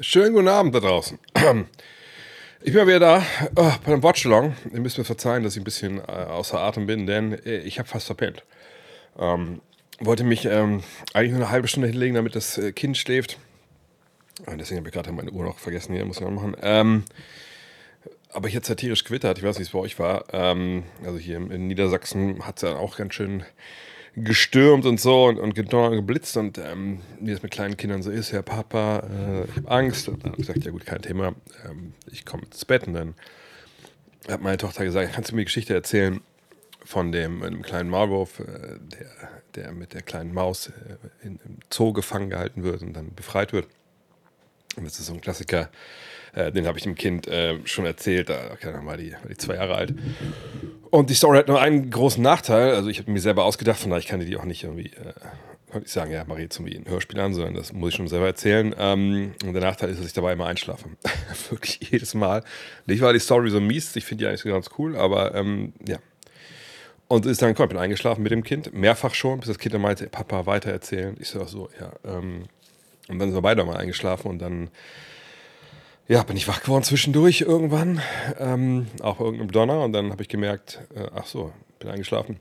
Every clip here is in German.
Schönen guten Abend da draußen. Ich bin wieder da oh, bei einem Watchalong. Ihr müsst mir verzeihen, dass ich ein bisschen äh, außer Atem bin, denn äh, ich habe fast verpennt. Ähm, wollte mich ähm, eigentlich nur eine halbe Stunde hinlegen, damit das äh, Kind schläft. Und deswegen habe ich gerade meine Uhr noch vergessen hier, muss ich noch machen. Ähm, aber ich hätte satirisch gewittert, ich weiß nicht, wie es bei euch war. Ähm, also hier in Niedersachsen hat es ja auch ganz schön gestürmt und so und, und geblitzt und ähm, wie es mit kleinen Kindern so ist, Herr Papa, äh, ich habe Angst. Und dann habe ich gesagt, ja gut, kein Thema, ähm, ich komme ins Bett und dann hat meine Tochter gesagt, kannst du mir die Geschichte erzählen von dem, dem kleinen Maulwurf, äh, der, der mit der kleinen Maus äh, in, im Zoo gefangen gehalten wird und dann befreit wird. Und das ist so ein Klassiker, äh, den habe ich dem Kind äh, schon erzählt, da war die, war die zwei Jahre alt. Und die Story hat nur einen großen Nachteil. Also ich habe mir selber ausgedacht, von daher ich die auch nicht irgendwie, äh, konnte ich sagen, ja, jetzt irgendwie ein Hörspiel an, sondern das muss ich schon selber erzählen. Ähm, und der Nachteil ist, dass ich dabei immer einschlafe. Wirklich jedes Mal. Nicht, weil die Story so mies ich finde die eigentlich ganz cool, aber ähm, ja. Und ist dann, komm, ich bin eingeschlafen mit dem Kind, mehrfach schon, bis das Kind dann meinte, Papa, weiter erzählen. Ich so, so, ja. Ähm, und dann sind wir beide mal eingeschlafen und dann ja, bin ich wach geworden zwischendurch irgendwann, ähm, auch irgendeinem Donner. Und dann habe ich gemerkt, äh, ach so, bin eingeschlafen.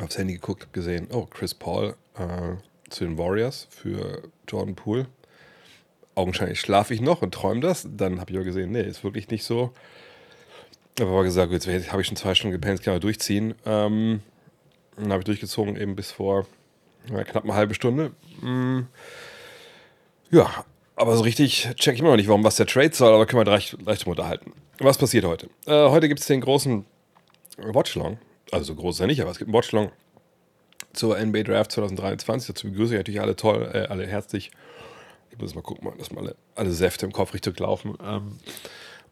Aufs Handy geguckt, gesehen, oh, Chris Paul äh, zu den Warriors für Jordan Poole. Augenscheinlich schlafe ich noch und träume das. Dann habe ich aber gesehen, nee, ist wirklich nicht so. Aber gesagt, jetzt habe ich schon zwei Stunden gepennt, kann man durchziehen. Ähm, dann habe ich durchgezogen, eben bis vor ja, knapp eine halbe Stunde. Mm, ja, aber so richtig check ich immer noch nicht, warum was der Trade soll, aber können wir gleich drüber unterhalten. Was passiert heute? Äh, heute gibt es den großen Watchlong. Also so groß ist er nicht, aber es gibt einen Watchlong zur NBA Draft 2023. Dazu begrüße ich natürlich alle toll, äh, alle herzlich. Ich muss mal gucken, dass mal alle, alle Säfte im Kopf richtig laufen. Ähm,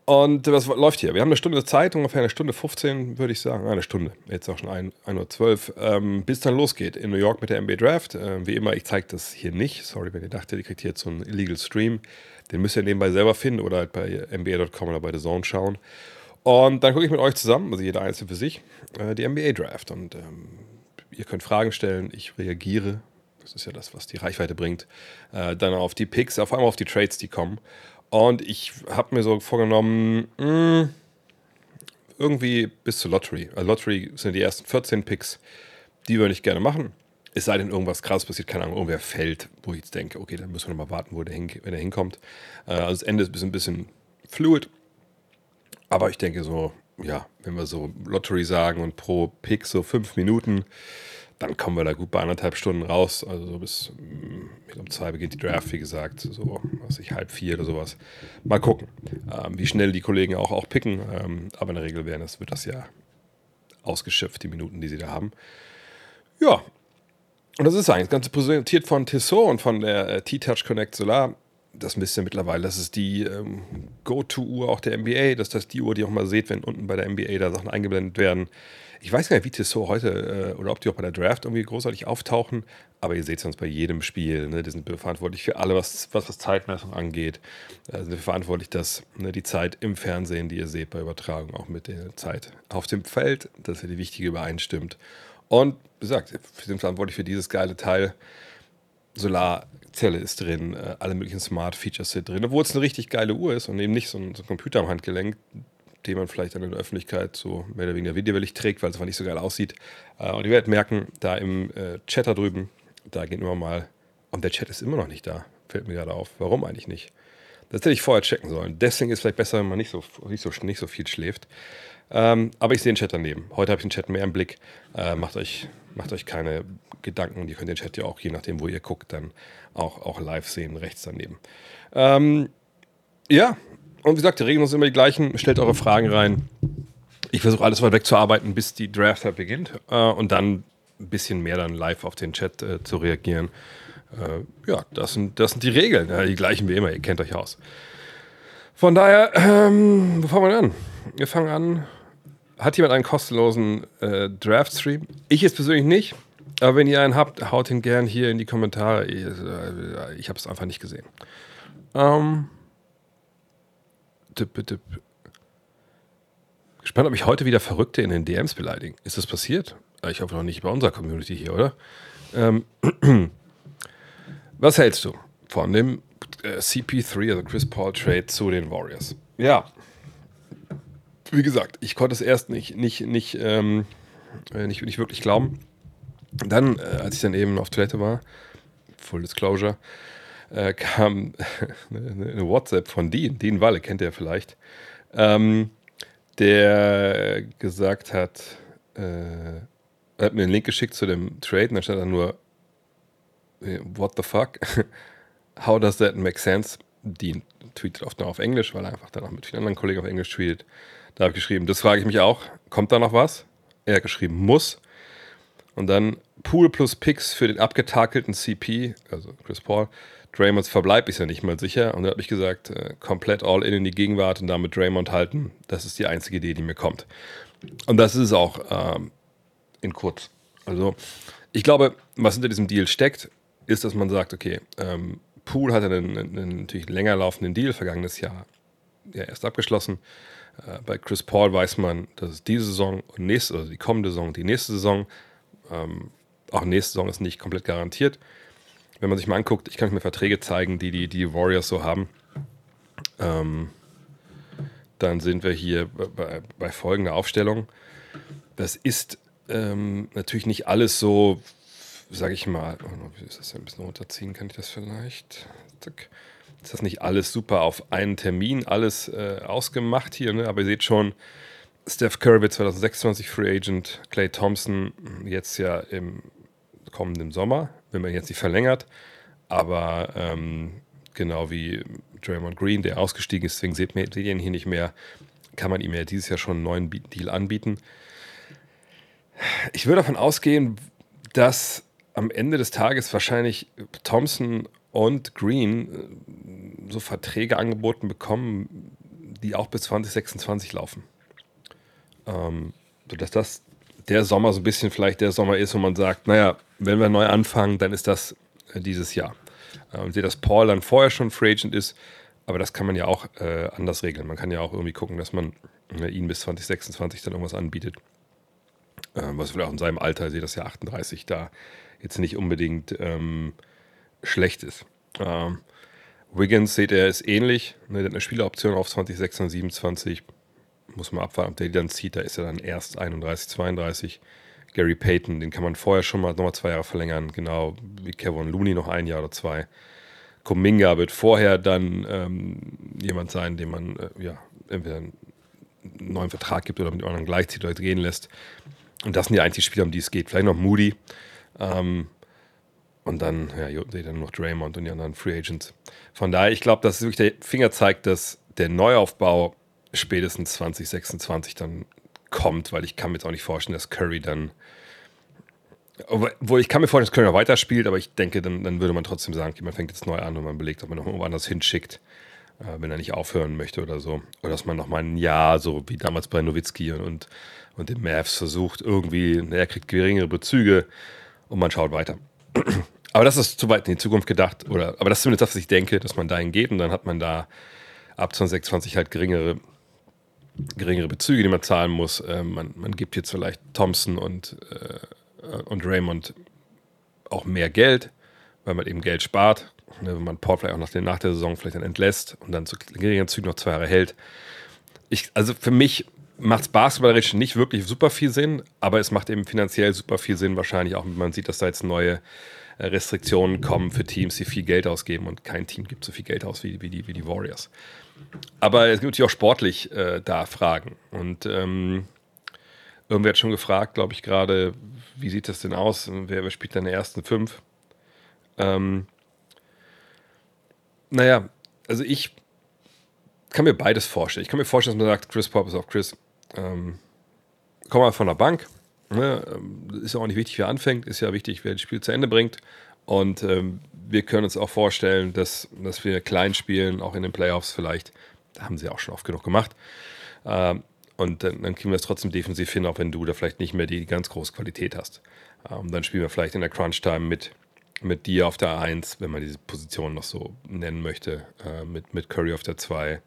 und was läuft hier? Wir haben eine Stunde Zeit, ungefähr eine Stunde 15, würde ich sagen. Eine Stunde, jetzt auch schon 1.12 Uhr, ähm, bis dann losgeht in New York mit der NBA Draft. Ähm, wie immer, ich zeige das hier nicht. Sorry, wenn ihr dachtet, ihr kriegt hier jetzt so einen Illegal Stream. Den müsst ihr nebenbei selber finden oder halt bei NBA.com oder bei The Zone schauen. Und dann gucke ich mit euch zusammen, also jeder einzelne für sich, äh, die NBA Draft. Und ähm, ihr könnt Fragen stellen, ich reagiere. Das ist ja das, was die Reichweite bringt. Äh, dann auf die Picks, auf einmal auf die Trades, die kommen. Und ich habe mir so vorgenommen, mh, hm, irgendwie bis zur Lottery. Also Lottery sind die ersten 14 Picks, die würde ich gerne machen. Es sei denn, irgendwas krass passiert, keine Ahnung, irgendwer fällt, wo ich jetzt denke, okay, dann müssen wir nochmal warten, wo der hin, wenn er hinkommt. Äh, also das Ende ist ein bisschen fluid. Aber ich denke so, ja, wenn wir so Lottery sagen und pro Pick so fünf Minuten, dann kommen wir da gut bei anderthalb Stunden raus. Also so bis mm, um zwei beginnt die Draft, wie gesagt, so was ich halb vier oder sowas. Mal gucken, ähm, wie schnell die Kollegen auch, auch picken. Ähm, aber in der Regel werden das, wird das ja ausgeschöpft, die Minuten, die sie da haben. Ja, und das ist eigentlich das Ganze präsentiert von Tissot und von der äh, T-Touch Connect Solar. Das wisst ihr mittlerweile. Das ist die ähm, Go-To-Uhr auch der NBA. Das ist die Uhr, die ihr auch mal seht, wenn unten bei der NBA da Sachen eingeblendet werden. Ich weiß gar nicht, wie Tissot heute äh, oder ob die auch bei der Draft irgendwie großartig auftauchen, aber ihr seht es sonst bei jedem Spiel. Ne? Die sind verantwortlich für alles, was, was, was Zeitmessung angeht. Äh, sind verantwortlich, dass ne, die Zeit im Fernsehen, die ihr seht bei Übertragung, auch mit der Zeit auf dem Feld, dass ihr die wichtige übereinstimmt. Und wie gesagt, wir sind verantwortlich für dieses geile Teil. Solarzelle ist drin, äh, alle möglichen Smart Features sind drin, obwohl es eine richtig geile Uhr ist und eben nicht so ein, so ein Computer am Handgelenk, den man vielleicht dann in der Öffentlichkeit so mehr oder weniger widerwillig trägt, weil es einfach nicht so geil aussieht. Äh, und ihr werdet merken, da im äh, Chat da drüben, da geht immer mal, und der Chat ist immer noch nicht da, fällt mir gerade auf. Warum eigentlich nicht? Das hätte ich vorher checken sollen. Deswegen ist es vielleicht besser, wenn man nicht so, nicht so, nicht so viel schläft. Ähm, aber ich sehe den Chat daneben. Heute habe ich den Chat mehr im Blick. Äh, macht, euch, macht euch keine Gedanken. Ihr könnt den Chat ja auch, je nachdem, wo ihr guckt, dann auch, auch live sehen, rechts daneben. Ähm, ja, und wie gesagt, die Regeln sind immer die gleichen. Stellt eure Fragen rein. Ich versuche alles weit wegzuarbeiten, bis die Draft halt beginnt. Äh, und dann ein bisschen mehr dann live auf den Chat äh, zu reagieren. Äh, ja, das sind, das sind die Regeln. Ja, die gleichen wie immer. Ihr kennt euch aus. Von daher, ähm, wo fangen wir an? Wir fangen an. Hat jemand einen kostenlosen äh, Draft-Stream? Ich jetzt persönlich nicht. Aber wenn ihr einen habt, haut ihn gern hier in die Kommentare. Ich, äh, ich habe es einfach nicht gesehen. Ähm. Gespannt, ob mich heute wieder Verrückte in den DMs beleidigen. Ist das passiert? Ich hoffe noch nicht bei unserer Community hier, oder? Ähm, was hältst du von dem äh, CP3, also Chris Paul Trade zu den Warriors. Ja. Wie gesagt, ich konnte es erst nicht, nicht, nicht, ähm, äh, nicht, nicht wirklich glauben. Dann, äh, als ich dann eben auf Toilette war, Full Disclosure, äh, kam eine, eine, WhatsApp von Dean, Dean Walle, kennt ihr vielleicht, ähm, der gesagt hat, äh, hat mir einen Link geschickt zu dem Trade und da stand dann nur, what the fuck? How does that make sense? Die tweetet oft noch auf Englisch, weil er einfach dann auch mit vielen anderen Kollegen auf Englisch tweetet. Da habe ich geschrieben, das frage ich mich auch. Kommt da noch was? Er hat geschrieben, muss. Und dann Pool plus Picks für den abgetakelten CP, also Chris Paul. Draymonds Verbleib ist ja nicht mal sicher. Und da habe ich gesagt, äh, komplett all in in die Gegenwart und damit Draymond halten. Das ist die einzige Idee, die mir kommt. Und das ist es auch ähm, in kurz. Also, ich glaube, was hinter diesem Deal steckt, ist, dass man sagt, okay, ähm, Pool hatte einen, einen, natürlich länger laufenden Deal, vergangenes Jahr ja erst abgeschlossen. Äh, bei Chris Paul weiß man, dass es diese Saison und nächste, also die kommende Saison, die nächste Saison, ähm, auch nächste Saison ist nicht komplett garantiert. Wenn man sich mal anguckt, ich kann euch mir Verträge zeigen, die die, die Warriors so haben. Ähm, dann sind wir hier bei, bei folgender Aufstellung. Das ist ähm, natürlich nicht alles so sage ich mal, oh, ist das ein bisschen runterziehen? Kann ich das vielleicht? Zack. Ist das nicht alles super auf einen Termin, alles äh, ausgemacht hier, ne? aber ihr seht schon, Steph Curry wird 2026 Free Agent, Clay Thompson jetzt ja im kommenden Sommer, wenn man jetzt nicht verlängert, aber ähm, genau wie Draymond Green, der ausgestiegen ist, deswegen seht, ihr ihn hier nicht mehr, kann man ihm ja dieses Jahr schon einen neuen Deal anbieten. Ich würde davon ausgehen, dass am Ende des Tages wahrscheinlich Thompson und Green äh, so Verträge angeboten bekommen, die auch bis 2026 laufen. Ähm, sodass das der Sommer so ein bisschen vielleicht der Sommer ist, wo man sagt, naja, wenn wir neu anfangen, dann ist das äh, dieses Jahr. Äh, und sehe, dass Paul dann vorher schon Free Agent ist, aber das kann man ja auch äh, anders regeln. Man kann ja auch irgendwie gucken, dass man äh, ihn bis 2026 dann irgendwas anbietet. Äh, was vielleicht auch in seinem Alter, ich sehe das ja 38, da jetzt nicht unbedingt ähm, schlecht ist. Ähm, Wiggins seht ihr, ist ähnlich. Ne, der hat eine Spieleroption auf 2026 und 27. Muss man abwarten, ob der die dann zieht. Da ist er dann erst 31, 32. Gary Payton, den kann man vorher schon mal nochmal zwei Jahre verlängern, genau wie Kevin Looney noch ein Jahr oder zwei. Kuminga wird vorher dann ähm, jemand sein, den man äh, ja, entweder einen neuen Vertrag gibt oder mit dem anderen gleichzieht oder drehen lässt. Und das sind die einzigen Spieler, um die es geht. Vielleicht noch Moody, ähm, und dann, ja, dann noch Draymond und die anderen Free Agents. Von daher, ich glaube, dass wirklich der Finger zeigt, dass der Neuaufbau spätestens 2026 dann kommt, weil ich kann mir jetzt auch nicht vorstellen, dass Curry dann. Obwohl ich kann mir vorstellen, dass Curry noch weiterspielt, aber ich denke, dann, dann würde man trotzdem sagen, okay, man fängt jetzt neu an und man belegt, ob man noch irgendwo anders hinschickt, äh, wenn er nicht aufhören möchte oder so. Oder dass man noch mal ein Jahr, so wie damals bei Nowitzki und, und, und den Mavs versucht, irgendwie, er kriegt geringere Bezüge und man schaut weiter. Aber das ist zu weit in die Zukunft gedacht. Oder, aber das ist zumindest das, was ich denke, dass man dahin geht und dann hat man da ab 2026 halt geringere, geringere Bezüge, die man zahlen muss. Äh, man, man gibt jetzt vielleicht Thompson und, äh, und Raymond auch mehr Geld, weil man eben Geld spart. Ne, wenn man Port vielleicht auch nach, nach der Saison vielleicht dann entlässt und dann zu geringeren Zügen noch zwei Jahre hält. Ich, also für mich macht es basketballerisch nicht wirklich super viel Sinn, aber es macht eben finanziell super viel Sinn, wahrscheinlich auch, wenn man sieht, dass da jetzt neue äh, Restriktionen kommen für Teams, die viel Geld ausgeben und kein Team gibt so viel Geld aus wie, wie, die, wie die Warriors. Aber es gibt natürlich auch sportlich äh, da Fragen. Und ähm, irgendwer hat schon gefragt, glaube ich, gerade, wie sieht das denn aus? Wer, wer spielt deine ersten fünf? Ähm, naja, also ich kann mir beides vorstellen. Ich kann mir vorstellen, dass man sagt, Chris Pop ist auf Chris, ähm, komm mal von der Bank. Ne? Ähm, ist ja auch nicht wichtig, wer anfängt, ist ja wichtig, wer das Spiel zu Ende bringt. Und ähm, wir können uns auch vorstellen, dass, dass wir klein spielen, auch in den Playoffs vielleicht. Da haben sie auch schon oft genug gemacht. Ähm, und dann, dann, kriegen wir es trotzdem defensiv hin, auch wenn du da vielleicht nicht mehr die ganz große Qualität hast. Ähm, dann spielen wir vielleicht in der Crunch-Time mit, mit dir auf der 1, wenn man diese Position noch so nennen möchte, äh, mit, mit Curry auf der 2.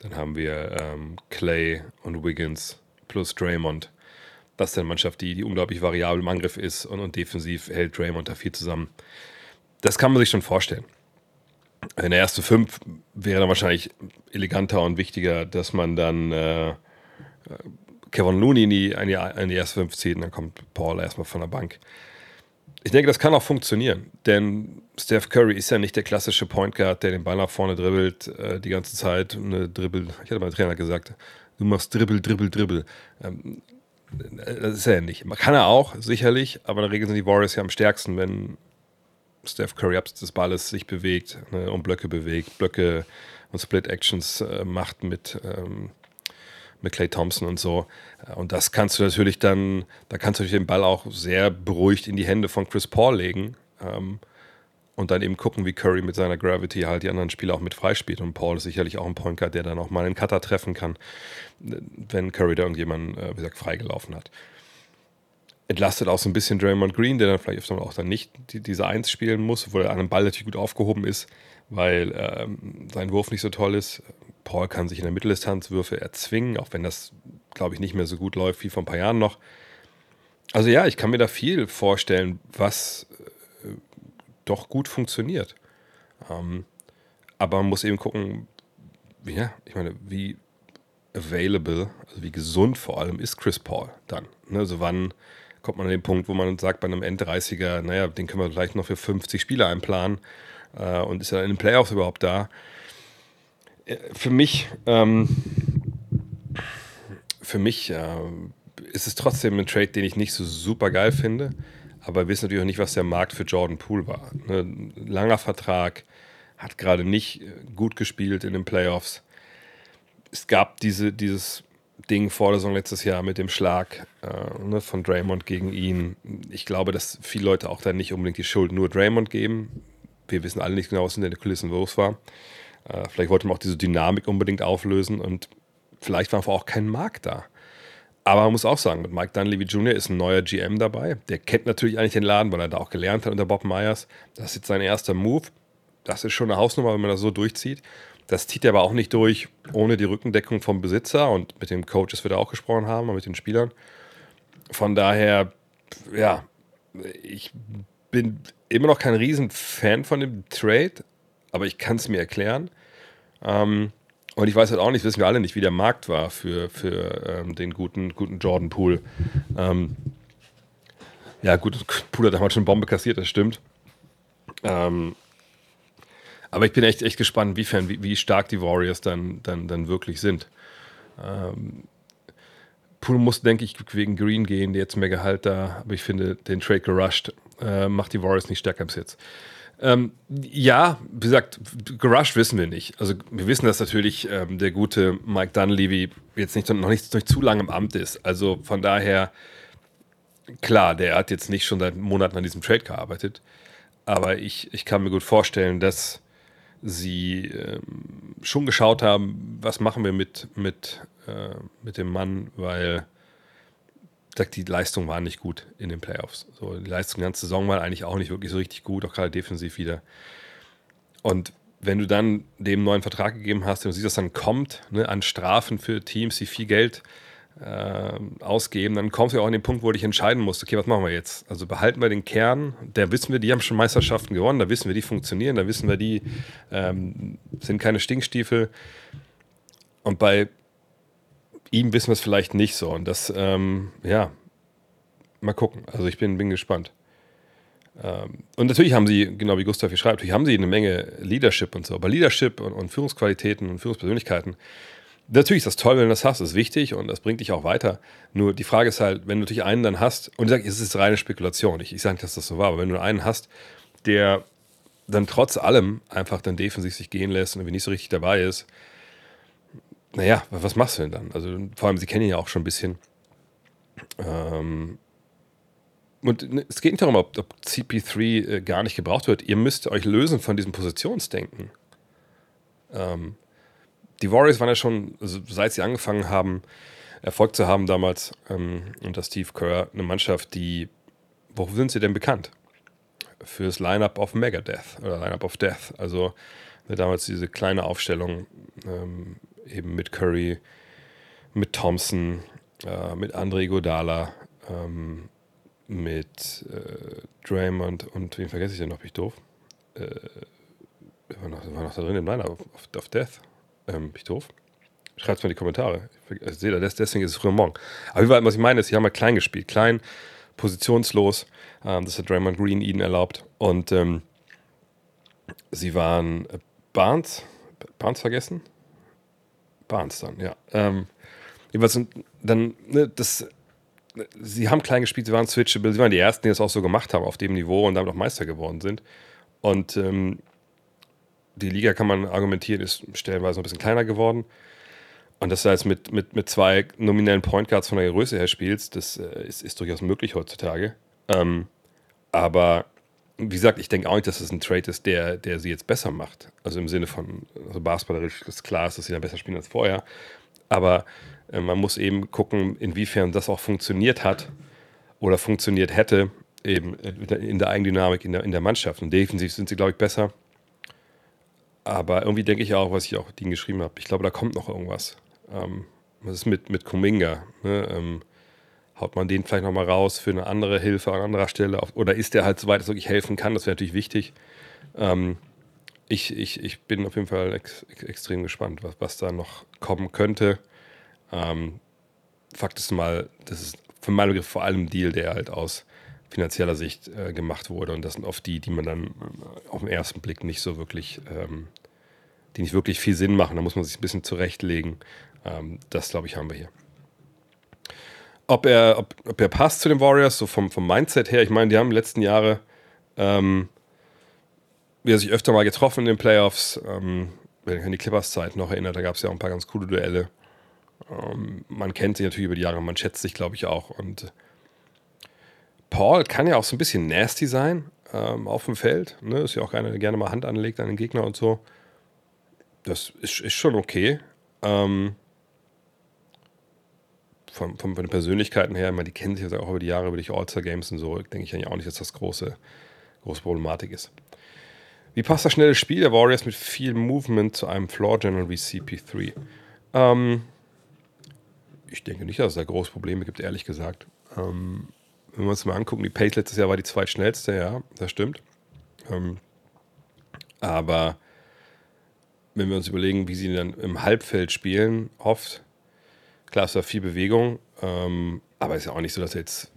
Dann haben wir ähm, Clay und Wiggins plus Draymond. Das ist eine Mannschaft, die, die unglaublich variabel im Angriff ist und, und defensiv hält Draymond da viel zusammen. Das kann man sich schon vorstellen. In der ersten fünf wäre dann wahrscheinlich eleganter und wichtiger, dass man dann äh, Kevin Looney in die, in, die, in die erste fünf zieht und dann kommt Paul erstmal von der Bank. Ich denke, das kann auch funktionieren, denn Steph Curry ist ja nicht der klassische Point Guard, der den Ball nach vorne dribbelt äh, die ganze Zeit. Eine Dribbel, ich hatte mal Trainer gesagt, du machst Dribbel, Dribbel, Dribbel. Ähm, das ist er ja nicht. Man kann er auch, sicherlich, aber in der Regel sind die Warriors ja am stärksten, wenn Steph Curry abseits des Balles sich bewegt ne, und Blöcke bewegt, Blöcke und Split-Actions äh, macht mit, ähm, mit Clay Thompson und so. Und das kannst du natürlich dann, da kannst du den Ball auch sehr beruhigt in die Hände von Chris Paul legen. Ähm, und dann eben gucken, wie Curry mit seiner Gravity halt die anderen Spieler auch mit freispielt. Und Paul ist sicherlich auch ein Point Guard, der dann auch mal einen Cutter treffen kann, wenn Curry da irgendjemanden, äh, wie gesagt, freigelaufen hat. Entlastet auch so ein bisschen Draymond Green, der dann vielleicht auch dann nicht die, diese Eins spielen muss, obwohl er an dem Ball natürlich gut aufgehoben ist, weil ähm, sein Wurf nicht so toll ist. Paul kann sich in der Mitteldistanz Würfe erzwingen, auch wenn das, glaube ich, nicht mehr so gut läuft wie vor ein paar Jahren noch. Also ja, ich kann mir da viel vorstellen, was äh, doch gut funktioniert. Ähm, aber man muss eben gucken, ja, ich meine, wie available, also wie gesund vor allem ist Chris Paul dann. Ne? Also wann kommt man an den Punkt, wo man sagt, bei einem End-30er, naja, den können wir vielleicht noch für 50 Spieler einplanen äh, und ist er in den Playoffs überhaupt da? Äh, für mich, ähm, für mich äh, ist es trotzdem ein Trade, den ich nicht so super geil finde. Aber wir wissen natürlich auch nicht, was der Markt für Jordan Poole war. Ne, langer Vertrag, hat gerade nicht gut gespielt in den Playoffs. Es gab diese, dieses Ding vor der Saison letztes Jahr mit dem Schlag äh, ne, von Draymond gegen ihn. Ich glaube, dass viele Leute auch dann nicht unbedingt die Schuld nur Draymond geben. Wir wissen alle nicht genau, was in den Kulissen los war. Äh, vielleicht wollte man auch diese Dynamik unbedingt auflösen und vielleicht war einfach auch kein Markt da. Aber man muss auch sagen, mit Mike Dunleavy Jr. ist ein neuer GM dabei. Der kennt natürlich eigentlich den Laden, weil er da auch gelernt hat unter Bob Myers. Das ist jetzt sein erster Move. Das ist schon eine Hausnummer, wenn man das so durchzieht. Das zieht er aber auch nicht durch ohne die Rückendeckung vom Besitzer und mit den Coaches wird er auch gesprochen haben und mit den Spielern. Von daher, ja, ich bin immer noch kein Riesenfan von dem Trade, aber ich kann es mir erklären. Ähm, und ich weiß halt auch nicht, wissen wir alle nicht, wie der Markt war für, für ähm, den guten, guten Jordan Poole. Ähm, ja, gut, Poole hat damals schon Bombe kassiert, das stimmt. Ähm, aber ich bin echt, echt gespannt, wiefern, wie, wie stark die Warriors dann, dann, dann wirklich sind. Ähm, Poole muss, denke ich, wegen Green gehen, der jetzt mehr Gehalt da, aber ich finde, den Trade gerusht äh, macht die Warriors nicht stärker bis jetzt. Ähm, ja, wie gesagt, gerusht wissen wir nicht. Also wir wissen, dass natürlich ähm, der gute Mike Dunleavy jetzt nicht, noch nicht, nicht zu lange im Amt ist. Also von daher, klar, der hat jetzt nicht schon seit Monaten an diesem Trade gearbeitet. Aber ich, ich kann mir gut vorstellen, dass sie ähm, schon geschaut haben, was machen wir mit, mit, äh, mit dem Mann, weil die Leistung war nicht gut in den Playoffs. So, die Leistung der ganze Saison war eigentlich auch nicht wirklich so richtig gut, auch gerade defensiv wieder. Und wenn du dann dem neuen Vertrag gegeben hast und siehst, dass dann kommt ne, an Strafen für Teams, die viel Geld äh, ausgeben, dann kommst du auch an den Punkt, wo du dich entscheiden musst, okay, was machen wir jetzt? Also behalten wir den Kern, da wissen wir, die haben schon Meisterschaften gewonnen, da wissen wir, die funktionieren, da wissen wir, die ähm, sind keine Stinkstiefel. Und bei ihm wissen wir es vielleicht nicht so. Und das, ähm, ja, mal gucken. Also ich bin, bin gespannt. Ähm, und natürlich haben sie, genau wie Gustav hier schreibt, natürlich haben sie eine Menge Leadership und so. Aber Leadership und, und Führungsqualitäten und Führungspersönlichkeiten, natürlich ist das toll, wenn du das hast, das ist wichtig und das bringt dich auch weiter. Nur die Frage ist halt, wenn du natürlich einen dann hast, und ich sage, es ist reine Spekulation, ich, ich sage nicht, dass das so war, aber wenn du einen hast, der dann trotz allem einfach dann defensiv sich gehen lässt und irgendwie nicht so richtig dabei ist, naja, was machst du denn dann? Also vor allem, sie kennen ihn ja auch schon ein bisschen. Ähm, und ne, es geht nicht darum, ob, ob CP3 äh, gar nicht gebraucht wird. Ihr müsst euch lösen von diesem Positionsdenken. Ähm, die Warriors waren ja schon, also seit sie angefangen haben, Erfolg zu haben damals, ähm, unter Steve Kerr, eine Mannschaft, die, wofür sind sie denn bekannt? Fürs Lineup of Megadeth oder Lineup of Death. Also ne, damals diese kleine Aufstellung, ähm, eben mit Curry, mit Thompson, äh, mit Andre Godala, ähm, mit äh, Draymond und wen vergesse ich denn noch? Bin ich doof? Äh, war noch, war noch da drin im Line auf, auf Death. Ähm, bin ich doof? Schreibt es mal in die Kommentare. Ich, sehe das, deswegen ist es früher morgen. Aber was ich meine, ist, sie haben mal klein gespielt. Klein, positionslos. Ähm, das hat Draymond Green ihnen erlaubt. Und ähm, sie waren äh, Barnes, Barnes vergessen? Barnes dann, ja. Ähm, jedenfalls dann, ne, das, sie haben klein gespielt, sie waren switchable, sie waren die Ersten, die das auch so gemacht haben auf dem Niveau und damit auch Meister geworden sind. Und ähm, die Liga, kann man argumentieren, ist stellenweise ein bisschen kleiner geworden. Und dass du jetzt mit, mit, mit zwei nominellen Point Guards von der Größe her spielst, das äh, ist, ist durchaus möglich heutzutage. Ähm, aber wie gesagt, ich denke auch nicht, dass das ein Trade ist, der, der sie jetzt besser macht. Also im Sinne von, also basketballerisch ist klar, dass sie dann besser spielen als vorher. Aber äh, man muss eben gucken, inwiefern das auch funktioniert hat oder funktioniert hätte, eben in der Eigendynamik in der, in der Mannschaft. Und defensiv sind sie, glaube ich, besser. Aber irgendwie denke ich auch, was ich auch Dean geschrieben habe, ich glaube, da kommt noch irgendwas. Ähm, was ist mit, mit Kuminga? Ne? Ähm, haut man den vielleicht nochmal raus für eine andere Hilfe an anderer Stelle? Oder ist der halt so weit, dass er wirklich helfen kann? Das wäre natürlich wichtig. Ähm, ich, ich, ich bin auf jeden Fall ex, ex, extrem gespannt, was, was da noch kommen könnte. Ähm, Fakt ist mal, das ist für meinen Begriff vor allem ein Deal, der halt aus finanzieller Sicht äh, gemacht wurde. Und das sind oft die, die man dann äh, auf den ersten Blick nicht so wirklich, ähm, die nicht wirklich viel Sinn machen. Da muss man sich ein bisschen zurechtlegen. Ähm, das, glaube ich, haben wir hier. Ob er, ob, ob er passt zu den Warriors, so vom, vom Mindset her, ich meine, die haben in den letzten Jahren ähm, wir sich öfter mal getroffen in den Playoffs. Ähm, wenn ich an die Clippers-Zeit noch erinnere, da gab es ja auch ein paar ganz coole Duelle. Ähm, man kennt sie natürlich über die Jahre, man schätzt sich, glaube ich, auch. Und Paul kann ja auch so ein bisschen nasty sein ähm, auf dem Feld. Ne? Ist ja auch einer, gerne mal Hand anlegt an den Gegner und so. Das ist, ist schon okay. Ähm, von, von, von, den Persönlichkeiten her, meine, die kennen sich ja auch über die Jahre, über die All-Star-Games und so, denke ich eigentlich auch nicht, dass das große, große Problematik ist. Wie passt das schnelle Spiel der Warriors mit viel Movement zu einem Floor-General wie CP3? Ähm, ich denke nicht, dass es da große Probleme gibt, ehrlich gesagt. Ähm, wenn wir uns mal angucken, die Pace letztes Jahr war die zweitschnellste, ja, das stimmt. Ähm, aber wenn wir uns überlegen, wie sie dann im Halbfeld spielen, oft, klar ist da viel Bewegung, ähm, aber ist ja auch nicht so, dass jetzt,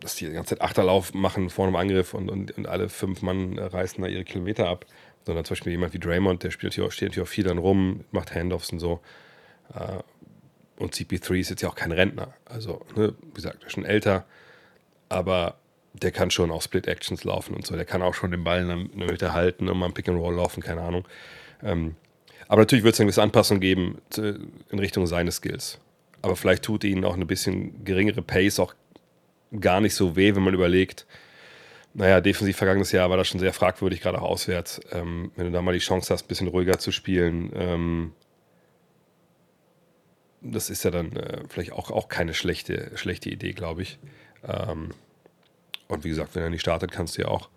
dass die die ganze Zeit Achterlauf machen vor einem Angriff und, und, und alle fünf Mann reißen da ihre Kilometer ab, sondern zum Beispiel jemand wie Draymond, der spielt auch, steht natürlich auch viel dann rum, macht Handoffs und so. Äh, und CP3 ist jetzt ja auch kein Rentner. Also, ne, wie gesagt, er ist schon älter, aber der kann schon auch Split-Actions laufen und so. Der kann auch schon den Ball in der Mitte halten und mal ein Pick-and-Roll laufen, keine Ahnung. Ähm, aber natürlich wird es eine gewisse Anpassung geben in Richtung seines Skills. Aber vielleicht tut ihnen auch eine bisschen geringere Pace auch gar nicht so weh, wenn man überlegt, naja, defensiv vergangenes Jahr war das schon sehr fragwürdig, gerade auch auswärts. Ähm, wenn du da mal die Chance hast, ein bisschen ruhiger zu spielen, ähm, das ist ja dann äh, vielleicht auch, auch keine schlechte, schlechte Idee, glaube ich. Ähm, und wie gesagt, wenn er nicht startet, kannst du ja auch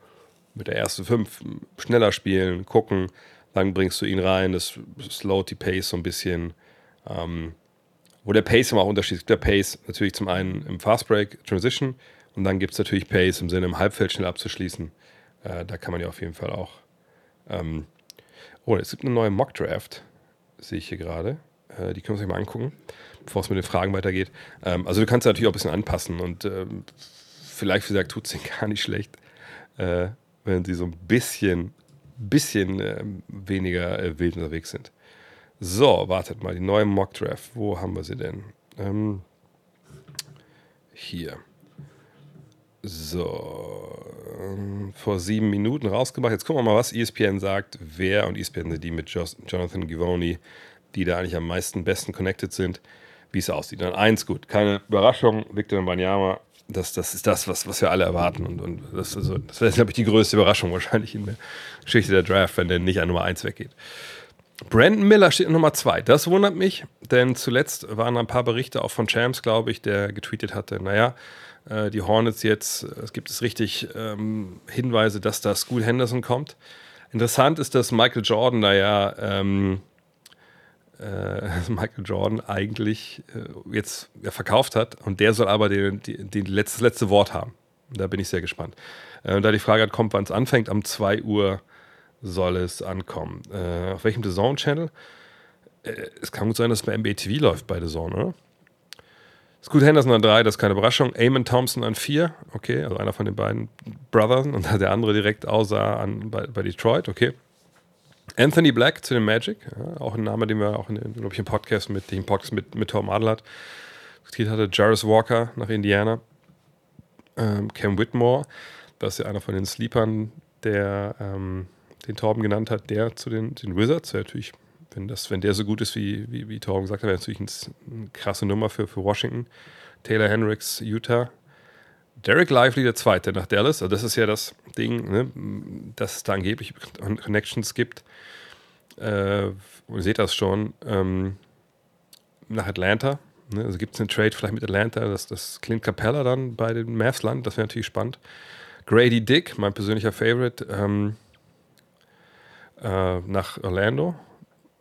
mit der ersten fünf schneller spielen, gucken, dann bringst du ihn rein, das slowt die Pace so ein bisschen. Ähm, wo der Pace immer auch unterschiedlich ist. Der Pace natürlich zum einen im Fast Break Transition und dann gibt es natürlich Pace im Sinne im Halbfeld schnell abzuschließen. Äh, da kann man ja auf jeden Fall auch. Ähm, oh, es gibt eine neue Mock Draft, sehe ich hier gerade. Äh, die können wir uns mal angucken, bevor es mit den Fragen weitergeht. Ähm, also du kannst natürlich auch ein bisschen anpassen und ähm, vielleicht, wie gesagt, tut es ihnen gar nicht schlecht, äh, wenn sie so ein bisschen, bisschen äh, weniger äh, wild unterwegs sind. So, wartet mal, die neue Mock Draft. Wo haben wir sie denn? Ähm, hier. So, ähm, vor sieben Minuten rausgemacht. Jetzt gucken wir mal, was ESPN sagt, wer und ESPN sind die mit Jonathan Givoni die da eigentlich am meisten besten connected sind, wie es aussieht. Dann eins, gut, keine Überraschung, Victor Banyama, das, das ist das, was, was wir alle erwarten. Und, und das, also, das wäre, glaube ich, die größte Überraschung wahrscheinlich in der Geschichte der Draft, wenn der nicht an Nummer 1 weggeht. Brandon Miller steht an Nummer 2. Das wundert mich, denn zuletzt waren ein paar Berichte auch von Champs, glaube ich, der getweetet hatte, naja, äh, die Hornets jetzt, es gibt es richtig ähm, Hinweise, dass da School Henderson kommt. Interessant ist, dass Michael Jordan da ja ähm, äh, Michael Jordan eigentlich äh, jetzt ja, verkauft hat und der soll aber den, den, den letztes, das letzte Wort haben. Da bin ich sehr gespannt. Äh, da die Frage hat, kommt, wann es anfängt, am 2 Uhr soll es ankommen. Äh, auf welchem The Zone Channel? Äh, es kann gut sein, dass es bei NBA TV läuft bei The Zone, oder? Scoot Henderson an drei, das ist keine Überraschung. Eamon Thompson an vier, okay, also einer von den beiden Brothers und der andere direkt aussah an, bei, bei Detroit, okay. Anthony Black zu den Magic, ja, auch ein Name, den wir auch in, glaube ich, im Podcast mit dem Podcast mit, mit Tom Adelhardt diskutiert hatte. Jarvis Walker nach Indiana. Ähm, Cam Whitmore, das ist ja einer von den Sleepern, der ähm, den Torben genannt hat, der zu den, den Wizards, der natürlich wenn, das, wenn der so gut ist, wie, wie, wie Torben gesagt hat, wäre natürlich ein, eine krasse Nummer für, für Washington. Taylor Hendricks, Utah. Derek Lively, der Zweite nach Dallas. Also das ist ja das Ding, ne, dass es da angeblich Connections gibt. Äh, ihr seht das schon. Ähm, nach Atlanta. Ne, also gibt es einen Trade vielleicht mit Atlanta, dass das Clint Capella dann bei den Mavs landet. Das wäre natürlich spannend. Grady Dick, mein persönlicher Favorite, ähm, äh, nach Orlando.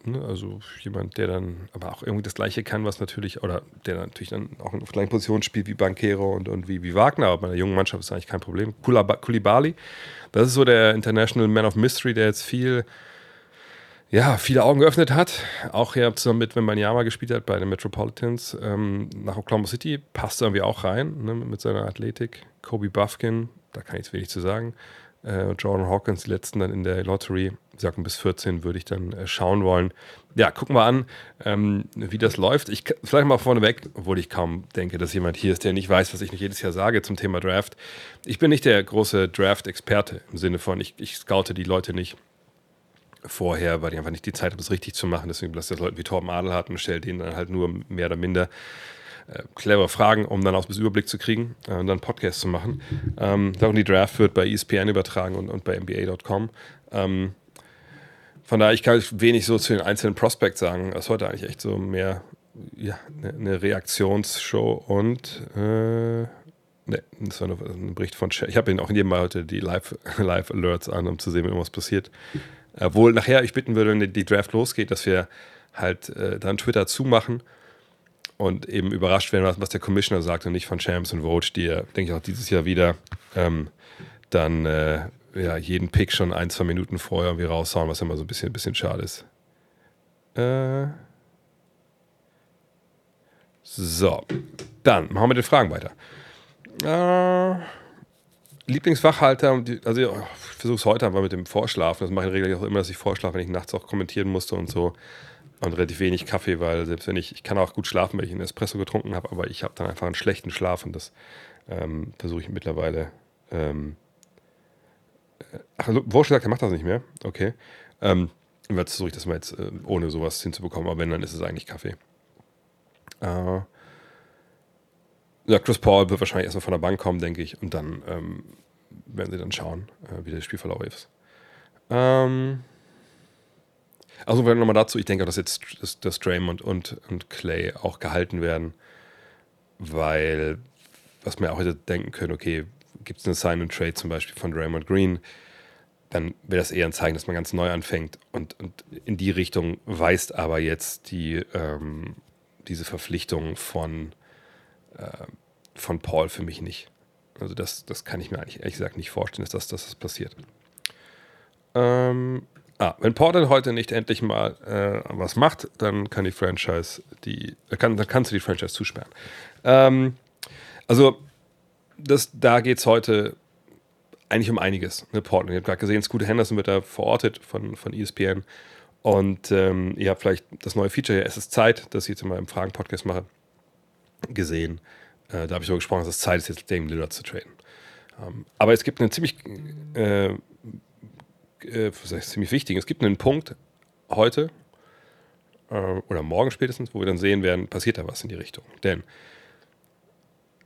Ne? Also jemand, der dann aber auch irgendwie das Gleiche kann, was natürlich, oder der natürlich dann auch in gleichen Position spielt wie Bankero und, und wie, wie Wagner, aber bei einer jungen Mannschaft ist eigentlich kein Problem. Kulibali, das ist so der International Man of Mystery, der jetzt viel, ja, viele Augen geöffnet hat. Auch ja zusammen mit, wenn Banyama gespielt hat bei den Metropolitans ähm, nach Oklahoma City, passt irgendwie auch rein ne, mit seiner Athletik. Kobe Buffkin, da kann ich jetzt wenig zu sagen. Äh, Jordan Hawkins, die letzten dann in der Lottery sagten, bis 14 würde ich dann äh, schauen wollen. Ja, gucken wir an, ähm, wie das läuft. Ich vielleicht mal vorneweg, obwohl ich kaum denke, dass jemand hier ist, der nicht weiß, was ich nicht jedes Jahr sage zum Thema Draft. Ich bin nicht der große Draft-Experte im Sinne von, ich, ich scoute die Leute nicht vorher, weil ich einfach nicht die Zeit habe, es richtig zu machen. Deswegen lasse ich das Leute wie Torben Adel hat und stelle denen dann halt nur mehr oder minder äh, clevere Fragen, um dann auch ein Überblick zu kriegen äh, und dann einen Podcast zu machen. Ähm, die Draft wird bei ESPN übertragen und, und bei NBA.com. Ähm, von daher, ich kann wenig so zu den einzelnen Prospects sagen. Das ist heute eigentlich echt so mehr ja, eine, eine Reaktionsshow und äh, ne, das war nur ein Bericht von Chat. Ich habe ihn auch jedem Mal heute die Live-Alerts Live an, um zu sehen, wenn irgendwas passiert. Obwohl nachher ich bitten würde, wenn die Draft losgeht, dass wir halt äh, dann Twitter zumachen und eben überrascht werden, was, was der Commissioner sagt und nicht von Champs und Vote, die ja, denke ich, auch dieses Jahr wieder ähm, dann äh, ja, jeden Pick schon ein, zwei Minuten vorher irgendwie raushauen, was immer so ein bisschen, bisschen schade ist. Äh so, dann machen wir mit den Fragen weiter. Äh, Lieblingsfachhalter, also ich versuche es heute einfach mit dem Vorschlafen. Das mache ich regelmäßig auch immer, dass ich vorschlafe, wenn ich nachts auch kommentieren musste und so. Und relativ wenig Kaffee, weil selbst wenn ich, ich kann auch gut schlafen, wenn ich einen Espresso getrunken habe, aber ich habe dann einfach einen schlechten Schlaf und das ähm, versuche ich mittlerweile ähm, Ach, Wurst gesagt, er macht das nicht mehr. Okay. Ähm, versuche ich das mal jetzt äh, ohne sowas hinzubekommen, aber wenn, dann ist es eigentlich Kaffee. Äh, ja, Chris Paul wird wahrscheinlich erstmal von der Bank kommen, denke ich, und dann ähm, werden sie dann schauen, äh, wie das Spielverlauf ist. Ähm, also nochmal dazu, ich denke auch, dass jetzt dass, dass Draymond und, und Clay auch gehalten werden, weil was wir auch hätte denken können, okay, gibt es eine Sign and Trade zum Beispiel von Draymond Green, dann wäre das eher ein Zeichen, dass man ganz neu anfängt. Und, und in die Richtung weist aber jetzt die, ähm, diese Verpflichtung von, äh, von Paul für mich nicht. Also das, das kann ich mir eigentlich ehrlich gesagt nicht vorstellen, dass das, dass das passiert. Ähm, ah, wenn Portland heute nicht endlich mal äh, was macht, dann kann die Franchise die, kann, dann kannst du die Franchise zusperren. Ähm, also das, da geht es heute eigentlich um einiges. Ne, Portland. Ihr habt gerade gesehen, Scooter Henderson wird da verortet von, von ESPN. Und ähm, ihr habt vielleicht das neue Feature hier, es ist Zeit, das ich jetzt in meinem Fragen-Podcast mache, gesehen. Äh, da habe ich so gesprochen, dass es Zeit ist, jetzt Dame Lillard zu traden. Ähm, aber es gibt einen ziemlich, äh, äh, ziemlich wichtigen, es gibt einen Punkt heute äh, oder morgen spätestens, wo wir dann sehen werden, passiert da was in die Richtung. Denn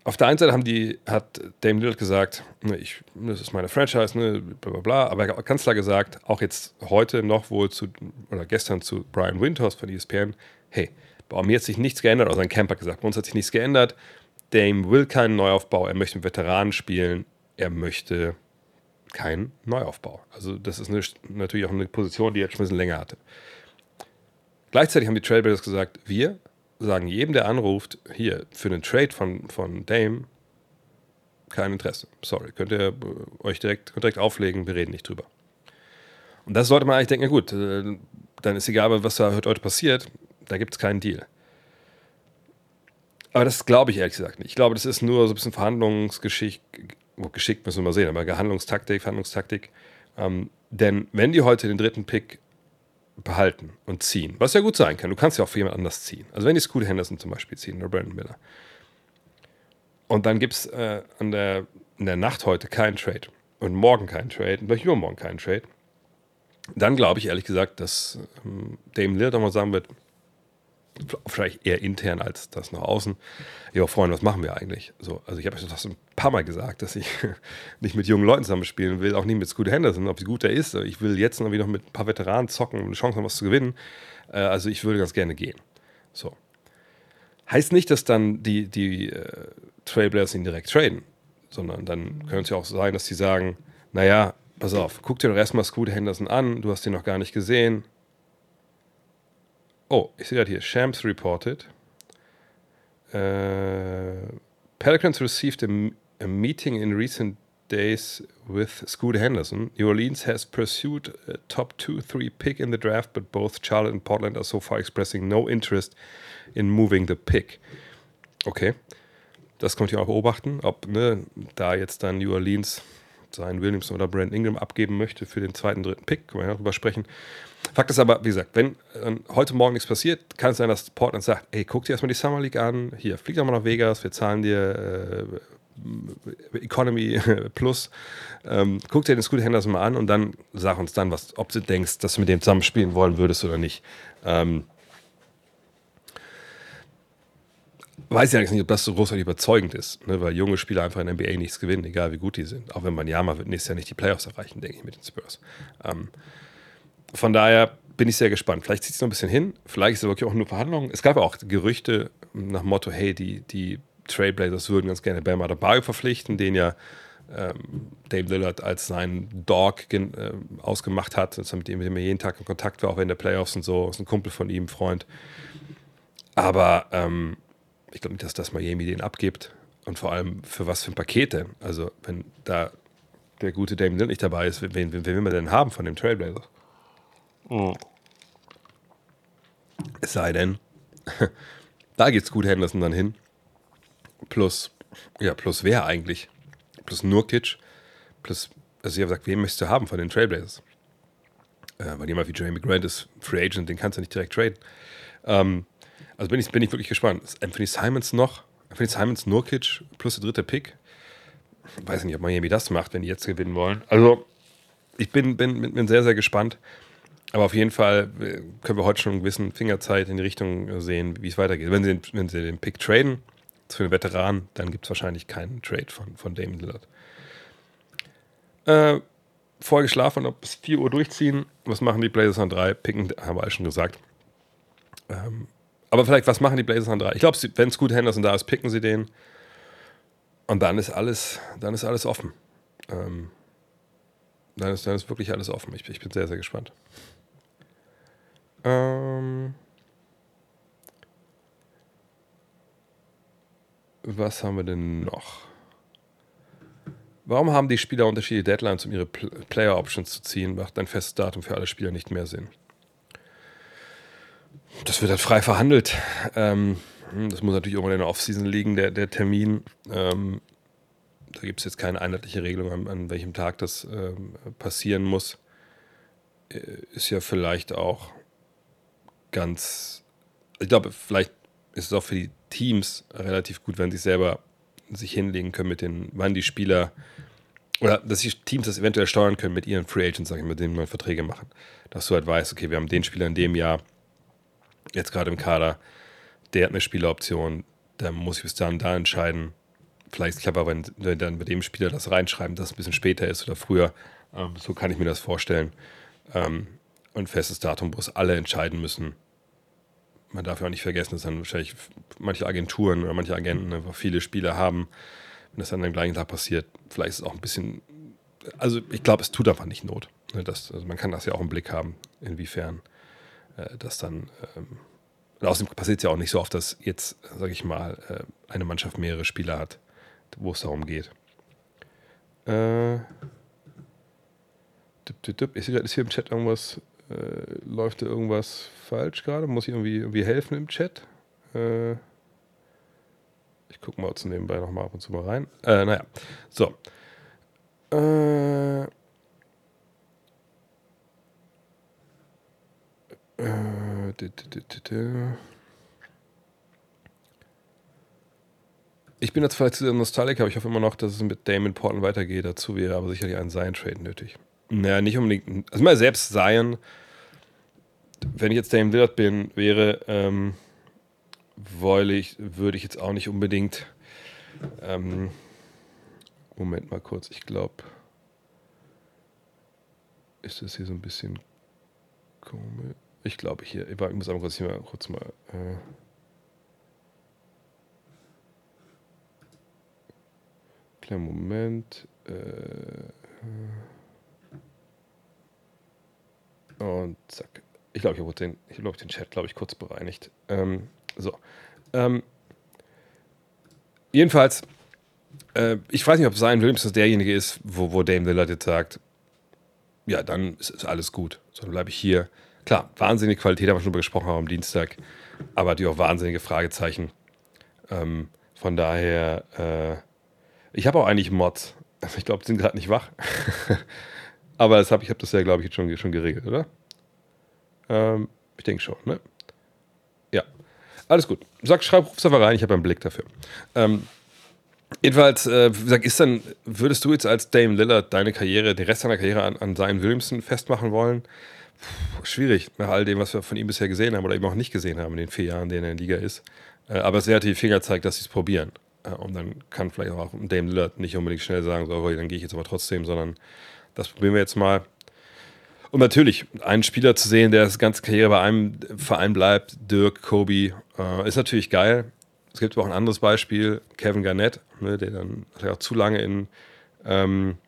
auf der einen Seite haben die, hat Dame Lillard gesagt, ne, ich, das ist meine Franchise, ne, bla bla bla, aber er hat ganz klar gesagt, auch jetzt heute noch wohl zu, oder gestern zu Brian Winters von ESPN, hey, bei mir hat sich nichts geändert, oder sein Camper gesagt, bei uns hat sich nichts geändert, Dame will keinen Neuaufbau, er möchte mit Veteranen spielen, er möchte keinen Neuaufbau. Also das ist eine, natürlich auch eine Position, die er schon ein bisschen länger hatte. Gleichzeitig haben die Trailblazers gesagt, wir sagen jedem, der anruft, hier, für einen Trade von, von Dame, kein Interesse. Sorry, könnt ihr äh, euch direkt, direkt auflegen, wir reden nicht drüber. Und das sollte man eigentlich denken, ja gut, äh, dann ist egal, was da heute passiert, da gibt es keinen Deal. Aber das glaube ich ehrlich gesagt nicht. Ich glaube, das ist nur so ein bisschen Verhandlungsgeschick, oh, geschickt müssen wir mal sehen, aber Gehandlungstaktik, Verhandlungstaktik. Ähm, denn wenn die heute den dritten Pick behalten und ziehen, was ja gut sein kann, du kannst ja auch für jemand anders ziehen. Also wenn die Scooter Henderson zum Beispiel ziehen oder Brandon Miller. Und dann gibt es äh, der, in der Nacht heute keinen Trade und morgen keinen Trade und vielleicht übermorgen keinen Trade. Dann glaube ich ehrlich gesagt, dass ähm, Dame Lillard mal sagen wird, vielleicht eher intern als das nach außen. Ja, Freunde, was machen wir eigentlich? So, also ich habe euch das ein paar Mal gesagt, dass ich nicht mit jungen Leuten zusammenspielen will, auch nicht mit Scooter Henderson, ob wie gut er ist. Ich will jetzt noch wieder mit ein paar Veteranen zocken, um eine Chance haben, was zu gewinnen. Äh, also ich würde ganz gerne gehen. So. Heißt nicht, dass dann die, die äh, Trailblazers ihn direkt traden, sondern dann könnte es ja auch sein, dass sie sagen, naja, pass auf, guck dir doch erstmal Scooter Henderson an, du hast ihn noch gar nicht gesehen, Oh, ich sehe gerade hier, Shams reported. Uh, Pelicans received a, a, meeting in recent days with Scooter Henderson. New Orleans has pursued a top 2-3 pick in the draft, but both Charlotte and Portland are so far expressing no interest in moving the pick. Okay, das könnt ihr auch beobachten, ob ne, da jetzt dann New Orleans seinen Williamson oder Brand Ingram abgeben möchte für den zweiten, dritten Pick, können wir darüber sprechen. Fakt ist aber, wie gesagt, wenn äh, heute Morgen nichts passiert, kann es sein, dass Portland sagt, ey, guck dir erstmal die Summer League an, hier, flieg doch mal nach Vegas, wir zahlen dir äh, Economy Plus, ähm, guck dir den Scooter Henderson mal an und dann sag uns dann, was, ob du denkst, dass du mit dem zusammen spielen wollen würdest oder nicht. Ähm, weiß ja nicht, ob das so großartig überzeugend ist, ne? weil junge Spieler einfach in der NBA nichts gewinnen, egal wie gut die sind. Auch wenn man ja wird nächstes Jahr nicht die Playoffs erreichen, denke ich, mit den Spurs. Ähm, von daher bin ich sehr gespannt. Vielleicht zieht es noch ein bisschen hin, vielleicht ist es wirklich auch nur Verhandlungen. Es gab auch Gerüchte nach dem Motto, hey, die, die Trailblazers würden ganz gerne Bam Adebayo verpflichten, den ja ähm, Dave Lillard als seinen Dog äh, ausgemacht hat, mit dem, mit dem er jeden Tag in Kontakt war, auch in der Playoffs und so. Ist ein Kumpel von ihm, Freund. Aber ähm, ich glaube nicht, dass das Miami den abgibt. Und vor allem für was für ein Paket denn? Also, wenn da der gute Dame Lillard nicht dabei ist, wen, wen, wen will man denn haben von dem Trailblazers? Es sei denn, da geht's gut Henderson dann hin. Plus, ja, plus wer eigentlich? Plus Nurkic. Plus, also ich habe gesagt, wen möchtest du haben von den Trailblazers? Äh, weil jemand wie Jeremy Grant ist Free Agent, den kannst du nicht direkt traden. Ähm, also bin ich, bin ich wirklich gespannt. Ist Anthony Simons noch? Anthony Simons, Nurkic plus der dritte Pick? Ich weiß nicht, ob Miami das macht, wenn die jetzt gewinnen wollen. Also, ich bin, bin, bin sehr, sehr gespannt. Aber auf jeden Fall äh, können wir heute schon einen gewissen Fingerzeit in die Richtung sehen, wie es weitergeht. Wenn sie, den, wenn sie den Pick traden für einen Veteran, dann gibt es wahrscheinlich keinen Trade von, von Damon Lillard. Äh, vorher geschlafen, ob bis 4 Uhr durchziehen. Was machen die Blazers an 3? Picken, haben wir alles schon gesagt. Ähm, aber vielleicht, was machen die Blazers an 3? Ich glaube, wenn es gut Henderson da ist, picken sie den. Und dann ist alles, dann ist alles offen. Ähm, dann, ist, dann ist wirklich alles offen. Ich, ich bin sehr, sehr gespannt. Ähm, was haben wir denn noch? Warum haben die Spieler unterschiedliche Deadlines, um ihre Player Options zu ziehen? Macht ein festes Datum für alle Spieler nicht mehr Sinn. Das wird halt frei verhandelt. Ähm, das muss natürlich irgendwann in der Offseason liegen, der, der Termin. Ähm, da gibt es jetzt keine einheitliche Regelung, an, an welchem Tag das ähm, passieren muss. Äh, ist ja vielleicht auch ganz, ich glaube, vielleicht ist es auch für die Teams relativ gut, wenn sie selber sich hinlegen können mit den, wann die Spieler oder dass die Teams das eventuell steuern können mit ihren Free Agents, sag ich, mit denen man Verträge machen. Dass du halt weißt, okay, wir haben den Spieler in dem Jahr, jetzt gerade im Kader, der hat eine Spieleroption, da muss ich bis dann da entscheiden. Vielleicht clever, wenn wir dann mit dem Spieler das reinschreiben, dass es ein bisschen später ist oder früher. Ähm, so kann ich mir das vorstellen. Ähm, und festes Datum, wo es alle entscheiden müssen, man darf ja auch nicht vergessen, dass dann wahrscheinlich manche Agenturen oder manche Agenten einfach viele Spieler haben. Wenn das dann am gleichen Tag passiert, vielleicht ist es auch ein bisschen. Also, ich glaube, es tut einfach nicht Not. Ne, das, also man kann das ja auch im Blick haben, inwiefern äh, das dann. Ähm, außerdem passiert es ja auch nicht so oft, dass jetzt, sage ich mal, äh, eine Mannschaft mehrere Spieler hat, wo es darum geht. Äh, Ist hier, ist hier im Chat irgendwas, äh, läuft da irgendwas falsch gerade? Muss ich irgendwie, irgendwie helfen im Chat? Äh, ich gucke mal jetzt nebenbei nochmal ab und zu mal rein. Äh, naja, so. Äh, äh, ich bin jetzt vielleicht zu Nostalgiker, aber ich hoffe immer noch, dass es mit Damon Portland weitergeht. Dazu wäre aber sicherlich ein Zion-Trade nötig. Naja, nicht unbedingt. Also mal selbst Zion, wenn ich jetzt Damon Lillard bin, wäre, ähm, ich, würde ich jetzt auch nicht unbedingt. Ähm, Moment mal kurz, ich glaube, ist das hier so ein bisschen komisch. Ich glaube hier, ich muss einmal kurz mal kurz mal. Äh, Kleinen Moment. Äh, und zack. Ich glaube, ich habe den, glaub, den Chat, glaube ich, kurz bereinigt. Ähm, so. Ähm, jedenfalls, äh, ich weiß nicht, ob Zion Williams derjenige ist, wo, wo Dame Lillard jetzt sagt, ja, dann ist, ist alles gut. So, dann bleibe ich hier. Klar, wahnsinnige Qualität haben wir schon drüber gesprochen am Dienstag, aber natürlich auch wahnsinnige Fragezeichen. Ähm, von daher, äh, ich habe auch eigentlich Mods. Ich glaube, die sind gerade nicht wach. Aber das hab, ich habe das ja, glaube ich, jetzt schon, schon geregelt, oder? Ähm, ich denke schon, ne? Ja. Alles gut. Sag, schreib, ruf's einfach rein, ich habe einen Blick dafür. Ähm, jedenfalls, äh, gesagt, ist dann, würdest du jetzt als Dame Lillard deine Karriere, den Rest deiner Karriere an, an Zion Williamson festmachen wollen? Puh, schwierig, nach all dem, was wir von ihm bisher gesehen haben oder eben auch nicht gesehen haben in den vier Jahren, in denen er in der Liga ist. Äh, aber es hat die Finger zeigt, dass sie es probieren. Und dann kann vielleicht auch Dame Lillard nicht unbedingt schnell sagen, so, dann gehe ich jetzt aber trotzdem, sondern das probieren wir jetzt mal. Und natürlich, einen Spieler zu sehen, der das ganze Karriere bei einem Verein bleibt, Dirk, Kobe, äh, ist natürlich geil. Es gibt aber auch ein anderes Beispiel, Kevin Garnett, ne, der dann auch zu lange in ähm,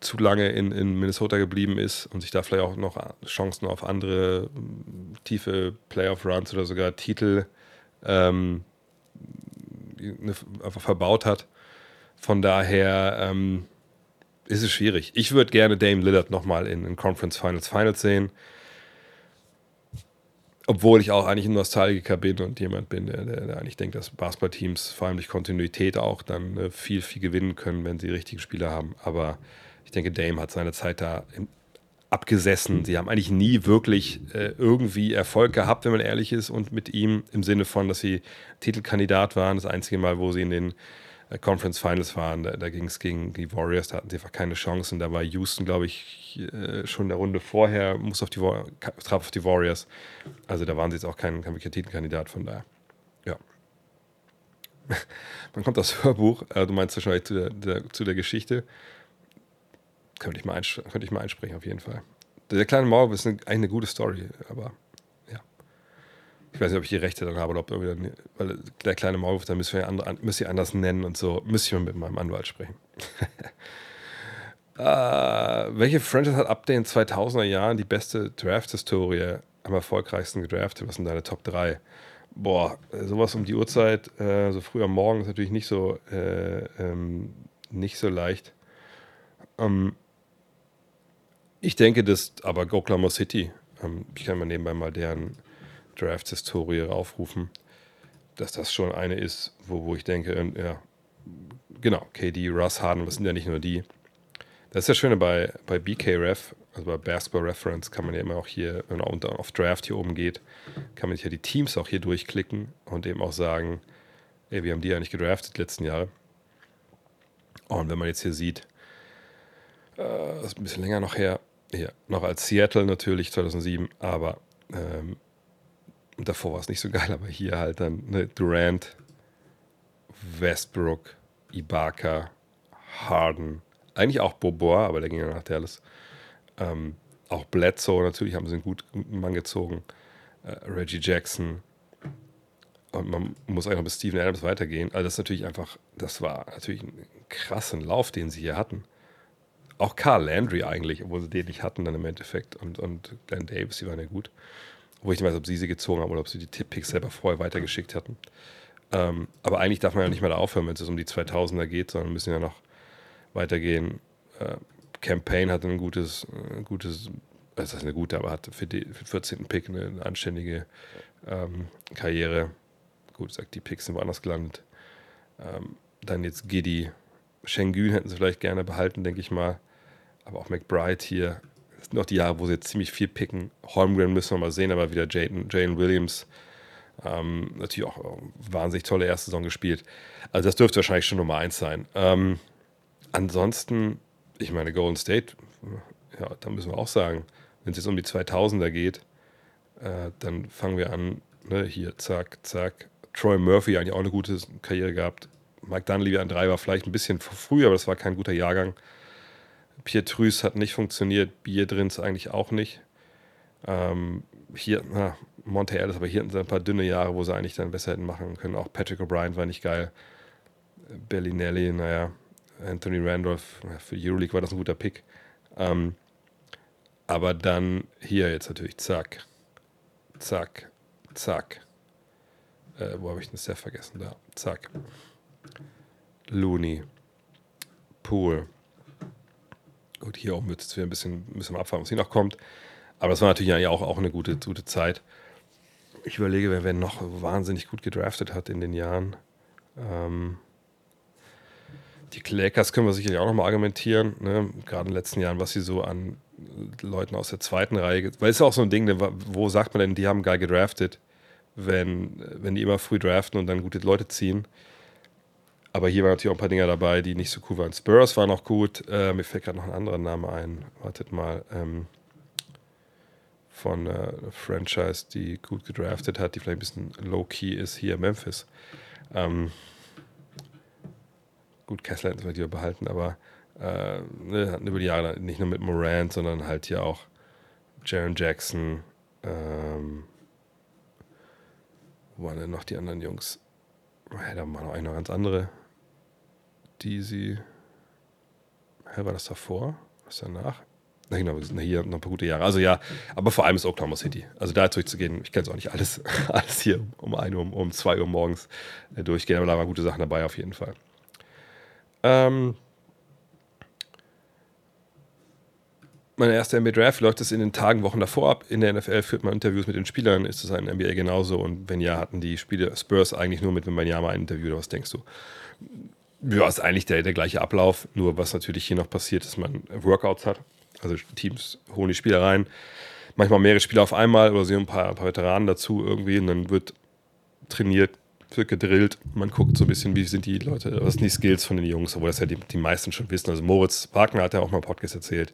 zu lange in, in Minnesota geblieben ist und sich da vielleicht auch noch Chancen auf andere tiefe Playoff-Runs oder sogar Titel ähm, einfach verbaut hat. Von daher ähm, ist es schwierig. Ich würde gerne Dame Lillard nochmal in, in Conference Finals Finals sehen. Obwohl ich auch eigentlich ein Nostalgiker bin und jemand bin, der, der, der eigentlich denkt, dass Basketballteams vor allem durch Kontinuität auch dann äh, viel, viel gewinnen können, wenn sie richtige Spieler haben. Aber ich denke, Dame hat seine Zeit da abgesessen. Sie haben eigentlich nie wirklich äh, irgendwie Erfolg gehabt, wenn man ehrlich ist, und mit ihm im Sinne von, dass sie Titelkandidat waren. Das einzige Mal, wo sie in den Conference Finals waren, da, da ging es gegen die Warriors, da hatten sie einfach keine Chancen. Da war Houston, glaube ich, äh, schon in der Runde vorher, muss auf die, traf auf die Warriors. Also da waren sie jetzt auch kein, kein wirklicher von daher. Ja. Man kommt das Hörbuch, äh, du meinst wahrscheinlich zu der, der, zu der Geschichte. Könnte ich, mal könnte ich mal einsprechen, auf jeden Fall. Der kleine Maulwurf ist eine, eigentlich eine gute Story, aber. Ich weiß nicht, ob ich die Rechte dann habe oder ob irgendwie, weil der kleine Maulwurf, da müssen wir andere, müsst ihr anders nennen und so. Müsste ich mit meinem Anwalt sprechen. äh, welche Franchise hat ab den 2000er Jahren die beste Draft-Historie am erfolgreichsten gedraftet? Was sind deine Top 3? Boah, sowas um die Uhrzeit, äh, so früh am Morgen ist natürlich nicht so, äh, ähm, nicht so leicht. Ähm, ich denke, dass aber Oklahoma City, ähm, ich kann mal nebenbei mal deren Draft-Historie aufrufen, dass das schon eine ist, wo, wo ich denke, äh, ja, genau, KD, Russ Harden, das sind ja nicht nur die. Das ist ja Schöne bei, bei BKRef, also bei Basketball Reference, kann man ja immer auch hier, wenn man auf Draft hier oben geht, kann man sich ja die Teams auch hier durchklicken und eben auch sagen, ey, wir haben die ja nicht gedraftet letzten Jahre. Und wenn man jetzt hier sieht, äh, ist ein bisschen länger noch her, ja, noch als Seattle natürlich 2007, aber ähm, davor war es nicht so geil, aber hier halt dann ne, Durant, Westbrook, Ibaka, Harden, eigentlich auch Bobois, aber der ging ja nach Dallas. Ähm, auch Bledsoe natürlich haben sie einen guten Mann gezogen. Äh, Reggie Jackson. Und man muss einfach bis Steven Adams weitergehen. Also das ist natürlich einfach, das war natürlich ein krassen Lauf, den sie hier hatten auch Carl Landry eigentlich, obwohl sie den nicht hatten dann im Endeffekt. Und, und Glenn Davis, die waren ja gut. Wo ich nicht weiß, ob sie sie gezogen haben oder ob sie die Tipp-Picks selber vorher weitergeschickt hatten. Ähm, aber eigentlich darf man ja nicht mehr da aufhören, wenn es um die 2000er geht, sondern müssen ja noch weitergehen. Äh, Campaign hatte ein gutes, ein gutes, das ist eine gute, aber hat für, die, für den 14. Pick eine, eine anständige ähm, Karriere. Gut, sagt die Picks sind woanders gelandet. Ähm, dann jetzt Giddy. Schengen hätten sie vielleicht gerne behalten, denke ich mal. Aber auch McBride hier. Sind noch die Jahre, wo sie jetzt ziemlich viel picken. Holmgren müssen wir mal sehen, aber wieder Jalen Williams. Ähm, natürlich auch wahnsinnig tolle erste Saison gespielt. Also das dürfte wahrscheinlich schon Nummer eins sein. Ähm, ansonsten, ich meine, Golden State, ja, da müssen wir auch sagen, wenn es jetzt um die 2000er geht, äh, dann fangen wir an, ne, hier, zack, zack. Troy Murphy eigentlich auch eine gute Karriere gehabt. Mike Dunleavy an drei war vielleicht ein bisschen früh, aber das war kein guter Jahrgang. Pietrus hat nicht funktioniert, Bierdrins eigentlich auch nicht. Ähm, hier, na, Monte Ellis, aber hier hatten sie ein paar dünne Jahre, wo sie eigentlich dann besser hätten machen können. Auch Patrick O'Brien war nicht geil. Bellinelli, naja, Anthony Randolph, für Euroleague war das ein guter Pick. Ähm, aber dann hier jetzt natürlich, zack, zack, zack. Äh, wo habe ich den Steph vergessen? Da, zack. Looney, Pool. Gut, hier oben wird es wieder ein bisschen, ein bisschen abfahren, was hier noch kommt. Aber das war natürlich eigentlich auch, auch eine gute, gute Zeit. Ich überlege, wer, wer noch wahnsinnig gut gedraftet hat in den Jahren. Ähm, die Lakers können wir sicherlich auch nochmal argumentieren, ne? gerade in den letzten Jahren, was sie so an Leuten aus der zweiten Reihe, weil es ist auch so ein Ding, ne? wo sagt man denn, die haben geil gedraftet, wenn, wenn die immer früh draften und dann gute Leute ziehen. Aber hier waren natürlich auch ein paar Dinger dabei, die nicht so cool waren. Spurs war noch gut, äh, mir fällt gerade noch ein anderer Name ein, wartet mal, ähm, von äh, einer Franchise, die gut gedraftet hat, die vielleicht ein bisschen low-key ist, hier Memphis. Ähm, gut, Kessler hätten wir behalten, aber äh, ne, hatten über die Jahre nicht nur mit Morant, sondern halt hier auch Jaron Jackson, ähm, wo waren denn noch die anderen Jungs? Da waren noch eine ganz andere, die sie. Hä, war das davor? Was danach? Na genau, wir sind hier noch ein paar gute Jahre. Also ja, aber vor allem ist Oklahoma City. Also da durchzugehen, ich kann es auch nicht alles, alles hier um 1 Uhr, um 2 Uhr morgens äh, durchgehen, aber da waren gute Sachen dabei auf jeden Fall. Ähm, meine erste NBA Draft läuft es in den Tagen, Wochen davor ab. In der NFL führt man Interviews mit den Spielern. Ist es ein NBA genauso? Und wenn ja, hatten die Spiele Spurs eigentlich nur mit wenn man ja mal ein Interview oder was denkst du? Ja, ist eigentlich der, der gleiche Ablauf. Nur was natürlich hier noch passiert, ist, dass man Workouts hat. Also Teams holen die Spieler rein. Manchmal mehrere Spieler auf einmal oder sie haben ein paar, ein paar Veteranen dazu irgendwie und dann wird trainiert, wird gedrillt. Man guckt so ein bisschen, wie sind die Leute, was sind die Skills von den Jungs, obwohl das ja die, die meisten schon wissen. Also Moritz Wagner hat ja auch mal im Podcast erzählt,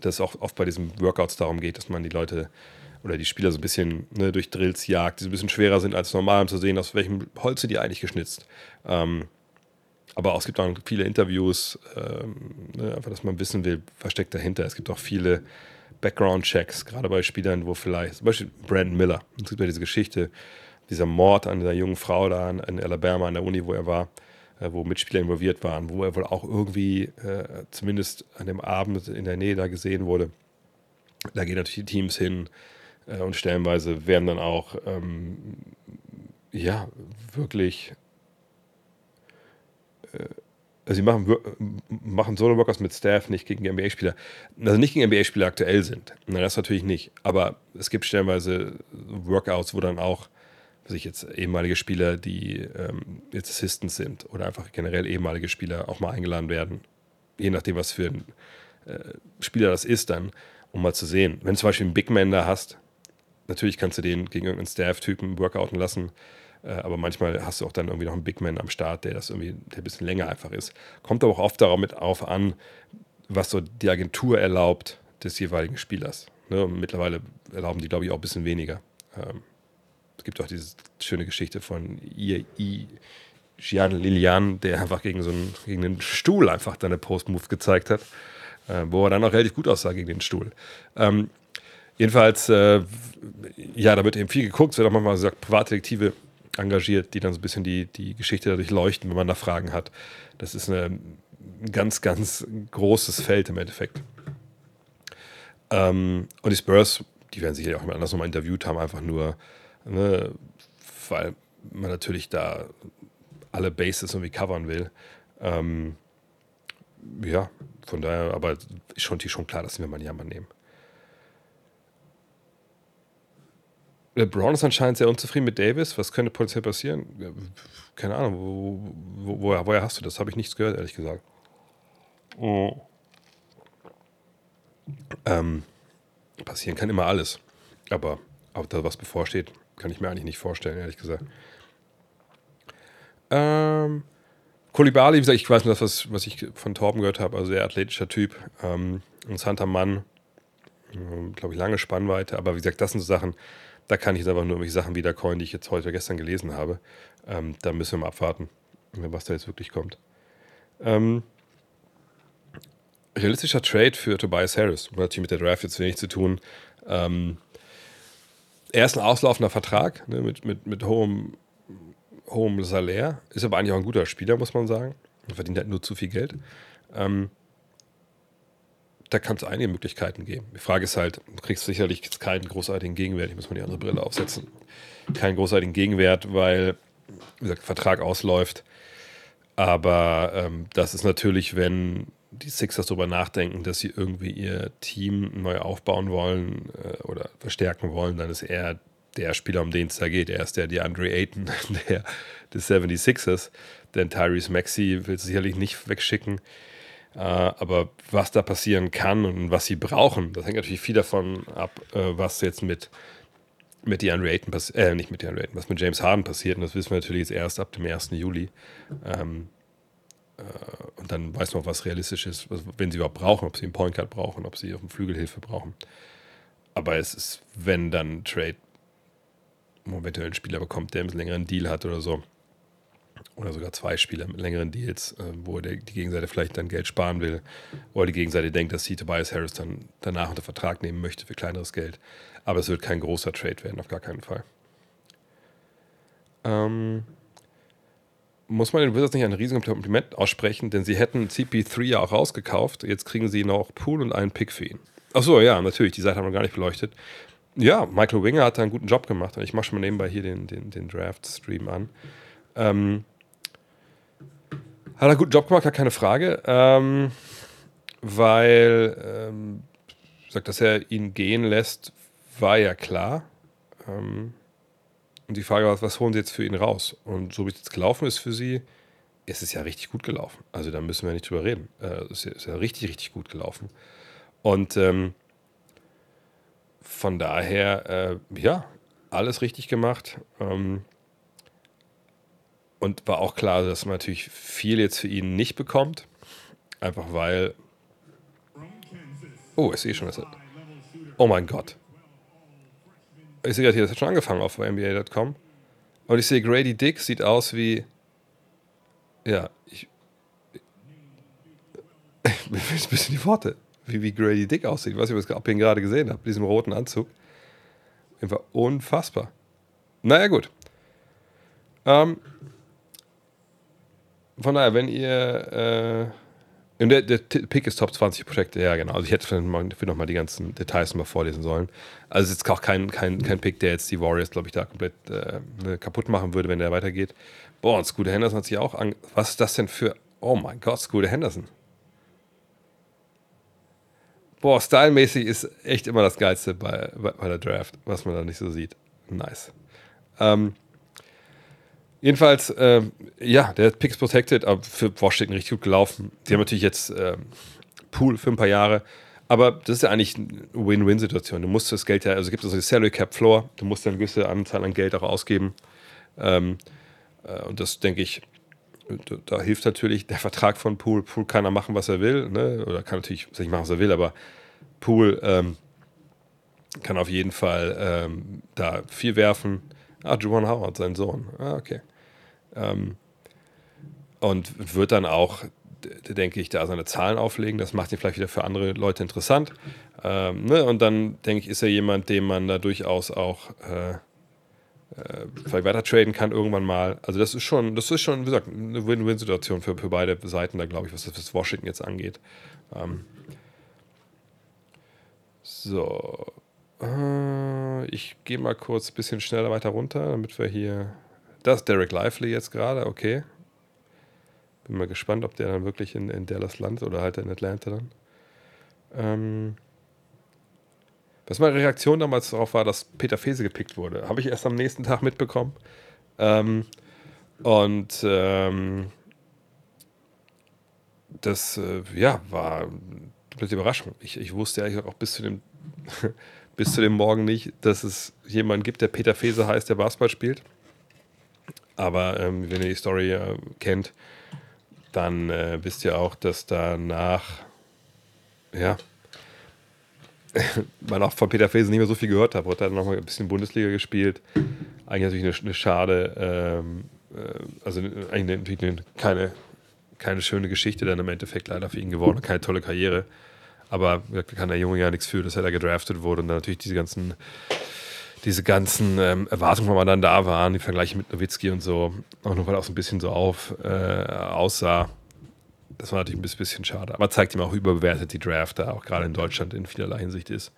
dass es auch oft bei diesen Workouts darum geht, dass man die Leute oder die Spieler so ein bisschen ne, durch Drills jagt, die so ein bisschen schwerer sind als normal, um zu sehen, aus welchem Holz sind die eigentlich geschnitzt. Ähm, aber auch, es gibt auch viele Interviews, ähm, ne, einfach, dass man wissen will, was steckt dahinter. Es gibt auch viele Background-Checks, gerade bei Spielern, wo vielleicht, zum Beispiel Brandon Miller, es gibt ja diese Geschichte, dieser Mord an der jungen Frau da in, Alabama an der Uni, wo er war, äh, wo Mitspieler involviert waren, wo er wohl auch irgendwie äh, zumindest an dem Abend in der Nähe da gesehen wurde. Da gehen natürlich die Teams hin äh, und stellenweise werden dann auch ähm, ja wirklich also sie machen, machen Solo-Workouts mit Staff nicht gegen NBA-Spieler. Also nicht gegen NBA-Spieler aktuell sind. Nein, das natürlich nicht. Aber es gibt stellenweise Workouts, wo dann auch sich jetzt ehemalige Spieler, die ähm, jetzt Assistants sind oder einfach generell ehemalige Spieler auch mal eingeladen werden. Je nachdem, was für ein äh, Spieler das ist, dann, um mal zu sehen. Wenn du zum Beispiel einen Big Man da hast, natürlich kannst du den gegen irgendeinen Staff-Typen workouten lassen. Äh, aber manchmal hast du auch dann irgendwie noch einen Big Man am Start, der das irgendwie, der ein bisschen länger einfach ist. Kommt aber auch oft darauf an, was so die Agentur erlaubt des jeweiligen Spielers. Ne? mittlerweile erlauben die, glaube ich, auch ein bisschen weniger. Ähm, es gibt auch diese schöne Geschichte von I, I Gian Lilian, der einfach gegen so einen, gegen den Stuhl einfach dann eine Post-Move gezeigt hat, äh, wo er dann auch relativ gut aussah gegen den Stuhl. Ähm, jedenfalls, äh, ja, da wird eben viel geguckt, es wird auch manchmal gesagt, Privatdetektive engagiert, die dann so ein bisschen die, die Geschichte dadurch leuchten, wenn man da Fragen hat. Das ist ein ganz, ganz großes Feld im Endeffekt. Ähm, und die Spurs, die werden sicherlich auch jemand anders nochmal interviewt haben, einfach nur ne, weil man natürlich da alle Bases irgendwie covern will. Ähm, ja, von daher, aber ist schon, schon klar, dass wir mal Jammer nehmen. LeBron ist anscheinend sehr unzufrieden mit Davis. Was könnte potenziell passieren? Keine Ahnung. Wo, wo, woher, woher, hast du das? Habe ich nichts gehört, ehrlich gesagt. Oh. Ähm, passieren kann immer alles. Aber, aber da, was bevorsteht, kann ich mir eigentlich nicht vorstellen, ehrlich gesagt. Ähm, Kolibali, wie gesagt, ich weiß nicht, was, was ich von Torben gehört habe, also sehr athletischer Typ, ähm, ein interessanter Mann, ähm, glaube ich, lange Spannweite, aber wie gesagt, das sind so Sachen, da kann ich jetzt einfach nur irgendwelche Sachen wiedercoin, die ich jetzt heute oder gestern gelesen habe. Ähm, da müssen wir mal abwarten, was da jetzt wirklich kommt. Ähm, realistischer Trade für Tobias Harris. Hat natürlich mit der Draft jetzt wenig zu tun. Ähm, er ist ein auslaufender Vertrag ne, mit, mit, mit hohem, hohem Salär. Ist aber eigentlich auch ein guter Spieler, muss man sagen. Er verdient halt nur zu viel Geld. Ähm, da kann es einige Möglichkeiten geben. Die Frage ist halt, du kriegst sicherlich keinen großartigen Gegenwert. Ich muss mal die andere Brille aufsetzen. Keinen großartigen Gegenwert, weil, wie gesagt, Vertrag ausläuft. Aber ähm, das ist natürlich, wenn die Sixers darüber nachdenken, dass sie irgendwie ihr Team neu aufbauen wollen äh, oder verstärken wollen, dann ist er der Spieler, um den es da geht. Er ist der DeAndre Ayton der, des 76ers. Denn Tyrese Maxey will sicherlich nicht wegschicken. Äh, aber was da passieren kann und was sie brauchen, das hängt natürlich viel davon ab, äh, was jetzt mit, mit DeAndre Ayton passiert, äh, nicht mit DeAndre Ayton, was mit James Harden passiert. Und das wissen wir natürlich jetzt erst ab dem 1. Juli. Ähm, äh, und dann weiß man, was realistisch ist, was, wenn sie überhaupt brauchen, ob sie einen Point Guard brauchen, ob sie auf dem Flügel Hilfe brauchen. Aber es ist, wenn dann Trade eventuell einen Spieler bekommt, der einen längeren Deal hat oder so, oder sogar zwei Spieler mit längeren Deals, äh, wo die Gegenseite vielleicht dann Geld sparen will, oder die Gegenseite denkt, dass sie Tobias Harris dann danach unter Vertrag nehmen möchte für kleineres Geld. Aber es wird kein großer Trade werden, auf gar keinen Fall. Ähm, muss man den Wizards nicht ein riesiges Kompliment aussprechen, denn sie hätten CP3 ja auch rausgekauft. Jetzt kriegen sie noch Pool und einen Pick für ihn. Achso, ja, natürlich, die Seite haben wir gar nicht beleuchtet. Ja, Michael Winger hat da einen guten Job gemacht und ich mache schon mal nebenbei hier den, den, den Draft-Stream an. Ähm, hat er einen guten Job gemacht, gar keine Frage. Ähm, weil, ähm, sagt, dass er ihn gehen lässt, war ja klar. Ähm, und die Frage war, was holen sie jetzt für ihn raus? Und so wie es jetzt gelaufen ist für sie, ist es ja richtig gut gelaufen. Also da müssen wir nicht drüber reden. Äh, es ist ja richtig, richtig gut gelaufen. Und ähm, von daher, äh, ja, alles richtig gemacht. Ähm, und war auch klar, dass man natürlich viel jetzt für ihn nicht bekommt. Einfach weil. Oh, ich sehe schon, dass er. Oh mein Gott. Ich sehe gerade hier, das hat schon angefangen auf NBA.com. Und ich sehe, Grady Dick sieht aus wie. Ja, ich. Mir fehlen ein bisschen die Worte, wie, wie Grady Dick aussieht. Ich weiß nicht, ob ich ihn gerade gesehen habe, diesem roten Anzug. Einfach unfassbar. Naja, gut. Ähm, von daher, wenn ihr. Äh, der, der Pick ist Top 20 Projekte, ja, genau. Also ich hätte für nochmal die ganzen Details mal vorlesen sollen. Also es ist auch kein, kein, kein Pick, der jetzt die Warriors, glaube ich, da komplett äh, ne, kaputt machen würde, wenn der weitergeht. Boah, und Scooter Henderson hat sich auch an. Was ist das denn für. Oh mein Gott, Scooter Henderson. Boah, stylmäßig ist echt immer das Geilste bei, bei, bei der Draft, was man da nicht so sieht. Nice. Ähm, Jedenfalls, äh, ja, der Picks Protected, aber für Washington richtig gut gelaufen. Die haben natürlich jetzt äh, Pool für ein paar Jahre, aber das ist ja eigentlich eine Win-Win-Situation. Du musst das Geld ja, also gibt es also die Salary Cap Floor, du musst ja eine gewisse Anzahl an Geld auch ausgeben. Ähm, äh, und das denke ich, da, da, hilft natürlich der Vertrag von Pool. Pool kann er machen, was er will, ne? oder kann natürlich nicht machen, was er will, aber Pool ähm, kann auf jeden Fall ähm, da viel werfen Ah, Juwan Howard, sein Sohn. Ah, okay. Ähm, und wird dann auch, denke ich, da seine Zahlen auflegen. Das macht ihn vielleicht wieder für andere Leute interessant. Ähm, ne? Und dann, denke ich, ist er jemand, dem man da durchaus auch äh, äh, vielleicht weiter traden kann irgendwann mal. Also das ist schon, das ist schon, wie gesagt, eine Win-Win-Situation für, für beide Seiten da, glaube ich, was das was Washington jetzt angeht. Ähm, so. Äh, ich gehe mal kurz ein bisschen schneller weiter runter, damit wir hier. Das ist Derek Lively jetzt gerade, okay. Bin mal gespannt, ob der dann wirklich in, in Dallas landet oder halt in Atlanta dann. Ähm, was meine Reaktion damals darauf war, dass Peter Fese gepickt wurde, habe ich erst am nächsten Tag mitbekommen. Ähm, und ähm, das äh, ja, war eine Überraschung. Ich, ich wusste eigentlich auch bis zu, dem, bis zu dem Morgen nicht, dass es jemanden gibt, der Peter Fese heißt, der Basketball spielt. Aber ähm, wenn ihr die Story äh, kennt, dann äh, wisst ihr auch, dass danach, ja, man auch von Peter Fese nicht mehr so viel gehört hat. Hat dann nochmal ein bisschen Bundesliga gespielt. Eigentlich natürlich eine, eine schade, ähm, äh, also eigentlich natürlich keine, keine schöne Geschichte dann im Endeffekt leider für ihn geworden, keine tolle Karriere. Aber da kann der Junge ja nichts für, dass er da gedraftet wurde und dann natürlich diese ganzen, diese ganzen ähm, Erwartungen, die dann da waren, die Vergleiche mit Nowitzki und so, auch nur weil er auch so ein bisschen so auf äh, aussah. Das war natürlich ein bisschen schade. Aber zeigt ihm auch, überbewertet die Draft da auch gerade in Deutschland in vielerlei Hinsicht ist.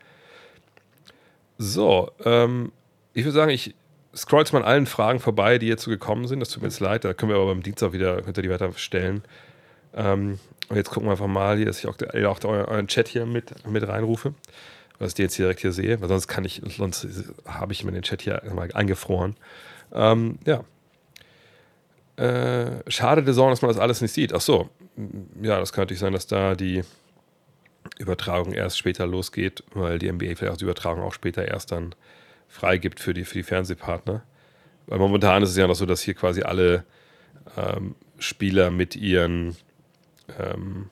So, ähm, ich würde sagen, ich scroll jetzt mal an allen Fragen vorbei, die jetzt so gekommen sind. Das tut mir jetzt leid, da können wir aber beim Dienstag wieder, könnt ihr die weiter stellen. Ähm, und jetzt gucken wir einfach mal hier, dass ich auch, auch euren Chat hier mit, mit reinrufe. Was ich jetzt direkt hier sehe, weil sonst kann ich, sonst habe ich immer den Chat hier mal eingefroren. Ähm, ja. Äh, schade der Sorge, dass man das alles nicht sieht. Ach so, ja, das kann natürlich sein, dass da die Übertragung erst später losgeht, weil die NBA vielleicht auch die Übertragung auch später erst dann freigibt für die, für die Fernsehpartner. Weil momentan ist es ja noch so, dass hier quasi alle ähm, Spieler mit ihren ähm,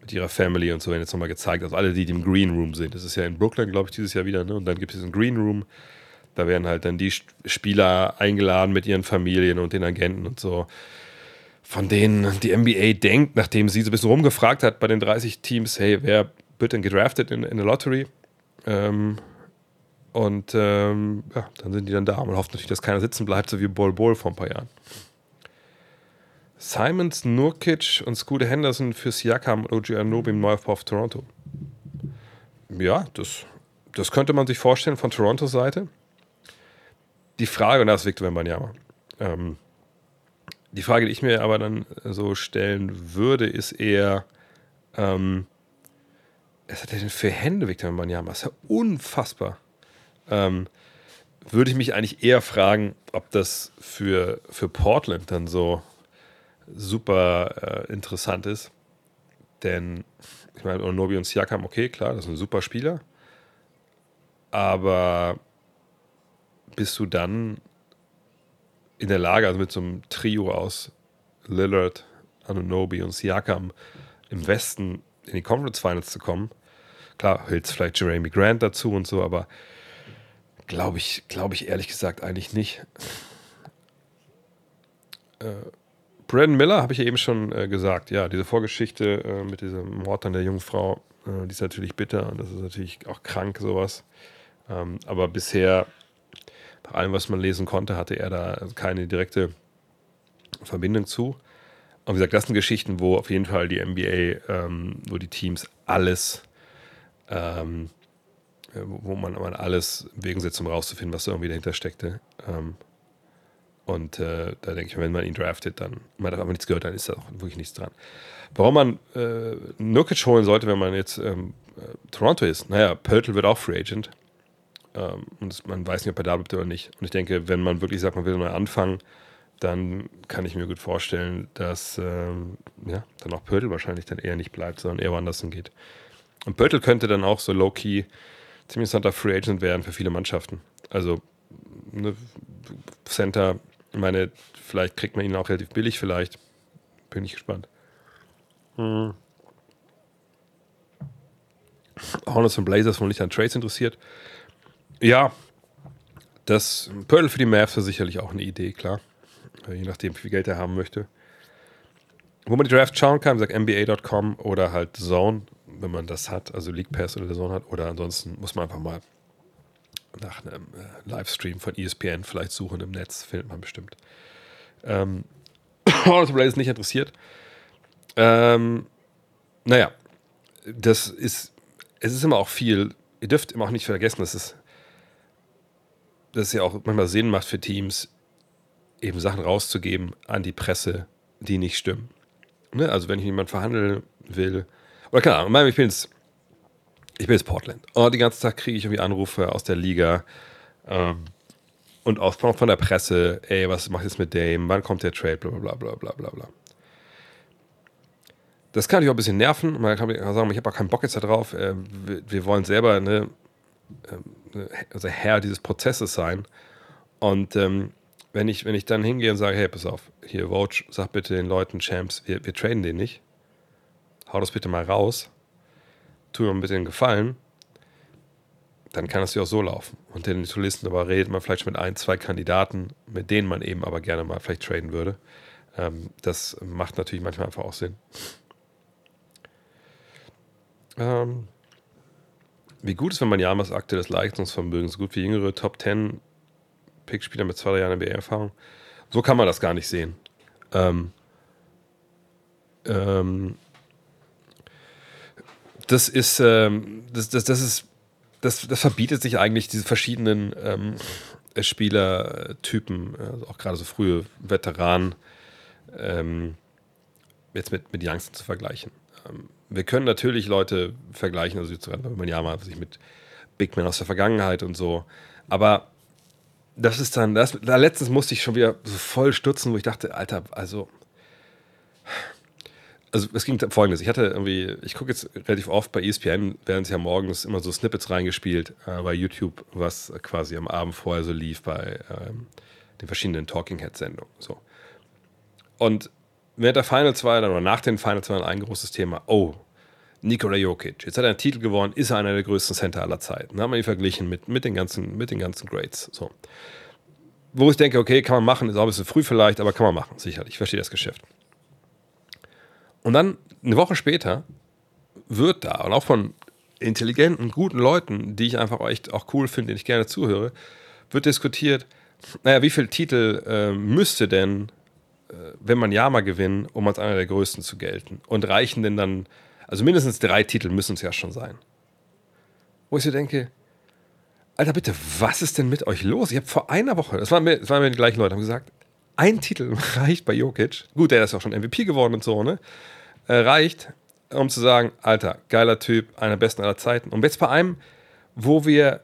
mit ihrer Family und so werden jetzt nochmal gezeigt. Also alle, die im Green Room sind. Das ist ja in Brooklyn, glaube ich, dieses Jahr wieder. Ne? Und dann gibt es einen Green Room. Da werden halt dann die Spieler eingeladen mit ihren Familien und den Agenten und so. Von denen die NBA denkt, nachdem sie so ein bisschen rumgefragt hat bei den 30 Teams, hey, wer wird denn gedraftet in, in der Lottery? Ähm, und ähm, ja, dann sind die dann da. Man hofft natürlich, dass keiner sitzen bleibt, so wie Bol Bol vor ein paar Jahren. Simons, Nurkic und Scooter Henderson für Siakam und OG Anobi im Neuaufbau auf Toronto. Ja, das, das könnte man sich vorstellen von Torontos Seite. Die Frage, und das ist Victor Wembanyama, ähm, die Frage, die ich mir aber dann so stellen würde, ist eher, ähm, was hat er denn für Hände, Victor Wembanyama? Das ist ja unfassbar. Ähm, würde ich mich eigentlich eher fragen, ob das für, für Portland dann so super äh, interessant ist. Denn, ich meine, Onobi und Siakam, okay, klar, das sind super Spieler. Aber bist du dann in der Lage, also mit so einem Trio aus Lillard, Anunobi und Siakam im Westen in die Conference Finals zu kommen? Klar, hältst vielleicht Jeremy Grant dazu und so, aber glaube ich, glaube ich ehrlich gesagt eigentlich nicht. Äh, Brandon Miller habe ich ja eben schon äh, gesagt. Ja, diese Vorgeschichte äh, mit diesem Mord an der jungen Frau, äh, die ist natürlich bitter und das ist natürlich auch krank, sowas. Ähm, aber bisher, nach allem, was man lesen konnte, hatte er da keine direkte Verbindung zu. Und wie gesagt, das sind Geschichten, wo auf jeden Fall die NBA, ähm, wo die Teams alles, ähm, äh, wo man, man alles Bewegung setzt, um rauszufinden, was da irgendwie dahinter steckte. Ähm, und äh, da denke ich, wenn man ihn draftet, dann man hat aber nichts gehört, dann ist da auch wirklich nichts dran. Warum man äh, Nurkic holen sollte, wenn man jetzt ähm, äh, Toronto ist, naja, Pöltl wird auch Free Agent. Ähm, und man weiß nicht, ob er da bleibt oder nicht. Und ich denke, wenn man wirklich sagt, man will neu anfangen, dann kann ich mir gut vorstellen, dass ähm, ja, dann auch Pöltl wahrscheinlich dann eher nicht bleibt, sondern eher woanders hingeht. Und Pöltl könnte dann auch so low-key ziemlich interessanter Free Agent werden für viele Mannschaften. Also ne, Center ich meine, vielleicht kriegt man ihn auch relativ billig, vielleicht. Bin ich gespannt. Hm. Hornets und Blazers wohl nicht an Trades interessiert. Ja, das Pearl für die Mavs ist sicherlich auch eine Idee, klar. Je nachdem, wie viel Geld er haben möchte. Wo man die Draft schauen kann, sagt NBA.com oder halt Zone, wenn man das hat, also League Pass oder Zone hat. Oder ansonsten muss man einfach mal nach einem äh, Livestream von ESPN vielleicht suchen im Netz, findet man bestimmt. Ähm, Hornets ist nicht interessiert. Ähm, naja, das ist, es ist immer auch viel, ihr dürft immer auch nicht vergessen, dass es, dass es ja auch manchmal Sinn macht für Teams, eben Sachen rauszugeben an die Presse, die nicht stimmen. Ne? Also wenn ich jemand verhandeln will, oder keine Ahnung, ich bin jetzt, ich bin jetzt Portland. Und den ganzen Tag kriege ich irgendwie Anrufe aus der Liga ähm, und auch von der Presse, ey, was macht jetzt mit Dame, wann kommt der Trade, bla bla bla bla bla bla. Das kann dich auch ein bisschen nerven. Man kann sagen, ich habe auch keinen Bock jetzt darauf. Äh, wir, wollen selber ne, also Herr dieses Prozesses sein. Und ähm, wenn, ich, wenn ich dann hingehe und sage, hey, pass auf, hier, Vogue, sag bitte den Leuten, Champs, wir, wir traden den nicht. Hau das bitte mal raus. Tu mir bitte den Gefallen. Dann kann das ja auch so laufen. Und den Touristen aber redet man vielleicht mit ein, zwei Kandidaten, mit denen man eben aber gerne mal vielleicht traden würde. Ähm, das macht natürlich manchmal einfach auch Sinn. Ähm, wie gut ist, wenn man Jamas aktuelles Leistungsvermögen so gut wie jüngere Top 10 Pick-Spieler mit zwei, drei Jahren NBA-Erfahrung. So kann man das gar nicht sehen. Ähm, ähm, das ist, ähm, das, das, das ist, das, das verbietet sich eigentlich diese verschiedenen ähm, Spielertypen, also auch gerade so frühe Veteranen, ähm, jetzt mit, mit Youngstern zu vergleichen. Ähm, wir können natürlich Leute vergleichen, also wenn man ja mal sich mit Big Men aus der Vergangenheit und so, aber das ist dann, das, da letztens musste ich schon wieder so voll stutzen, wo ich dachte, Alter, also, also es ging folgendes, ich hatte irgendwie, ich gucke jetzt relativ oft bei ESPN, werden es ja morgens immer so Snippets reingespielt äh, bei YouTube, was quasi am Abend vorher so lief bei ähm, den verschiedenen Talking Head Sendungen, so. Und während der Finals war dann, oder nach den Finals war dann ein großes Thema, oh, Nikola Jokic, jetzt hat er einen Titel gewonnen, ist er einer der größten Center aller Zeiten. Haben wir ihn verglichen mit, mit, den ganzen, mit den ganzen Grades. So. Wo ich denke, okay, kann man machen, ist auch ein bisschen früh vielleicht, aber kann man machen, sicherlich. Ich verstehe das Geschäft. Und dann, eine Woche später, wird da, und auch von intelligenten, guten Leuten, die ich einfach echt auch cool finde, denen ich gerne zuhöre, wird diskutiert, naja, wie viele Titel äh, müsste denn äh, wenn man Yama gewinnen, um als einer der größten zu gelten. Und reichen denn dann, also mindestens drei Titel müssen es ja schon sein. Wo ich so denke, Alter, bitte, was ist denn mit euch los? Ich habe vor einer Woche, das waren mir, das waren mir die gleichen Leute, haben gesagt, ein Titel reicht bei Jokic. Gut, der ist auch schon MVP geworden und so, ne? Reicht, um zu sagen, Alter, geiler Typ, einer der besten aller Zeiten. Und jetzt bei einem, wo wir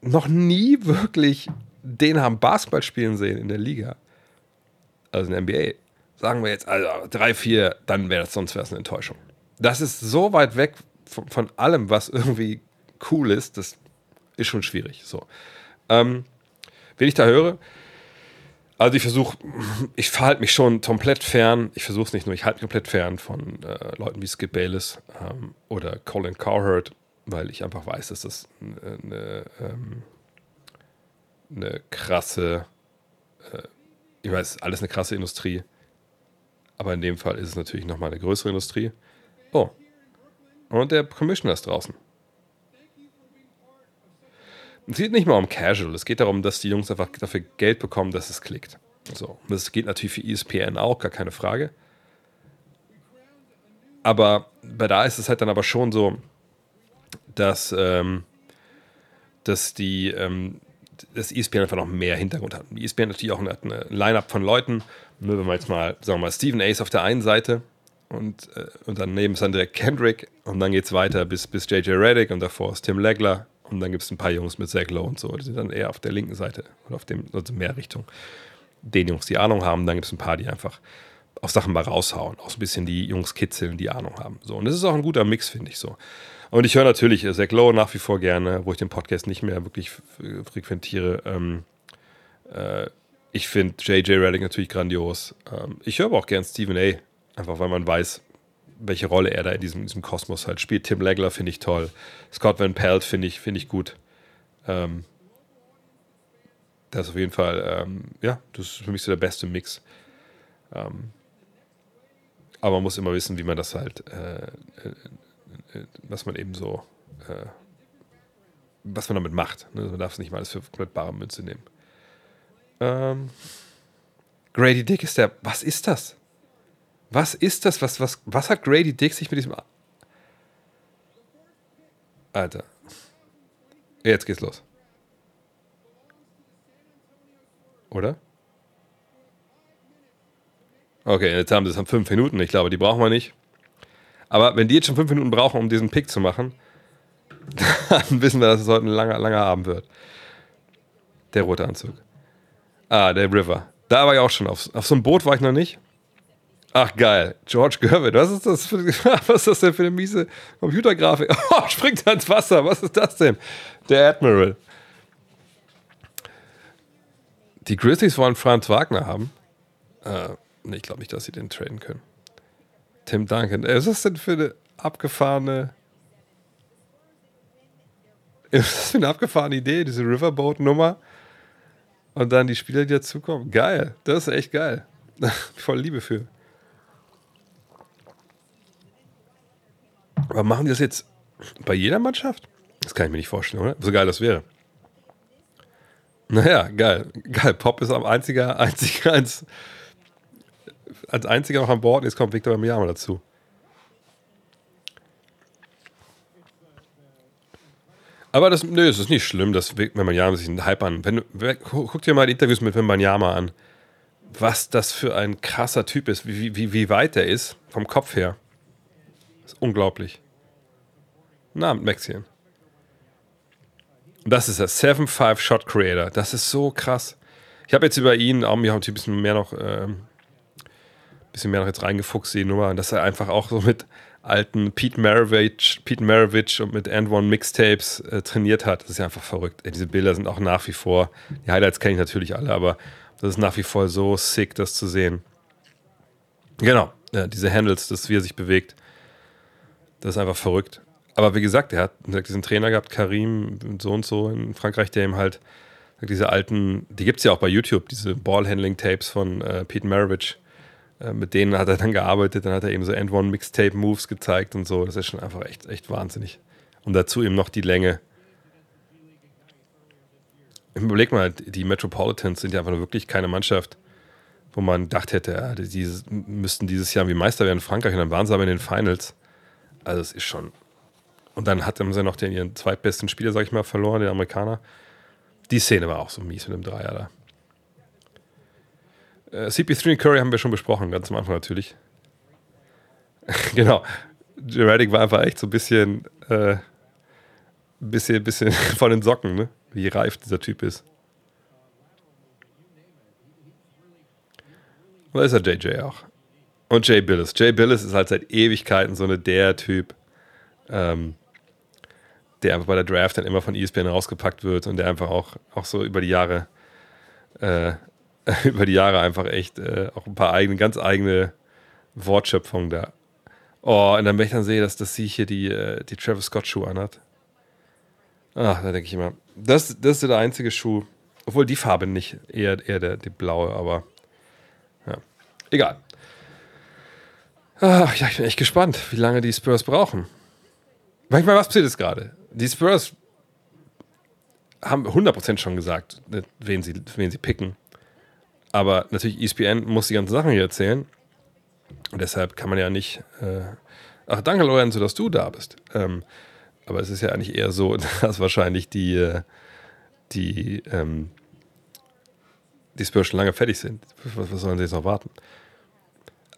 noch nie wirklich den haben Basketball spielen sehen in der Liga also in der NBA, sagen wir jetzt, also drei, vier, dann wäre das sonst wäre eine Enttäuschung. Das ist so weit weg von, von, allem, was irgendwie cool ist, das ist schon schwierig. So. Ähm, wen ich da höre, also ich versuche, ich verhalte mich schon komplett fern, ich versuche es nicht nur, ich halte mich komplett fern von äh, Leuten wie Skip Bayless ähm, oder Colin Cowherd, weil ich einfach weiß, dass das eine, eine, ähm, eine krasse äh, ich weiß, alles eine krasse Industrie. Aber in dem Fall ist es natürlich nochmal eine größere Industrie. Oh. Und der Commissioner ist draußen. Es geht nicht mal um Casual. Es geht darum, dass die Jungs einfach dafür Geld bekommen, dass es klickt. So. Das geht natürlich für ESPN auch, gar keine Frage. Aber bei da ist es halt dann aber schon so, dass, ähm, dass die, ähm, dass ESPN einfach noch mehr Hintergrund hat. Die ESPN natürlich auch eine, Line-Up von Leuten. Nur wenn wir jetzt mal, sagen wir mal, Stephen Ace auf der einen Seite und, äh, und daneben ist dann direkt Kendrick und dann geht es weiter bis, bis JJ Reddick und davor ist Tim Legler und dann gibt es ein paar Jungs mit Zach Lowe und so. Die sind dann eher auf der linken Seite oder auf dem, also mehr Richtung den Jungs, die Ahnung haben. Dann gibt es ein paar, die einfach auf Sachen mal raushauen, auch so ein bisschen die Jungs kitzeln, die Ahnung haben. So. Und das ist auch ein guter Mix, finde ich so. Und ich höre natürlich äh, Zach Lowe nach wie vor gerne, wo ich den Podcast nicht mehr wirklich frequentiere. Ähm, äh, ich finde JJ Reddick natürlich grandios. Ähm, ich höre aber auch gern Stephen A. Einfach weil man weiß, welche Rolle er da in diesem, diesem Kosmos halt spielt. Tim Legler finde ich toll. Scott Van Pelt finde ich, find ich gut. Ähm, das ist auf jeden Fall, ähm, ja, das ist für mich so der beste Mix. Ähm, aber man muss immer wissen, wie man das halt äh, äh was man eben so, äh, was man damit macht. Ne? Man darf es nicht mal alles für komplett bare Münze nehmen. Ähm, Grady Dick ist der, was ist das? Was ist das? Was, was, was hat Grady Dick sich mit diesem. Alter. Jetzt geht's los. Oder? Okay, jetzt haben sie es fünf Minuten. Ich glaube, die brauchen wir nicht. Aber wenn die jetzt schon fünf Minuten brauchen, um diesen Pick zu machen, dann wissen wir, dass es heute ein langer, langer Abend wird. Der rote Anzug. Ah, der River. Da war ich auch schon. Auf, auf so einem Boot war ich noch nicht. Ach geil, George Gervin, was ist das für, was ist das denn für eine miese Computergrafik? Oh, springt ins Wasser, was ist das denn? Der Admiral. Die Grizzlies wollen Franz Wagner haben. Äh, ich glaube nicht, dass sie den traden können. Tim Duncan. Was ist das denn für eine abgefahrene. Was ist das für eine abgefahrene Idee, diese Riverboat-Nummer? Und dann die Spieler, die dazukommen. Geil, das ist echt geil. Voll Liebe für. Aber machen die das jetzt bei jeder Mannschaft? Das kann ich mir nicht vorstellen, oder? So geil das wäre. Naja, geil. Geil. Pop ist am einziger, einziger, als, als einziger noch an Bord. Jetzt kommt Victor Miyama dazu. Aber das, nö, es ist nicht schlimm, dass Wembanyama sich einen Hype an. Wenn, guck dir mal die Interviews mit Wembanyama an. Was das für ein krasser Typ ist, wie, wie, wie weit er ist, vom Kopf her. Ist unglaublich. Na, mit Maxien. Das ist der 7-5 Shot Creator. Das ist so krass. Ich habe jetzt über ihn auch mir ein bisschen mehr noch, ähm, bisschen mehr noch jetzt reingefuchst, die Nummer, dass er einfach auch so mit alten Pete Maravich, Pete Maravich und mit And One Mixtapes äh, trainiert hat. Das ist ja einfach verrückt. Ey, diese Bilder sind auch nach wie vor, die Highlights kenne ich natürlich alle, aber das ist nach wie vor so sick, das zu sehen. Genau, ja, diese Handles, das wie er sich bewegt, das ist einfach verrückt. Aber wie gesagt, er hat diesen Trainer gehabt, Karim, so und so in Frankreich, der ihm halt diese alten, die gibt es ja auch bei YouTube, diese Ballhandling-Tapes von äh, Pete Maravich. Äh, mit denen hat er dann gearbeitet, dann hat er eben so End-One-Mixtape-Moves gezeigt und so. Das ist schon einfach echt, echt wahnsinnig. Und dazu eben noch die Länge. Überleg mal, die Metropolitans sind ja einfach wirklich keine Mannschaft, wo man gedacht hätte, ja, die müssten dieses Jahr wie Meister werden in Frankreich und dann waren sie aber in den Finals. Also es ist schon. Und dann hatten sie noch den ihren zweitbesten Spieler, sag ich mal, verloren, den Amerikaner. Die Szene war auch so mies mit dem Dreier da. Äh, CP3 und Curry haben wir schon besprochen, ganz am Anfang natürlich. genau. Jeratic war einfach echt so ein bisschen, äh, bisschen, bisschen von den Socken, ne? wie reif dieser Typ ist. Und da ist er JJ auch. Und Jay Billis. Jay Billis ist halt seit Ewigkeiten so eine der Typ, ähm, der einfach bei der Draft dann immer von ESPN rausgepackt wird und der einfach auch, auch so über die Jahre, äh, über die Jahre einfach echt äh, auch ein paar eigene, ganz eigene Wortschöpfungen da. Oh, und dann, wenn ich dann sehe, dass, dass sie hier die, äh, die Travis Scott Schuhe anhat. Ach, da denke ich immer, das, das ist der einzige Schuh. Obwohl die Farbe nicht, eher, eher der, die blaue, aber ja. Egal. Ach, ja, ich bin echt gespannt, wie lange die Spurs brauchen. Manchmal, was passiert jetzt gerade? Die Spurs haben 100% schon gesagt, ne, wen sie, wen sie picken. Aber natürlich, ESPN muss die ganzen Sachen hier erzählen. Und deshalb kann man ja nicht. Äh, ach, danke, Lorenzo, dass du da bist. Ähm, aber es ist ja eigentlich eher so, dass wahrscheinlich die, äh, die, ähm, die Spurs schon lange fertig sind. Was, was sollen sie jetzt noch warten?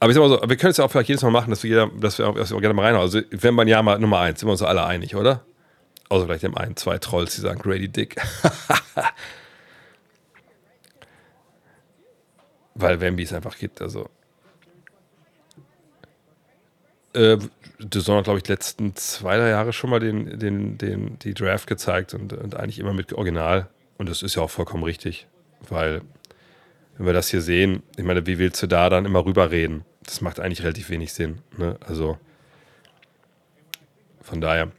Aber ich sag mal so, wir können es ja auch vielleicht jedes Mal machen, dass wir, jeder, dass wir, dass wir gerne mal reinhauen. Also, wenn man ja mal Nummer eins, sind wir uns alle einig, oder? Außer vielleicht dem einen, zwei Trolls, die sagen Grady Dick. Weil Wemby es einfach gibt, also. Äh, Saison hat, glaube ich, die letzten zwei, drei Jahre schon mal den, den, den, die Draft gezeigt und, und eigentlich immer mit Original. Und das ist ja auch vollkommen richtig, weil, wenn wir das hier sehen, ich meine, wie willst du da dann immer rüberreden? Das macht eigentlich relativ wenig Sinn. Ne? Also, von daher,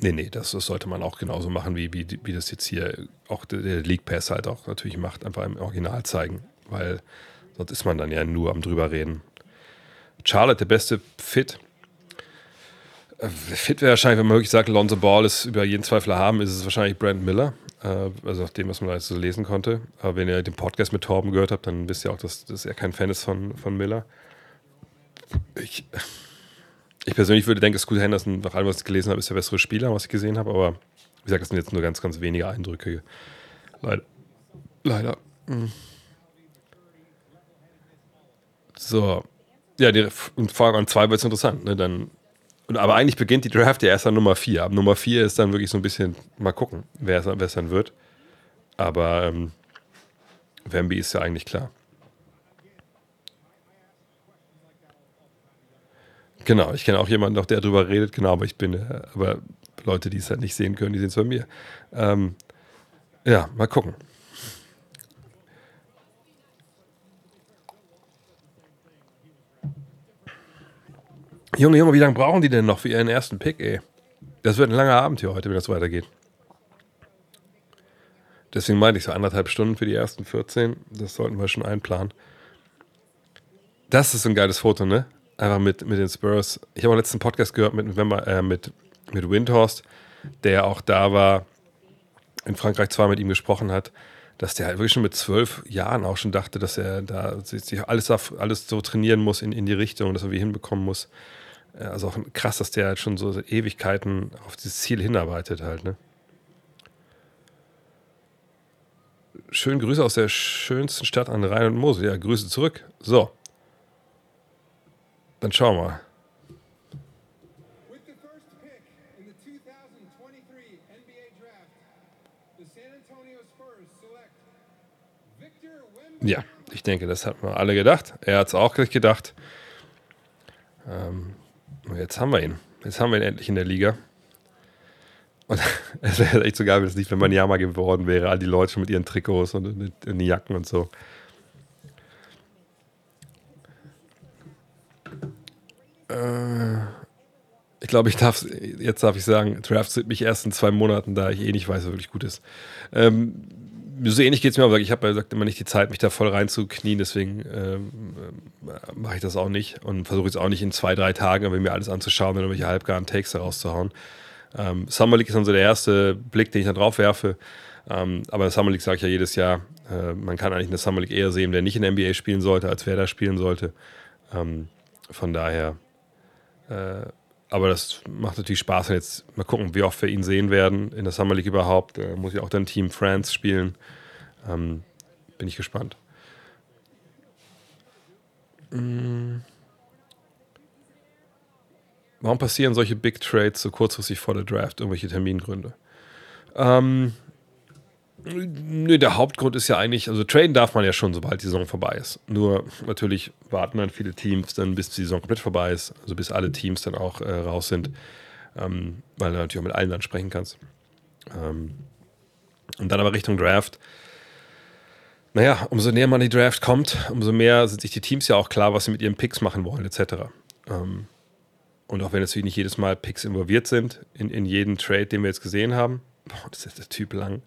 nee, nee, das, das, sollte man auch genauso machen, wie, wie, wie das jetzt hier auch der, League Pass halt auch natürlich macht, einfach im Original zeigen, weil sonst ist man dann ja nur am drüber reden. Charlotte, der beste Fit. Fit wäre wahrscheinlich, wenn man wirklich sagt, Lonzo Ball ist über jeden Zweifel haben, ist es wahrscheinlich Brand Miller. Äh, also nach dem, was man jetzt so lesen konnte. Aber wenn ihr den Podcast mit Torben gehört habt, dann wisst ihr auch, dass, dass er kein Fan ist von, von Miller. Ich, ich persönlich würde denken, Scoot Henderson, nach allem, was ich gelesen habe, ist der bessere Spieler, was ich gesehen habe. Aber wie gesagt, das sind jetzt nur ganz, ganz wenige Eindrücke. Leider. Leider. Mhm. So. Ja, die, allem an zwei wird es interessant. Ne? Dann, aber eigentlich beginnt die Draft ja erst an Nummer 4. Ab Nummer 4 ist dann wirklich so ein bisschen, mal gucken, wer es dann wird. Aber ähm, Wemby ist ja eigentlich klar. Genau, ich kenne auch jemanden noch, der darüber redet, genau, aber ich bin, äh, aber Leute, die es halt nicht sehen können, die sehen es bei mir. Ähm, ja, mal gucken. Junge, Junge, wie lange brauchen die denn noch für ihren ersten Pick, ey? Das wird ein langer Abend hier heute, wenn das weitergeht. Deswegen meinte ich so anderthalb Stunden für die ersten 14. Das sollten wir schon einplanen. Das ist ein geiles Foto, ne? Einfach mit, mit den Spurs. Ich habe auch letzten Podcast gehört mit, äh, mit, mit Windhorst, der auch da war, in Frankreich zwar mit ihm gesprochen hat, dass der halt wirklich schon mit zwölf Jahren auch schon dachte, dass er da sich alles, alles so trainieren muss in, in die Richtung, dass er wie hinbekommen muss. Äh, also auch krass, dass der halt schon so Ewigkeiten auf dieses Ziel hinarbeitet halt, ne? Schönen Grüße aus der schönsten Stadt an Rhein und Mosel. Ja, Grüße zurück. So. Dann schauen wir mal. Ja, ich denke, das hat wir alle gedacht. Er hat es auch gleich gedacht. Ähm, jetzt haben wir ihn. Jetzt haben wir ihn endlich in der Liga. Und es wäre echt so geil, wenn es nicht, wenn man Yama geworden wäre. All die Leute schon mit ihren Trikots und mit, den Jacken und so. Äh, ich glaube, ich darf jetzt darf ich sagen, Draft sind mich erst in zwei Monaten, da ich eh nicht weiß, was wirklich gut ist. Ähm, so ähnlich geht es mir, aber ich habe ja gesagt, immer nicht die Zeit, mich da voll reinzuknien, deswegen ähm, äh, mache ich das auch nicht und versuche jetzt auch nicht in zwei, drei Tagen mir alles anzuschauen und irgendwelche halbgaren Takes rauszuhauen. Ähm, Summer League ist dann so der erste Blick, den ich da drauf werfe. Ähm, aber Summer League sage ich ja jedes Jahr, äh, man kann eigentlich eine Summer League eher sehen, der nicht in der NBA spielen sollte, als wer da spielen sollte. Ähm, von daher, äh, aber das macht natürlich Spaß. Und jetzt mal gucken, wie oft wir ihn sehen werden in der Summer League überhaupt. Äh, muss ich auch dann Team France spielen. Ähm, bin ich gespannt. Mhm. Warum passieren solche Big Trades so kurzfristig vor der Draft? Irgendwelche Termingründe? Ähm, Nö, der Hauptgrund ist ja eigentlich, also traden darf man ja schon, sobald die Saison vorbei ist. Nur natürlich warten dann viele Teams dann, bis die Saison komplett vorbei ist, also bis alle Teams dann auch äh, raus sind, ähm, weil du natürlich auch mit allen dann sprechen kannst. Ähm, und dann aber Richtung Draft. Naja, umso näher man die Draft kommt, umso mehr sind sich die Teams ja auch klar, was sie mit ihren Picks machen wollen, etc. Ähm, und auch wenn natürlich nicht jedes Mal Picks involviert sind, in, in jeden Trade, den wir jetzt gesehen haben, boah, das ist der Typ lang,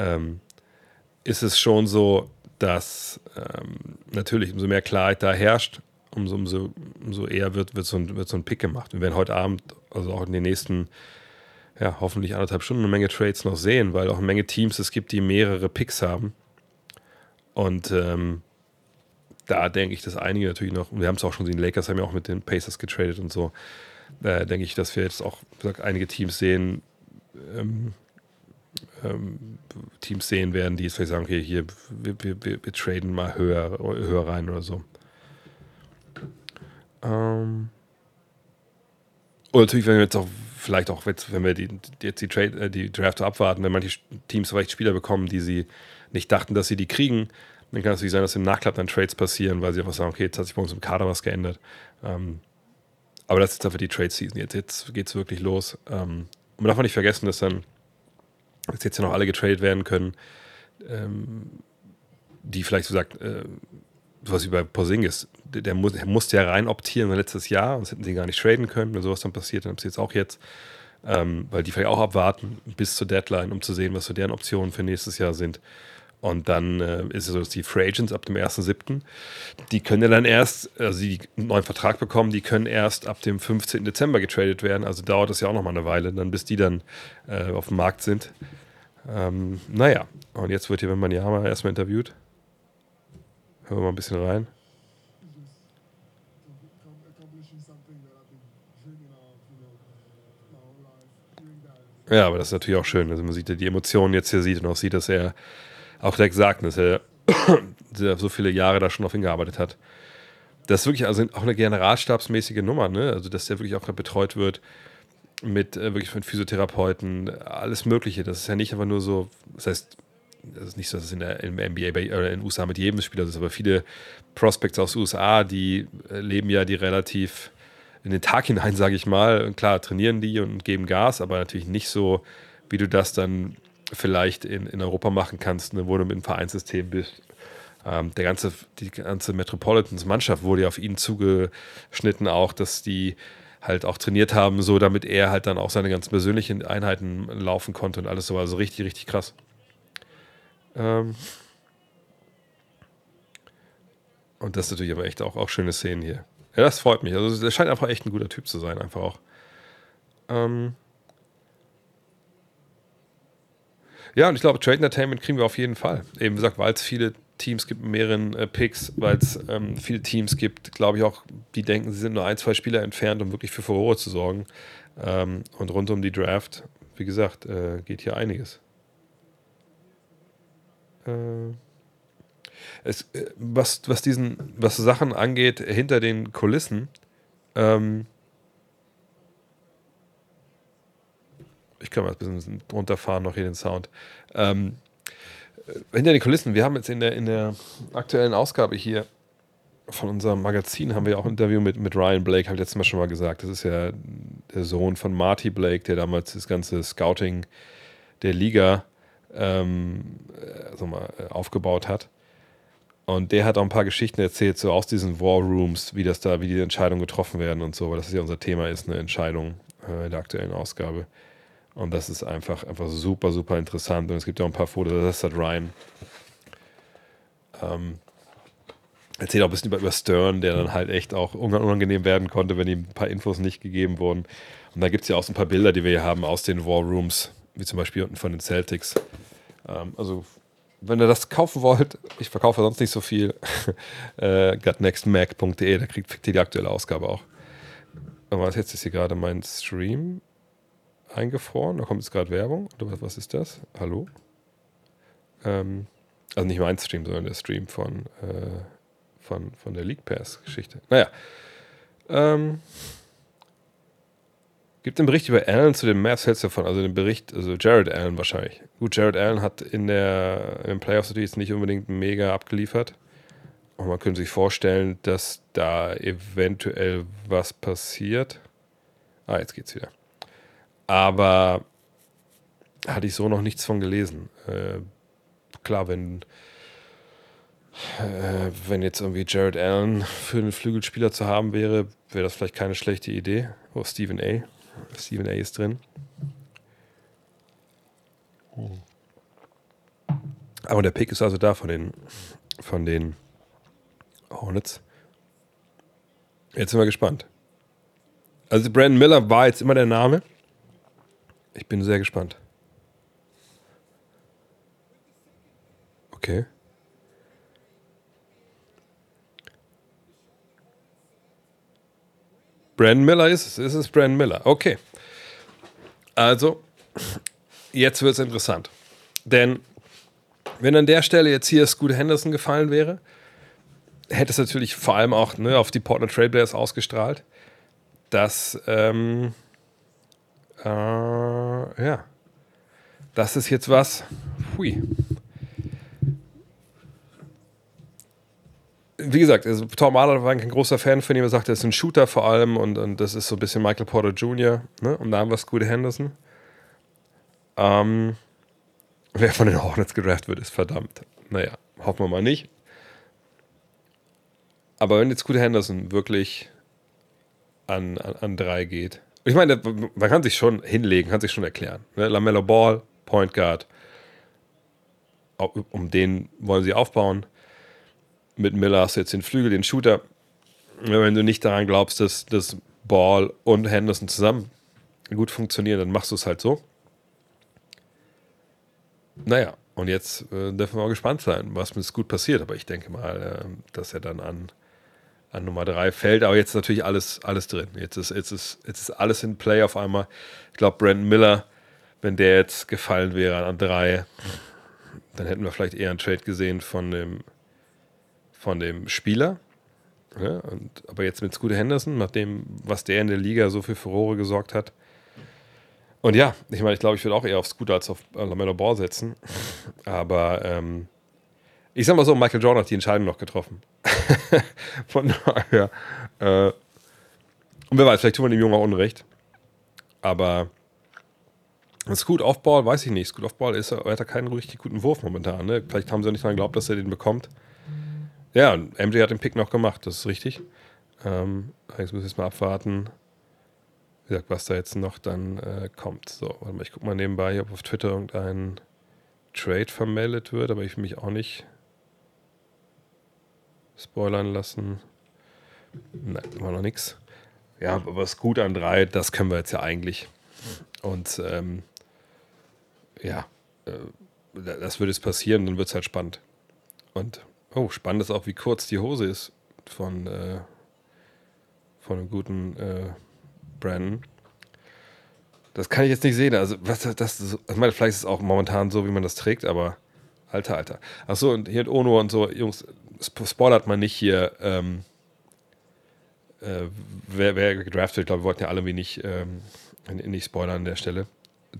ähm, ist es schon so, dass ähm, natürlich umso mehr Klarheit da herrscht, umso, umso, umso eher wird, wird, so ein, wird so ein Pick gemacht. Wir werden heute Abend, also auch in den nächsten, ja, hoffentlich anderthalb Stunden eine Menge Trades noch sehen, weil auch eine Menge Teams es gibt, die mehrere Picks haben. Und ähm, da denke ich, dass einige natürlich noch, wir haben es auch schon gesehen, die Lakers haben ja auch mit den Pacers getradet und so. Da denke ich, dass wir jetzt auch gesagt, einige Teams sehen, ähm, ähm, Teams sehen werden, die jetzt vielleicht sagen, okay, hier, wir, wir, wir, wir traden mal höher, höher rein oder so. Ähm. Und natürlich, wenn wir jetzt auch, vielleicht auch, jetzt, wenn wir die, jetzt die, Trade, äh, die Draft abwarten, wenn manche Teams vielleicht Spieler bekommen, die sie nicht dachten, dass sie die kriegen, dann kann es natürlich sein, dass im Nachklapp dann Trades passieren, weil sie einfach sagen, okay, jetzt hat sich bei uns im Kader was geändert. Ähm, aber das ist jetzt einfach die Trade-Season. Jetzt, jetzt geht es wirklich los. Ähm, man darf auch nicht vergessen, dass dann dass jetzt ja noch alle getradet werden können, ähm, die vielleicht so sagt, äh, sowas wie bei Porzingis, der, der, muss, der musste ja rein optieren letztes Jahr, sonst hätten sie gar nicht traden können, wenn sowas dann passiert, dann haben sie jetzt auch jetzt, ähm, weil die vielleicht auch abwarten bis zur Deadline, um zu sehen, was so deren Optionen für nächstes Jahr sind. Und dann äh, ist es so, dass die Free Agents ab dem 1.7., die können ja dann erst, also die einen neuen Vertrag bekommen, die können erst ab dem 15. Dezember getradet werden. Also dauert das ja auch nochmal eine Weile, dann bis die dann äh, auf dem Markt sind. Ähm, naja, und jetzt wird hier, wenn man Yama erstmal interviewt. Hören wir mal ein bisschen rein. Ja, aber das ist natürlich auch schön. Also man sieht ja die Emotionen jetzt hier sieht und auch sieht, dass er auch direkt sagt, dass er so viele Jahre da schon auf ihn gearbeitet hat. das ist wirklich also auch eine generalstabsmäßige Nummer, ne? Also, dass der wirklich auch betreut wird mit äh, wirklich von Physiotherapeuten, alles Mögliche. Das ist ja nicht einfach nur so, das heißt, das ist nicht so, dass es in der im NBA bei, oder in den USA mit jedem Spieler ist, aber viele Prospects aus den USA, die äh, leben ja die relativ in den Tag hinein, sage ich mal. Und klar, trainieren die und geben Gas, aber natürlich nicht so, wie du das dann vielleicht in, in Europa machen kannst, ne, wo du mit einem Vereinssystem bist. Ähm, der ganze, die ganze Metropolitans-Mannschaft wurde ja auf ihn zugeschnitten, auch, dass die halt auch trainiert haben, so damit er halt dann auch seine ganz persönlichen Einheiten laufen konnte und alles so. Also richtig, richtig krass. Ähm und das ist natürlich aber echt auch, auch schöne Szenen hier. Ja, das freut mich. Also, er scheint einfach echt ein guter Typ zu sein, einfach auch. Ähm ja, und ich glaube, Trade Entertainment kriegen wir auf jeden Fall. Eben gesagt, weil es viele Teams gibt mit mehreren äh, Picks, weil es ähm, viele Teams gibt, glaube ich auch, die denken, sie sind nur ein, zwei Spieler entfernt, um wirklich für Furore zu sorgen. Ähm, und rund um die Draft, wie gesagt, äh, geht hier einiges. Äh es, äh, was, was diesen, was Sachen angeht, hinter den Kulissen, ähm, ich kann mal ein bisschen runterfahren, noch hier den Sound. Ähm, äh, hinter den Kulissen, wir haben jetzt in der, in der aktuellen Ausgabe hier von unserem Magazin haben wir auch ein Interview mit, mit Ryan Blake, habe ich letztes Mal schon mal gesagt. Das ist ja der Sohn von Marty Blake, der damals das ganze Scouting der Liga ähm, also mal, aufgebaut hat. Und der hat auch ein paar Geschichten erzählt, so aus diesen War Rooms, wie das da, wie die Entscheidungen getroffen werden und so, weil das ja unser Thema ist, eine Entscheidung äh, in der aktuellen Ausgabe. Und das ist einfach, einfach super, super interessant. Und es gibt ja auch ein paar Fotos, das hat Ryan. Ähm, erzählt auch ein bisschen über, über Stern, der dann halt echt auch unangenehm werden konnte, wenn ihm ein paar Infos nicht gegeben wurden. Und da gibt es ja auch so ein paar Bilder, die wir hier haben aus den War Rooms, wie zum Beispiel unten von den Celtics. Ähm, also wenn ihr das kaufen wollt, ich verkaufe sonst nicht so viel, äh, gutnextmac.de, da kriegt ihr die aktuelle Ausgabe auch. Aber jetzt ist hier gerade mein Stream eingefroren, da kommt jetzt gerade Werbung. Oder was, ist das? Hallo? Ähm, also nicht mein Stream, sondern der Stream von, äh, von, von der League Pass-Geschichte. Naja. Ähm, Gibt einen Bericht über Allen zu den Mavs, hältst du davon? Also den Bericht, also Jared Allen wahrscheinlich. Gut, Jared Allen hat in, der, in den Playoffs natürlich jetzt nicht unbedingt mega abgeliefert. Und man könnte sich vorstellen, dass da eventuell was passiert. Ah, jetzt geht's wieder. Aber hatte ich so noch nichts von gelesen. Äh, klar, wenn, äh, wenn jetzt irgendwie Jared Allen für einen Flügelspieler zu haben wäre, wäre das vielleicht keine schlechte Idee. Oh, Stephen A. Stephen A. ist drin. Aber der Pick ist also da von den, von den Hornets. Jetzt sind wir gespannt. Also Brandon Miller war jetzt immer der Name. Ich bin sehr gespannt. Okay. Brandon Miller ist es. Es ist Brandon Miller. Okay. Also, jetzt wird es interessant. Denn wenn an der Stelle jetzt hier Scoot Henderson gefallen wäre, hätte es natürlich vor allem auch ne, auf die Portland Trailblazers ausgestrahlt, dass, ähm, äh, ja, das ist jetzt was, hui, wie gesagt, also Tom Arnold war kein großer Fan von ihm. Er sagte, er ist ein Shooter vor allem und, und das ist so ein bisschen Michael Porter Jr. Ne? Und da haben wir Scooter Henderson. Ähm, wer von den Hornets gedraft wird, ist verdammt. Naja, hoffen wir mal nicht. Aber wenn jetzt Scooter Henderson wirklich an, an, an drei geht, ich meine, man kann sich schon hinlegen, kann sich schon erklären. Ne? Lamello Ball, Point Guard, um den wollen sie aufbauen mit Miller hast du jetzt den Flügel, den Shooter. Wenn du nicht daran glaubst, dass das Ball und Henderson zusammen gut funktionieren, dann machst du es halt so. Naja, und jetzt äh, dürfen wir mal gespannt sein, was mit gut passiert. Aber ich denke mal, äh, dass er dann an, an Nummer 3 fällt. Aber jetzt ist natürlich alles, alles drin. Jetzt ist, jetzt, ist, jetzt ist alles in Play auf einmal. Ich glaube, Brandon Miller, wenn der jetzt gefallen wäre an 3, dann hätten wir vielleicht eher einen Trade gesehen von dem von dem Spieler Ja, und, aber jetzt mit Scooter Henderson, nachdem, was der in der Liga so für Furore gesorgt hat. Und ja, ich meine, ich glaube, ich würde auch eher auf Scooter als auf Lamello Ball setzen. Aber ähm, ich sag mal so, Michael Jordan hat die Entscheidung noch getroffen. Von daher. Äh, und wer weiß, vielleicht tun wir dem Jungen auch Unrecht. Aber Scoot Offball, weiß ich nicht. Scoot Offball ist, er hat keinen richtig guten Wurf momentan. Ne? Vielleicht haben sie nicht daran geglaubt, dass er den bekommt. Ja, MJ hat den Pick noch gemacht, das ist richtig. Ähm, jetzt müssen wir jetzt mal abwarten, wie gesagt, was da jetzt noch dann äh, kommt. So, warte mal, ich gucke mal nebenbei, ob auf Twitter irgendein Trade vermeldet wird, aber ich will mich auch nicht spoilern lassen. Nein, war noch nichts. Ja, aber Scoot an drei, das können wir jetzt ja eigentlich. Und ähm, ja, äh, das würde jetzt passieren, dann wird es halt spannend. Und Oh, spannend ist auch, wie kurz die Hose ist von, äh, von einem guten äh, Brandon. Das kann ich jetzt nicht sehen. Also, was das, das ich meine, vielleicht ist es auch momentan so, wie man das trägt, aber alter, alter. Achso, und hier hat Ono und so, Jungs, spoilert man nicht hier, ähm, äh, wer, wer gedraftet, ich glaube, wir wollten ja alle wenig ähm, nicht spoilern an der Stelle.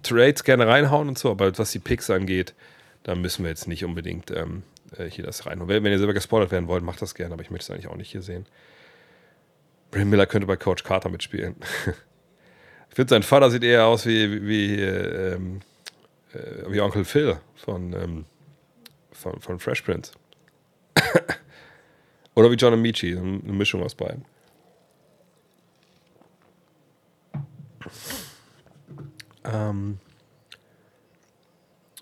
Trades gerne reinhauen und so, aber was die Picks angeht, da müssen wir jetzt nicht unbedingt ähm, äh, hier das rein. Und wenn, wenn ihr selber gespoilert werden wollt, macht das gerne, aber ich möchte es eigentlich auch nicht hier sehen. Brian Miller könnte bei Coach Carter mitspielen. ich finde, sein Vater sieht eher aus wie, wie, äh, ähm, äh, wie Onkel Phil von, ähm, von, von Fresh Prince. Oder wie John Amici, eine Mischung aus beiden. Ähm,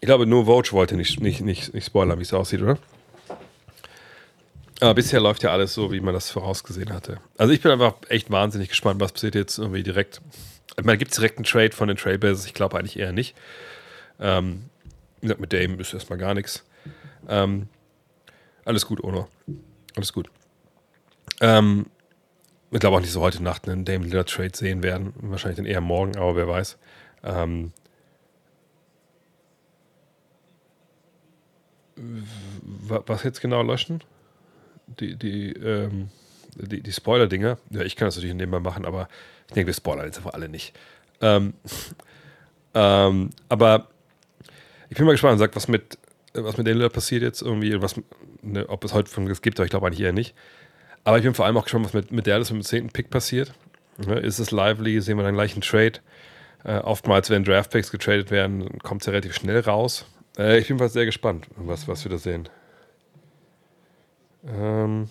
ich glaube, nur Vogue wollte nicht, nicht, nicht, nicht spoilern, wie es aussieht, oder? Aber bisher läuft ja alles so, wie man das vorausgesehen hatte. Also ich bin einfach echt wahnsinnig gespannt, was passiert jetzt irgendwie direkt. Ich meine, gibt es direkt einen Trade von den Trailblazers? Ich glaube eigentlich eher nicht. Ähm, mit Dame ist erstmal gar nichts. Ähm, alles gut, Ono. Alles gut. Ähm, ich glaube auch nicht so heute Nacht einen Dame Lillard Trade sehen werden. Wahrscheinlich dann eher morgen, aber wer weiß. Ähm, was jetzt genau löschen? Die, die, ähm, die, die Spoiler-Dinger. Ja, ich kann das natürlich nebenbei machen, aber ich denke, wir spoilern jetzt einfach alle nicht. Ähm, ähm, aber ich bin mal gespannt, sagt, was mit, was mit Lillard passiert jetzt irgendwie, was, ne, ob es heute von es gibt, aber ich glaube eigentlich eher nicht. Aber ich bin vor allem auch gespannt, was mit, mit Dallas mit dem 10. Pick passiert. Ne, ist es lively? Sehen wir dann gleich einen Trade? Äh, oftmals, wenn Draftpicks getradet werden, kommt es ja relativ schnell raus. Äh, ich bin fast sehr gespannt, was, was wir da sehen. Ähm,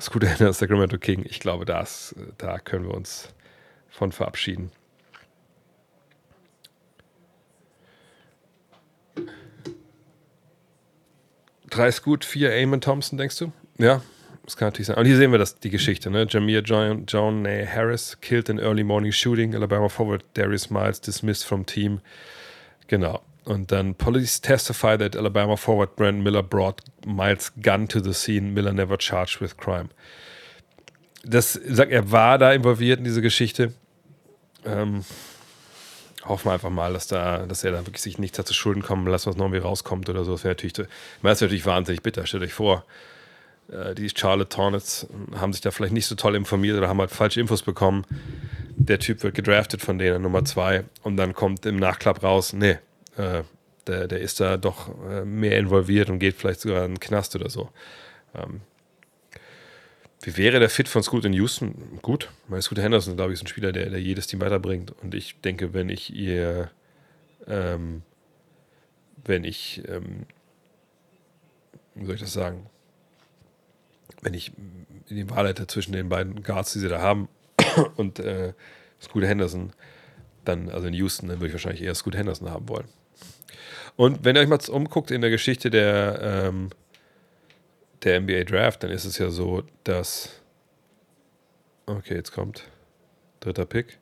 Scooter Henner, Sacramento King. Ich glaube, das, da können wir uns von verabschieden. Drei Scoot, vier Eamon Thompson, denkst du? Ja, das kann natürlich sein. Und hier sehen wir das, die Geschichte. Ne? Jameer John, John Harris killed in early morning shooting. Alabama forward Darius Miles dismissed from team. Genau. Und dann Police testify that Alabama forward Brandon Miller brought Miles gun to the scene. Miller never charged with crime. Das sagt, er war da involviert in diese Geschichte. Ähm, hoffen wir einfach mal, dass da, dass er da wirklich sich nichts dazu Schulden kommen lässt, was noch irgendwie rauskommt oder so. Das wäre natürlich, das natürlich wahnsinnig bitter. Stellt euch vor, äh, die Charlotte Hornets haben sich da vielleicht nicht so toll informiert oder haben halt falsche Infos bekommen. Der Typ wird gedraftet von denen Nummer zwei und dann kommt im Nachklapp raus, nee, äh, der, der ist da doch äh, mehr involviert und geht vielleicht sogar in den Knast oder so. Ähm, wie wäre der Fit von Scoot in Houston? Gut, weil Scoot Henderson, glaube ich, ist ein Spieler, der, der jedes Team weiterbringt. Und ich denke, wenn ich ihr, ähm, wenn ich, ähm, wie soll ich das sagen, wenn ich die Wahl hätte zwischen den beiden Guards, die sie da haben, und äh, Scoot Henderson, dann, also in Houston, dann würde ich wahrscheinlich eher Scoot Henderson haben wollen. Und wenn ihr euch mal umguckt in der Geschichte der, ähm, der NBA Draft, dann ist es ja so, dass. Okay, jetzt kommt. Dritter Pick.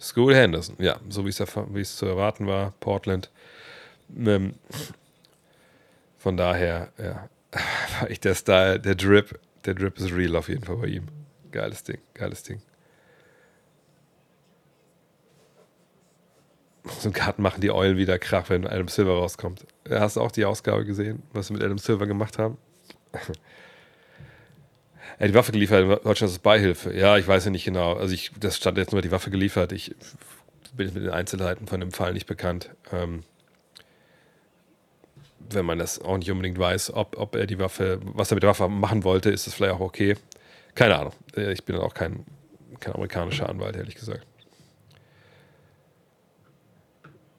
School Henderson, ja, so wie es zu erwarten war, Portland. Ähm, von daher, ja, ich der Style, der Drip, der Drip ist real auf jeden Fall bei ihm. Geiles Ding, geiles Ding. So ein Karten machen die Eulen wieder Krach, wenn Adam Silver rauskommt. Hast du auch die Ausgabe gesehen, was sie mit Adam Silver gemacht haben? ja, die Waffe geliefert, Deutschland ist Beihilfe. Ja, ich weiß ja nicht genau. Also ich, das stand jetzt nur die Waffe geliefert. Ich bin mit den Einzelheiten von dem Fall nicht bekannt. Ähm, wenn man das auch nicht unbedingt weiß, ob, ob er die Waffe, was er mit der Waffe machen wollte, ist das vielleicht auch okay. Keine Ahnung. Äh, ich bin auch kein, kein amerikanischer Anwalt, ehrlich gesagt.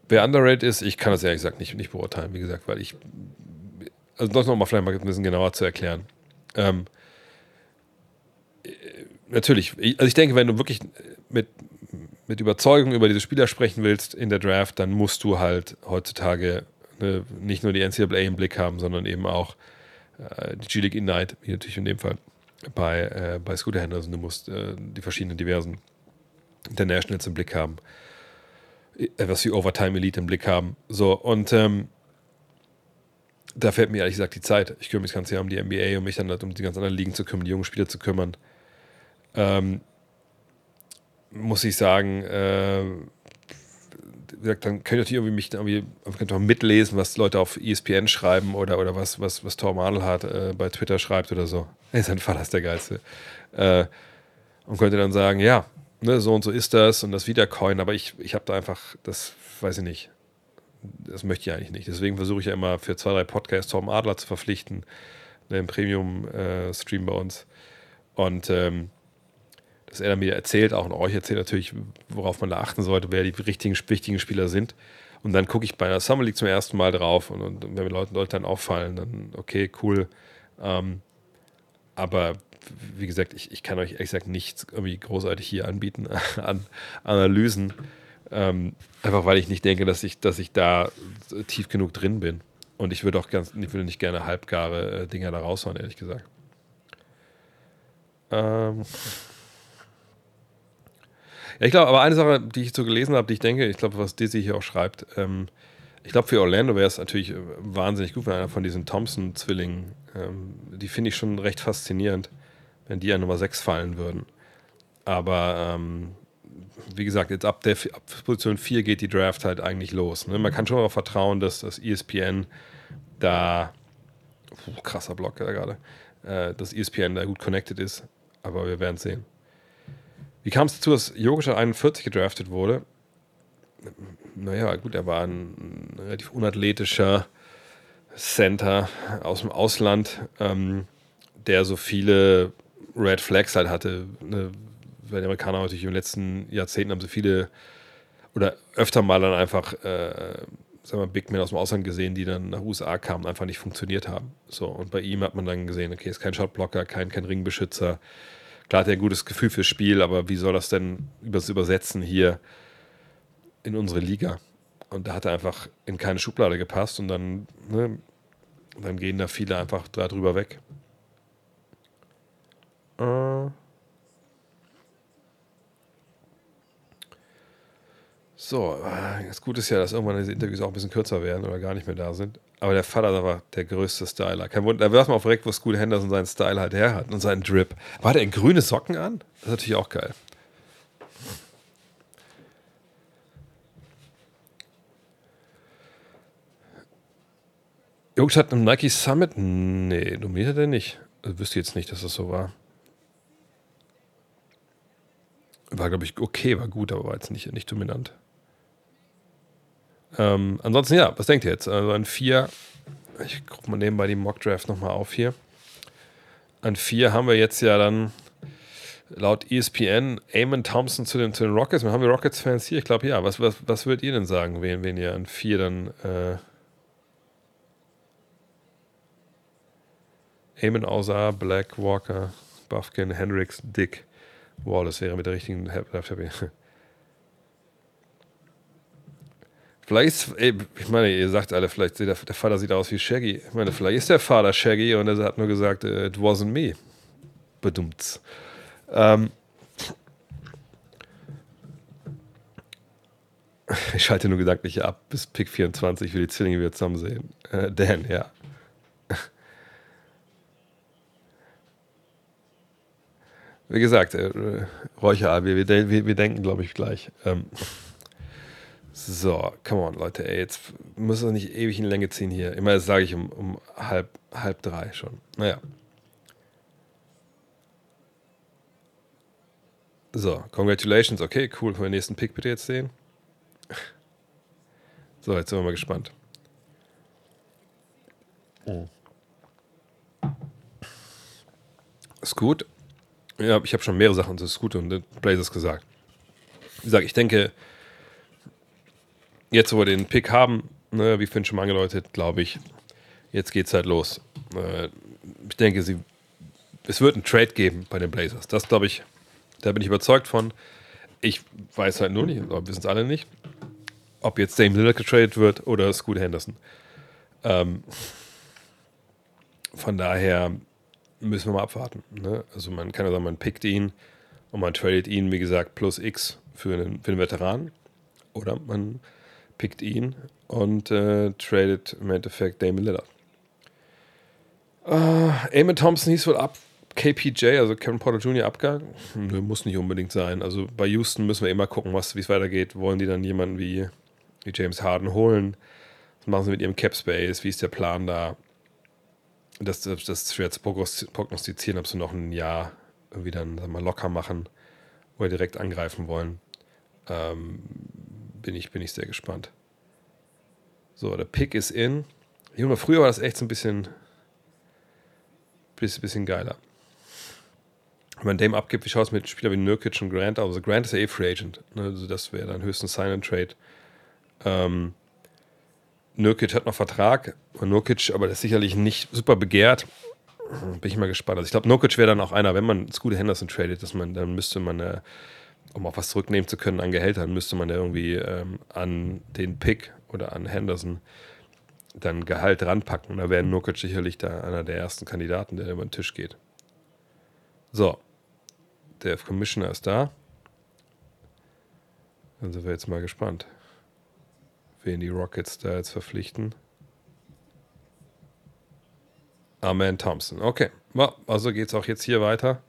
Wer underrated ist, ich kann das ehrlich gesagt nicht, nicht beurteilen, wie gesagt, weil ich. Also das nochmal vielleicht mal ein bisschen genauer zu erklären. Ähm, äh, natürlich, also ich denke, wenn du wirklich mit, mit Überzeugung über diese Spieler sprechen willst in der Draft, dann musst du halt heutzutage ne, nicht nur die NCAA im Blick haben, sondern eben auch äh, die G-League Ignite, wie natürlich in dem Fall bei, äh, bei Scooter Henderson. Du musst äh, die verschiedenen diversen Internationals im Blick haben, etwas wie Overtime Elite im Blick haben. So, und ähm, da fällt mir ehrlich gesagt die Zeit. Ich kümmere mich das ganze Jahr um die NBA, um mich dann halt um die ganz anderen Ligen zu kümmern, die jungen Spieler zu kümmern. Ähm, muss ich sagen, äh, gesagt, dann könnt ihr irgendwie mich irgendwie könnt ihr mitlesen, was Leute auf ESPN schreiben oder, oder was, was, was Tom Adelhardt äh, bei Twitter schreibt oder so. Ey, sein Vater ist der Geilste. Äh, und könnte dann sagen, ja, ne, so und so ist das und das Wiedercoin, aber ich, ich habe da einfach, das weiß ich nicht. Das möchte ich eigentlich nicht. Deswegen versuche ich ja immer für zwei, drei Podcasts Tom Adler zu verpflichten, ne, im Premium-Stream äh, bei uns. Und ähm, dass er dann mir erzählt, auch und euch erzählt natürlich, worauf man da achten sollte, wer die richtigen, wichtigen Spieler sind. Und dann gucke ich bei einer Summer League zum ersten Mal drauf und, und wenn mir Leute, Leute dann auffallen, dann okay, cool. Ähm, aber wie gesagt, ich, ich kann euch ehrlich gesagt nichts irgendwie großartig hier anbieten an Analysen. Ähm, einfach weil ich nicht denke, dass ich, dass ich da tief genug drin bin. Und ich würde auch ganz, ich würde nicht gerne halbgare äh, Dinger da raushauen, ehrlich gesagt. Ähm. Ja, ich glaube, aber eine Sache, die ich so gelesen habe, die ich denke, ich glaube, was Dizzy hier auch schreibt, ähm, ich glaube, für Orlando wäre es natürlich äh, wahnsinnig gut, wenn einer von diesen Thompson-Zwillingen, ähm, die finde ich schon recht faszinierend, wenn die an Nummer 6 fallen würden. Aber ähm, wie gesagt, jetzt ab, der, ab Position 4 geht die Draft halt eigentlich los. Ne? Man kann schon darauf vertrauen, dass das ESPN da, oh, krasser Block gerade, äh, dass ESPN da gut connected ist. Aber wir werden sehen. Wie kam es dazu, dass Jokic 41 gedraftet wurde? Naja, gut, er war ein relativ unathletischer Center aus dem Ausland, ähm, der so viele Red Flags halt hatte. Ne? Weil die Amerikaner natürlich in den letzten Jahrzehnten haben so viele oder öfter mal dann einfach, äh, sagen wir, Big Men aus dem Ausland gesehen, die dann nach USA kamen, einfach nicht funktioniert haben. So, und bei ihm hat man dann gesehen, okay, ist kein Shotblocker, kein, kein Ringbeschützer, Klar hat er ein gutes Gefühl fürs Spiel, aber wie soll das denn übers Übersetzen hier in unsere Liga? Und da hat er einfach in keine Schublade gepasst und dann, ne, dann gehen da viele einfach drüber weg. Äh. So, das Gute ist ja, dass irgendwann diese Interviews auch ein bisschen kürzer werden oder gar nicht mehr da sind. Aber der Vater war der größte Styler. Kein Wunder, da weiß man auch direkt, wo School Henderson seinen Style halt her hat und seinen Drip. War der in grüne Socken an? Das ist natürlich auch geil. Jungs hat einen Nike Summit? Nee, nominiert er nicht. Also wüsste jetzt nicht, dass das so war. War, glaube ich, okay, war gut, aber war jetzt nicht, nicht dominant. Ähm, ansonsten, ja, was denkt ihr jetzt? Also an vier, ich gucke mal nebenbei die Mock Draft nochmal auf hier. An vier haben wir jetzt ja dann laut ESPN Eamon Thompson zu den, zu den Rockets. Haben wir Rockets-Fans hier? Ich glaube ja. Was, was, was würdet ihr denn sagen, wen, wen ihr an vier dann. Äh, Eamon Ausar, Black, Walker, Buffkin, Hendricks, Dick. Wow, das wäre mit der richtigen. Vielleicht ist, ey, ich meine, ihr sagt alle, vielleicht der, der Vater sieht aus wie Shaggy. Ich meine, vielleicht ist der Vater Shaggy und er hat nur gesagt, äh, it wasn't me. Bedummt. Ähm, ich schalte nur gedanklich ab, bis Pick 24 will die Zwillinge wieder zusammen sehen. Äh, Dan, ja. Wie gesagt, äh, Räucher, wir, wir, wir denken, glaube ich, gleich. Ähm, So, come on, Leute, ey, jetzt muss es nicht ewig in Länge ziehen hier. Immer sage ich um, um halb, halb drei schon. Naja. So, congratulations, okay, cool. Für den nächsten Pick bitte jetzt sehen. So, jetzt sind wir mal gespannt. Oh. Ist gut. Ja, ich habe schon mehrere Sachen zu Scoot und Blazers gesagt. Wie gesagt, ich denke, jetzt, wo wir den Pick haben, ne, wie Finn schon angedeutet, glaube ich, jetzt geht es halt los. Äh, ich denke, sie, es wird einen Trade geben bei den Blazers. Das glaube ich, da bin ich überzeugt von. Ich weiß halt nur nicht, wir wissen es alle nicht, ob jetzt Dame Lillard getradet wird oder Scoot Henderson. Ähm, von daher müssen wir mal abwarten. Ne? Also man kann ja sagen, man pickt ihn und man tradet ihn, wie gesagt, plus X für einen, für einen Veteran. Oder man pickt ihn und äh, tradet im Endeffekt Damon Lillard. Uh, Eamon Thompson hieß wohl ab. KPJ, also Kevin Porter Jr. Abgang. Nö, muss nicht unbedingt sein. Also bei Houston müssen wir immer gucken, wie es weitergeht. Wollen die dann jemanden wie, wie James Harden holen? Was machen sie mit ihrem Cap Space? Wie ist der Plan da? Das, das, ist schwer zu prognostizieren, ob sie noch ein Jahr irgendwie dann wir, locker machen oder direkt angreifen wollen. Ähm, bin, ich, bin ich sehr gespannt. So, der Pick ist in. Junge, früher war das echt so ein bisschen, bisschen, bisschen geiler. Wenn man dem abgibt, wie schaut es mit Spielern wie Nurkic und Grant aus? Also Grant ist ja eh Free Agent. Ne? Also das wäre dann höchstens Sign and Trade. Ähm, Nurkic hat noch Vertrag. Nurkic, aber der ist sicherlich nicht super begehrt. Bin ich mal gespannt. Also ich glaube, Nurkic wäre dann auch einer, wenn man Scooter Henderson tradet, dass man, dann müsste man, äh, um auch was zurücknehmen zu können an Gehältern, müsste man irgendwie ähm, an den Pick oder an Henderson dann Gehalt ranpacken. Da wäre Nurkic sicherlich da einer der ersten Kandidaten, der über den Tisch geht. So, der Commissioner ist da. Dann sind wir jetzt mal gespannt wen die Rockets da jetzt verpflichten. Amen Thompson. Okay, also geht es auch jetzt hier weiter.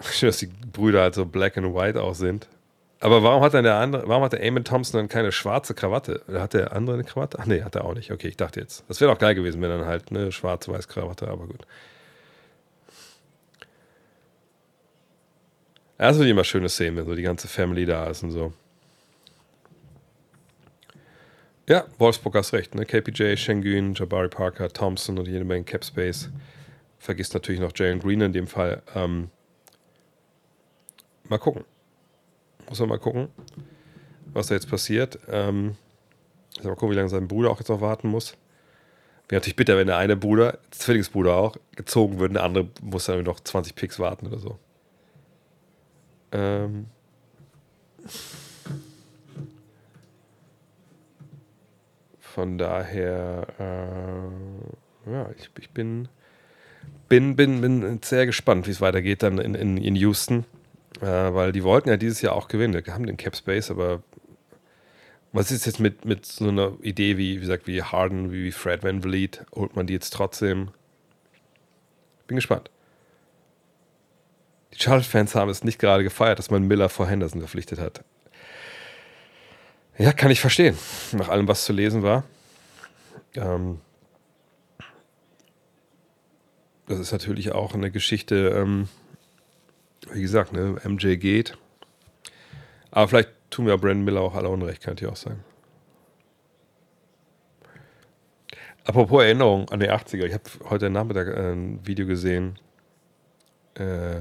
Schön, dass die Brüder halt so black and white auch sind. Aber warum hat dann der andere, warum hat der Eamon Thompson dann keine schwarze Krawatte? Hat der andere eine Krawatte? Ach nee, hat er auch nicht. Okay, ich dachte jetzt. Das wäre doch geil gewesen, wenn dann halt eine schwarz-weiß Krawatte, aber gut. Das wird immer schöne Szenen, wenn so die ganze Family da ist und so. Ja, Wolfsburg hast recht. Ne? KPJ, Schengen, Jabari Parker, Thompson und jede Menge Cap Space. Vergisst natürlich noch Jalen Green in dem Fall. Ähm, mal gucken. Muss man mal gucken, was da jetzt passiert. Ähm, mal gucken, wie lange sein Bruder auch jetzt noch warten muss. Wäre natürlich bitter, wenn der eine Bruder, Zwillingsbruder auch, gezogen würde, der andere muss dann noch 20 Picks warten oder so. Ähm. Von daher, äh, ja, ich, ich, bin, bin, bin, bin sehr gespannt, wie es weitergeht dann in, in, in Houston. Äh, weil die wollten ja dieses Jahr auch gewinnen. Die haben den Cap Space, aber was ist jetzt mit, mit so einer Idee wie, wie gesagt, wie Harden, wie Fred Van Vliet? Holt man die jetzt trotzdem? Bin gespannt. Die Charlotte-Fans haben es nicht gerade gefeiert, dass man Miller vor Henderson verpflichtet hat. Ja, kann ich verstehen, nach allem, was zu lesen war. Ähm, das ist natürlich auch eine Geschichte, ähm, wie gesagt, ne, MJ geht. Aber vielleicht tun wir Brandon Miller auch alle Unrecht, könnte ich auch sagen. Apropos Erinnerung an die 80er, ich habe heute Nachmittag äh, ein Video gesehen, äh,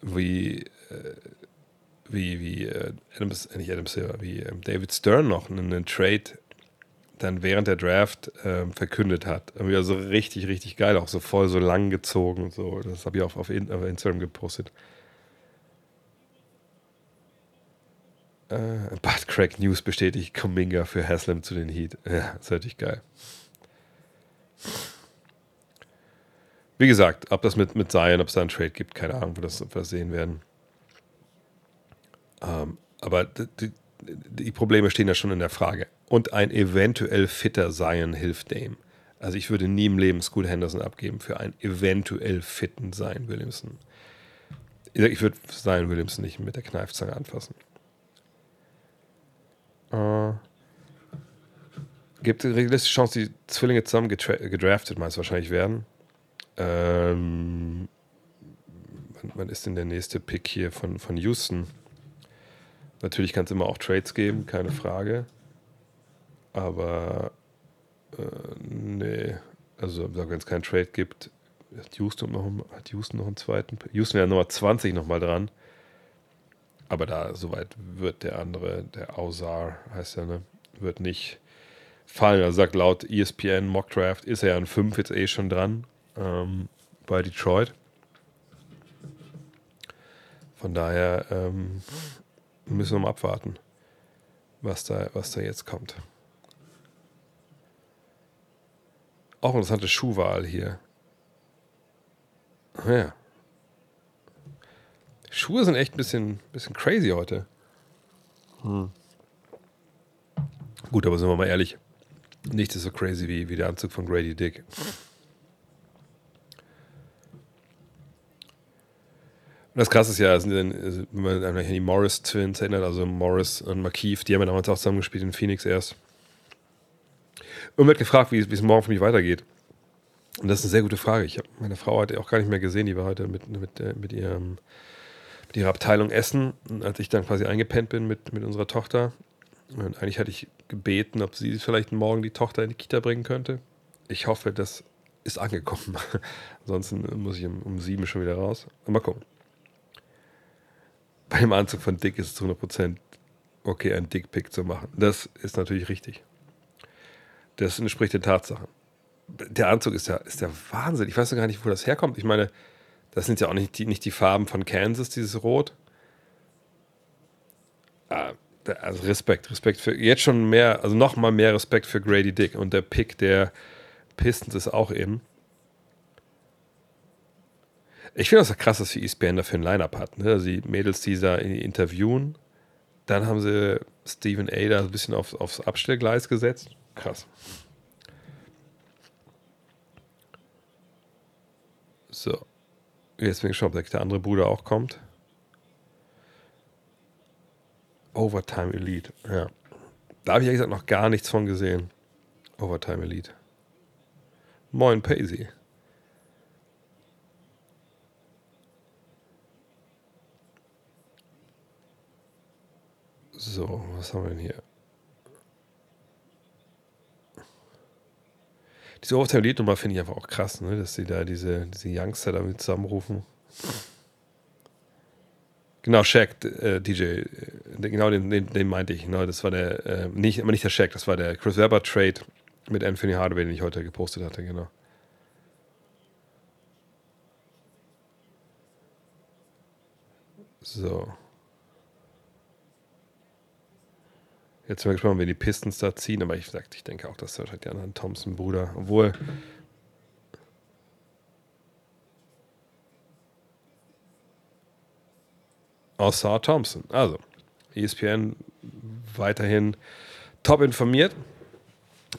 wie äh, wie, wie äh, Adams, äh, nicht Adam Silver, wie äh, David Stern noch einen Trade dann während der Draft äh, verkündet hat. Irgendwie so richtig, richtig geil, auch so voll so lang gezogen und so. Das habe ich auf, auf Instagram gepostet. Äh, Bad Crack News bestätigt Kuminga für Haslam zu den Heat. Ja, das ist natürlich geil. Wie gesagt, ob das mit, mit Zion, ob es da einen Trade gibt, keine Ahnung, wo das, ob wir das sehen werden. Ähm, aber die, die Probleme stehen ja schon in der Frage. Und ein eventuell fitter Sein hilft dem. Also ich würde nie im Leben School Henderson abgeben für einen eventuell fitten Sein Williamson. Ich würde Sein Williamson nicht mit der Kneifzange anfassen. Äh, gibt realistische Chance, die Zwillinge zusammen gedraftet meist wahrscheinlich werden. Ähm, wann, wann ist denn der nächste Pick hier von, von Houston? Natürlich kann es immer auch Trades geben, keine Frage. Aber äh, nee, also wenn es keinen Trade gibt, hat Houston noch, hat Houston noch einen zweiten. Houston wäre Nummer 20 nochmal dran. Aber da, soweit wird der andere, der Ausar heißt er, ne, wird nicht fallen. Also sagt laut ESPN Mockdraft ist er ja an 5 jetzt eh schon dran ähm, bei Detroit. Von daher ähm, müssen wir mal abwarten, was da, was da jetzt kommt. Auch interessante Schuhwahl hier. Ja. Schuhe sind echt ein bisschen, bisschen crazy heute. Hm. Gut, aber sind wir mal ehrlich. Nichts ist so crazy wie, wie der Anzug von Grady Dick. Das Krasse ist ja, sind, wenn man an die Morris Twins erinnert, also Morris und McKeef, die haben ja damals auch zusammengespielt in Phoenix erst. Und wird gefragt, wie es morgen für mich weitergeht. Und das ist eine sehr gute Frage. Ich habe meine Frau heute auch gar nicht mehr gesehen, die war heute mit, mit, äh, mit, ihrem, mit ihrer Abteilung Essen. Und als ich dann quasi eingepennt bin mit, mit unserer Tochter, und eigentlich hatte ich gebeten, ob sie vielleicht morgen die Tochter in die Kita bringen könnte. Ich hoffe, das ist angekommen. Ansonsten muss ich um, um sieben schon wieder raus. Mal gucken. Bei dem Anzug von Dick ist es zu 100% okay, einen Dickpick zu machen. Das ist natürlich richtig. Das entspricht den Tatsachen. Der Anzug ist ja, ist der Wahnsinn. Ich weiß noch gar nicht, wo das herkommt. Ich meine, das sind ja auch nicht die, nicht die Farben von Kansas, dieses Rot. Ah, also Respekt, Respekt für jetzt schon mehr, also noch mal mehr Respekt für Grady Dick und der Pick der Pistons ist auch in. Ich finde das krass, dass die ESPN dafür ein Line-Up hat. Ne? Also die Mädels, die da interviewen, dann haben sie Stephen A. da ein bisschen auf, aufs Abstellgleis gesetzt. Krass. So. Jetzt bin ich gespannt, ob der andere Bruder auch kommt. Overtime Elite, ja. Da habe ich ja gesagt noch gar nichts von gesehen. Overtime Elite. Moin, Paisy. So, was haben wir denn hier? Diese Overtime Elite Nummer finde ich einfach auch krass, ne? dass sie da diese, diese Youngster damit zusammenrufen. Genau, Shaq, äh, DJ, äh, genau den, den, den, meinte ich. Genau, das war der, äh, nicht, aber nicht der Shaq, das war der Chris Webber Trade mit Anthony Hardaway, den ich heute gepostet hatte, genau. So. Jetzt sind wir gespannt, wenn die Pistons da ziehen, aber ich, sagt, ich denke auch, dass wahrscheinlich der andere Thompson-Bruder, obwohl Außer Thompson. Also, ESPN weiterhin top informiert.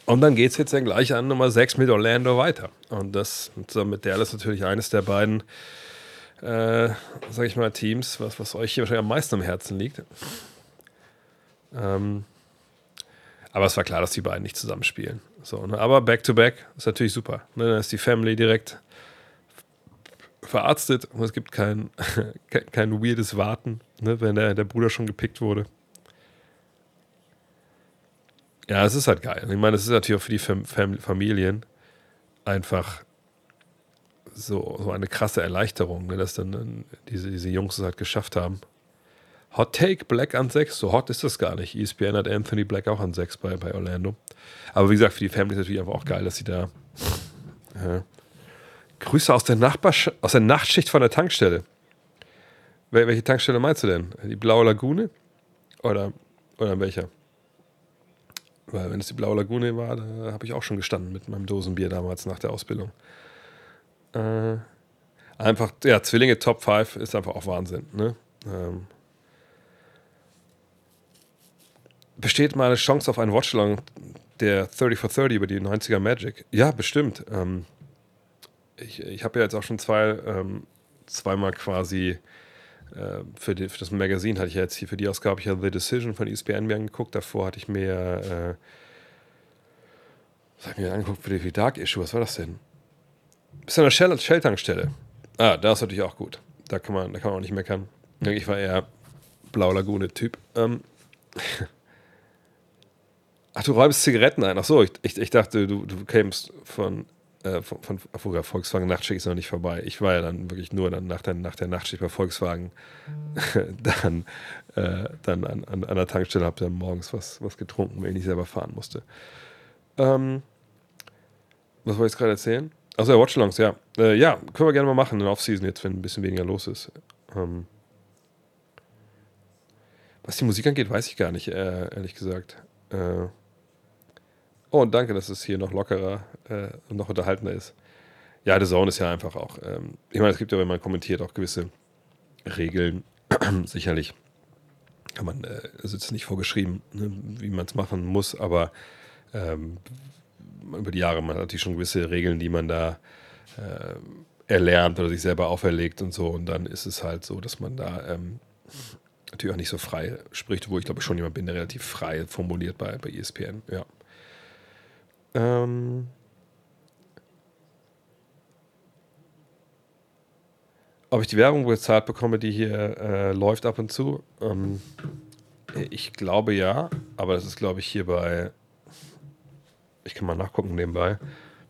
Und dann geht es jetzt dann gleich an Nummer 6 mit Orlando weiter. Und das zusammen mit Dallas natürlich eines der beiden, äh, sag ich mal, Teams, was, was euch hier wahrscheinlich am meisten am Herzen liegt. Ähm, aber es war klar, dass die beiden nicht zusammenspielen. So, ne? Aber Back-to-Back -back ist natürlich super. Ne? Dann ist die Family direkt verarztet und es gibt kein, kein weirdes Warten, ne, wenn der, der Bruder schon gepickt wurde. Ja, es ist halt geil. Ich meine, es ist natürlich auch für die Fam Fam Familien einfach so, so eine krasse Erleichterung, ne, dass dann diese, diese Jungs es halt geschafft haben. Hot Take, Black an 6, so hot ist das gar nicht. ESPN hat Anthony Black auch an 6 bei, bei Orlando. Aber wie gesagt, für die Family ist es natürlich einfach auch geil, dass sie da ja, Grüße aus der, Nachbarsch aus der Nachtschicht von der Tankstelle. Wel welche Tankstelle meinst du denn? Die Blaue Lagune? Oder, oder welcher? Weil, wenn es die Blaue Lagune war, da habe ich auch schon gestanden mit meinem Dosenbier damals nach der Ausbildung. Äh, einfach, ja, Zwillinge Top 5 ist einfach auch Wahnsinn. Ne? Ähm, besteht mal eine Chance auf einen Watchalong der 30 for 30 über die 90er Magic? Ja, bestimmt. Ähm, ich, ich habe ja jetzt auch schon zwei, ähm, zweimal quasi äh, für, die, für, das Magazin hatte ich ja jetzt hier für die Ausgabe ich ja The Decision von ESPN mir angeguckt. Davor hatte ich mir Was hab ich mir angeguckt für die Dark Issue? Was war das denn? Bist du an der Shell- Shell-Tankstelle? Ah, da ist natürlich auch gut. Da kann man, da kann man auch nicht meckern. Ich war eher Blau Lagune-Typ. Ähm. Ach, du räumst Zigaretten ein. Ach so, ich, ich, ich dachte, du, du kämst von, äh, von, von, von Volkswagen Nachtschicht ist noch nicht vorbei. Ich war ja dann wirklich nur dann nach der, nach der Nachtschicht bei Volkswagen dann, äh, dann an, an, an der Tankstelle, habe dann morgens was, was getrunken, weil ich nicht selber fahren musste. Ähm, was wollte ich gerade erzählen? Achso, ja, Watchalongs, ja. Äh, ja, können wir gerne mal machen in Off-Season jetzt, wenn ein bisschen weniger los ist. Ähm, was die Musik angeht, weiß ich gar nicht, äh, ehrlich gesagt. Äh, oh, und danke, dass es hier noch lockerer äh, und noch unterhaltender ist. Ja, The Zone ist ja einfach auch. Ähm, ich meine, es gibt ja, wenn man kommentiert, auch gewisse Regeln. Sicherlich kann man, äh, also ist nicht vorgeschrieben, ne, wie man es machen muss, aber ähm, über die Jahre man hat natürlich schon gewisse Regeln, die man da äh, erlernt oder sich selber auferlegt und so. Und dann ist es halt so, dass man da ähm, natürlich auch nicht so frei spricht, wo ich glaube schon jemand bin, der relativ frei formuliert bei, bei ESPN, ja. Ähm ob ich die Werbung bezahlt bekomme, die hier äh, läuft ab und zu? Ähm ich glaube ja, aber das ist, glaube ich, hier bei. Ich kann mal nachgucken nebenbei.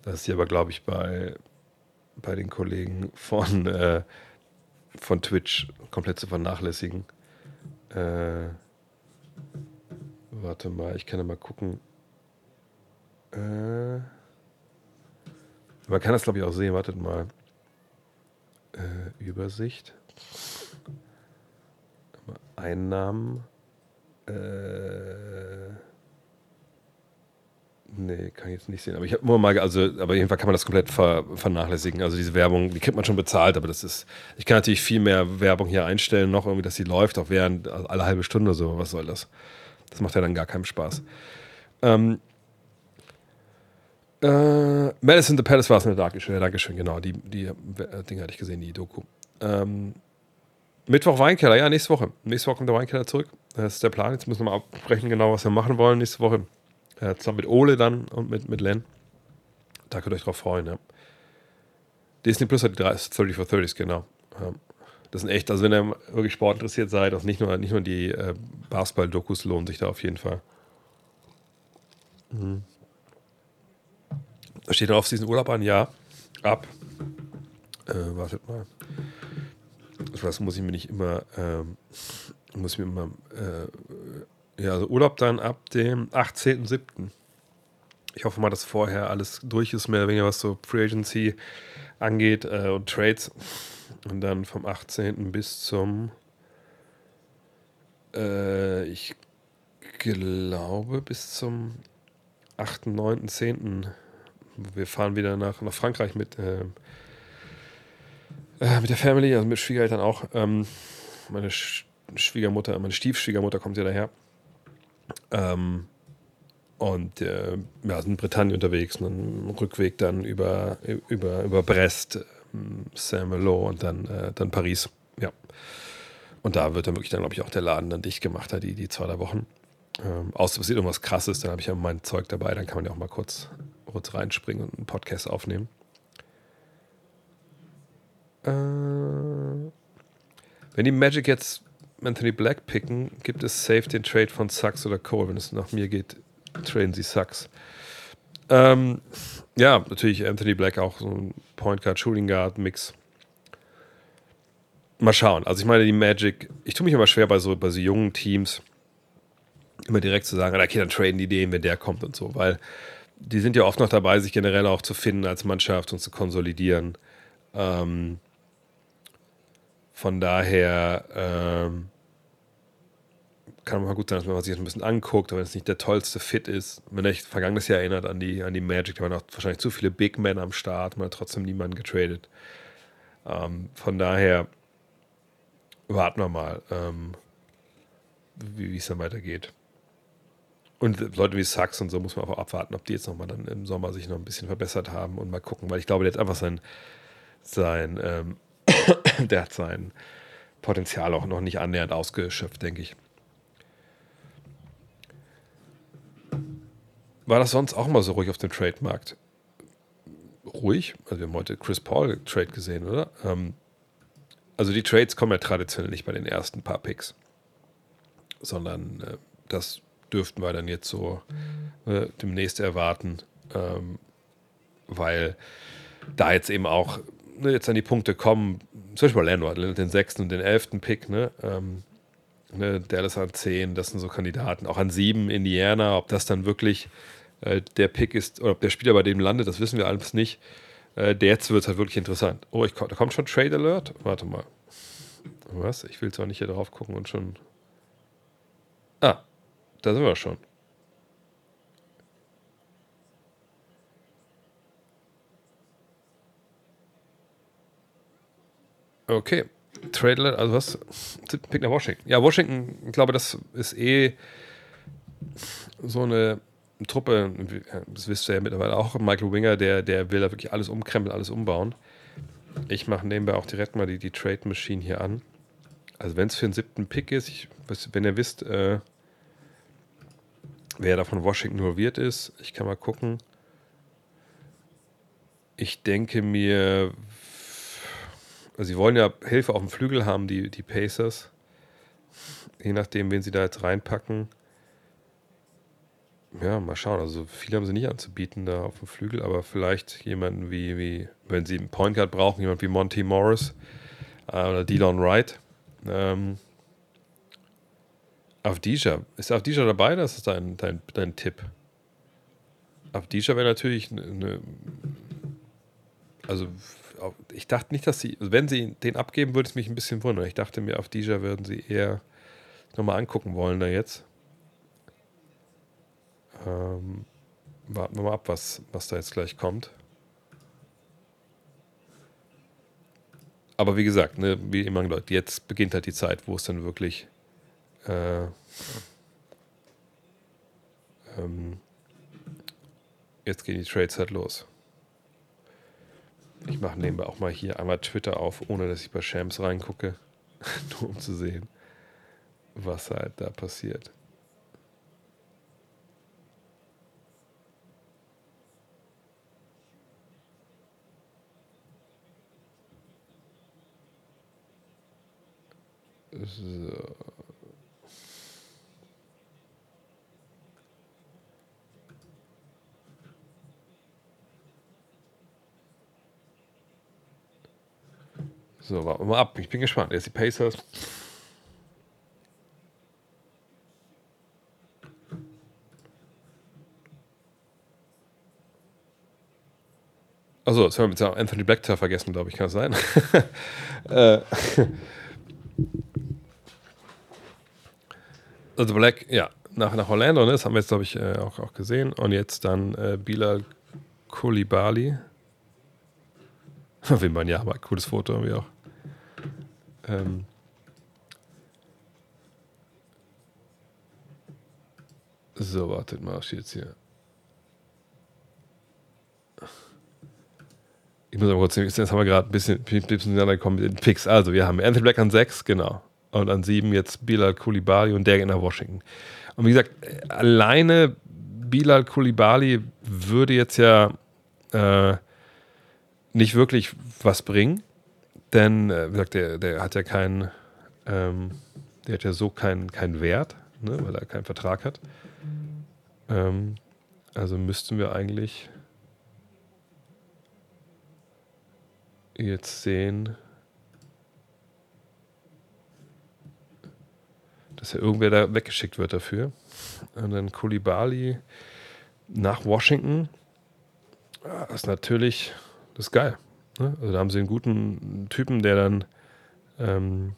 Das ist hier aber, glaube ich, bei, bei den Kollegen von, äh, von Twitch komplett zu vernachlässigen. Äh, warte mal, ich kann ja mal gucken. Äh, man kann das, glaube ich, auch sehen. Wartet mal. Äh, Übersicht. Einnahmen. Äh, nee, kann ich jetzt nicht sehen. Aber ich habe immer mal, also, aber jedenfalls kann man das komplett ver, vernachlässigen. Also diese Werbung, die kriegt man schon bezahlt, aber das ist, ich kann natürlich viel mehr Werbung hier einstellen, noch irgendwie, dass sie läuft, auch während, also alle halbe Stunde so. Was soll das? Das macht ja dann gar keinen Spaß. Ähm, äh, Madison the Palace war es eine Dankeschön, ja, Dankeschön, genau. Die, die äh, Dinge hatte ich gesehen, die Doku. Ähm, Mittwoch Weinkeller, ja, nächste Woche. Nächste Woche kommt der Weinkeller zurück. Das ist der Plan. Jetzt müssen wir mal abbrechen, genau, was wir machen wollen nächste Woche. Äh, zusammen mit Ole dann und mit, mit Len. Da könnt ihr euch drauf freuen, ja. Disney Plus hat die 30 for 30s, genau. Ja. Das sind echt, also wenn ihr wirklich Sport interessiert seid, auch nicht nur, nicht nur die äh, Basketball-Dokus lohnen sich da auf jeden Fall. Mhm. Da steht auf diesen Urlaub an, ja. Ab. Äh, wartet mal. Das muss ich mir nicht immer, ähm, muss ich mir immer, äh, ja, also Urlaub dann ab dem 18.07. Ich hoffe mal, dass vorher alles durch ist, mehr oder weniger was so Free Agency angeht äh, und Trades. Und dann vom 18. bis zum, äh, ich glaube, bis zum 8., 9., 10. Wir fahren wieder nach, nach Frankreich mit, äh, äh, mit der Family, also mit Schwiegereltern auch. Ähm, meine Sch Schwiegermutter, meine Stiefschwiegermutter kommt ja daher. Ähm, und äh, ja, sind in Britannien unterwegs, einen Rückweg dann über, über, über Brest, ähm, Saint-Malo und dann, äh, dann Paris. Ja. Und da wird dann wirklich dann, glaube ich, auch der Laden dann dicht gemacht, die, die zwei, drei Wochen. Ähm, außer passiert irgendwas krasses, dann habe ich ja mein Zeug dabei, dann kann man ja auch mal kurz, kurz reinspringen und einen Podcast aufnehmen. Äh, wenn die Magic jetzt Anthony Black picken, gibt es safe den Trade von Sucks oder Cole. Wenn es nach mir geht, traden sie Sucks. Ähm, ja, natürlich Anthony Black auch so ein Point Guard, Shooting Guard Mix. Mal schauen. Also ich meine, die Magic, ich tue mich immer schwer bei so, bei so jungen Teams, immer direkt zu sagen, okay, dann traden die den, wenn der kommt und so, weil die sind ja oft noch dabei, sich generell auch zu finden als Mannschaft und zu konsolidieren. Ähm, von daher ähm, kann man gut sein, dass man sich das ein bisschen anguckt, aber wenn es nicht der tollste Fit ist. Wenn euch vergangenes Jahr erinnert an die, an die Magic, da waren auch wahrscheinlich zu viele Big Men am Start, man hat trotzdem niemanden getradet. Ähm, von daher warten wir mal, ähm, wie es dann weitergeht. Und Leute wie Sachs und so muss man auch abwarten, ob die jetzt nochmal dann im Sommer sich noch ein bisschen verbessert haben und mal gucken, weil ich glaube, der hat einfach sein, sein ähm, der hat sein Potenzial auch noch nicht annähernd ausgeschöpft, denke ich. war das sonst auch mal so ruhig auf dem Trade-Markt? Ruhig? Also wir haben heute Chris Paul Trade gesehen, oder? Ähm, also die Trades kommen ja traditionell nicht bei den ersten paar Picks, sondern äh, das dürften wir dann jetzt so äh, demnächst erwarten, ähm, weil da jetzt eben auch ne, jetzt an die Punkte kommen, zum Beispiel Orlando den sechsten und den elften Pick, ne? Ähm, ne, Dallas an zehn, das sind so Kandidaten, auch an sieben Indiana, ob das dann wirklich äh, der Pick ist oder ob der Spieler bei dem landet, das wissen wir alles nicht. Äh, jetzt wird es halt wirklich interessant. Oh, ich, da kommt schon Trade Alert? Warte mal. Was? Ich will zwar nicht hier drauf gucken und schon. Ah, da sind wir schon. Okay. Trade, also was? Pick nach Washington. Ja, Washington, ich glaube, das ist eh so eine Truppe, das wisst ihr ja mittlerweile auch, Michael Winger, der, der will da wirklich alles umkrempeln, alles umbauen. Ich mache nebenbei auch direkt mal die, die Trade Machine hier an. Also wenn es für den siebten Pick ist, ich, wenn ihr wisst, äh, wer da von Washington involviert ist, ich kann mal gucken. Ich denke mir, also sie wollen ja Hilfe auf dem Flügel haben, die, die Pacers. Je nachdem, wen sie da jetzt reinpacken. Ja, mal schauen. Also viele haben sie nicht anzubieten da auf dem Flügel, aber vielleicht jemanden wie, wie wenn sie einen Point Guard brauchen, jemand wie Monty Morris äh, oder Delon Wright. Ähm, Avdija. Ist Avdija dabei? Das ist dein, dein, dein Tipp. Avdija wäre natürlich eine. Also, ich dachte nicht, dass sie. Also wenn sie den abgeben, würde es mich ein bisschen wundern. Ich dachte mir, Avdija würden sie eher nochmal angucken wollen da jetzt. Ähm, warten wir mal ab, was, was da jetzt gleich kommt. Aber wie gesagt, ne, wie immer jetzt beginnt halt die Zeit, wo es dann wirklich äh, ähm, jetzt gehen die Trades halt los. Ich mache nebenbei auch mal hier einmal Twitter auf, ohne dass ich bei Shams reingucke, nur um zu sehen, was halt da passiert. So. So, warten wir ab. Ich bin gespannt. Jetzt die Pacers. Achso, jetzt haben wir jetzt Anthony Blackter vergessen, glaube ich, kann es sein. äh, also Black, ja, nach, nach Orlando, ne? das haben wir jetzt, glaube ich, äh, auch, auch gesehen. Und jetzt dann äh, Bilal Koulibaly. Wie man ja, aber cooles Foto irgendwie auch. Ähm, so, wartet mal, steht jetzt hier? Ich muss aber kurz, jetzt haben wir gerade ein bisschen, ein bisschen gekommen mit den Picks. Also, wir haben Anthony Black an 6, genau. Und an 7 jetzt Bilal Koulibaly und der geht nach Washington. Und wie gesagt, alleine Bilal Koulibaly würde jetzt ja äh, nicht wirklich was bringen. Denn, äh, wie gesagt, der, der hat ja keinen, ähm, der hat ja so keinen kein Wert, ne, weil er keinen Vertrag hat. Ähm, also müssten wir eigentlich jetzt sehen, dass ja irgendwer da weggeschickt wird dafür. Und dann Kulibali nach Washington. Das ist natürlich, das ist geil. Ne? Also da haben sie einen guten Typen, der dann, ähm,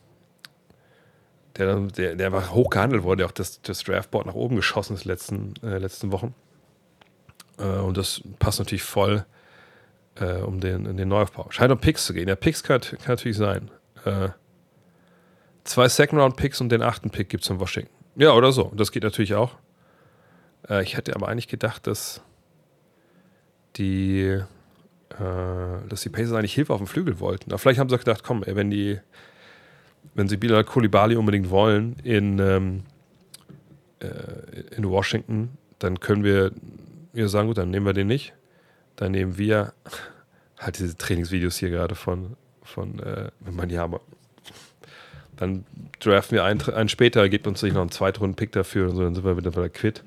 der dann, der, der einfach hoch gehandelt wurde, der auch das, das Draftboard nach oben geschossen ist letzten, äh, letzten Wochen. Äh, und das passt natürlich voll äh, um den, den Neuaufbau. Scheint um Picks zu gehen. Ja, Picks kann, kann natürlich sein. Äh, zwei Second-Round-Picks und den achten Pick gibt es in Washington. Ja, oder so. Das geht natürlich auch. Äh, ich hätte aber eigentlich gedacht, dass die dass die Pacers eigentlich Hilfe auf dem Flügel wollten. Aber vielleicht haben sie auch gedacht, komm, ey, wenn die, wenn sie Bilal Koulibaly unbedingt wollen in, ähm, äh, in Washington, dann können wir wir sagen, gut, dann nehmen wir den nicht. Dann nehmen wir halt diese Trainingsvideos hier gerade von, von äh, Manjama. Dann draften wir einen, einen später, gibt uns nicht noch einen Zweitrunden-Pick dafür und so, dann sind wir wieder quitt.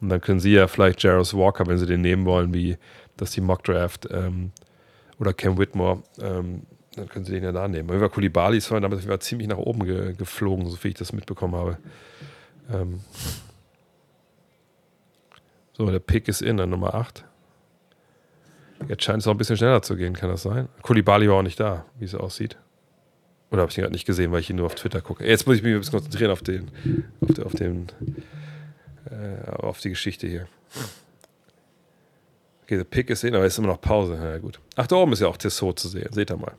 Und dann können sie ja vielleicht Jaros Walker, wenn sie den nehmen wollen, wie dass die Mock Draft ähm, oder Cam Whitmore, ähm, dann können sie den ja da nehmen. Weil Kulibali ist damit war ziemlich nach oben ge geflogen, so wie ich das mitbekommen habe. Ähm so, der Pick ist in, dann Nummer 8. Jetzt scheint es auch ein bisschen schneller zu gehen, kann das sein? Kulibali war auch nicht da, wie es aussieht. Oder habe ich ihn gerade nicht gesehen, weil ich ihn nur auf Twitter gucke. Jetzt muss ich mich ein bisschen konzentrieren auf den, auf, den, auf, den, äh, auf die Geschichte hier. Okay, der Pick ist in, aber es ist immer noch Pause. Ja, gut. Ach, da oben ist ja auch Tissot zu sehen. Seht ihr mal.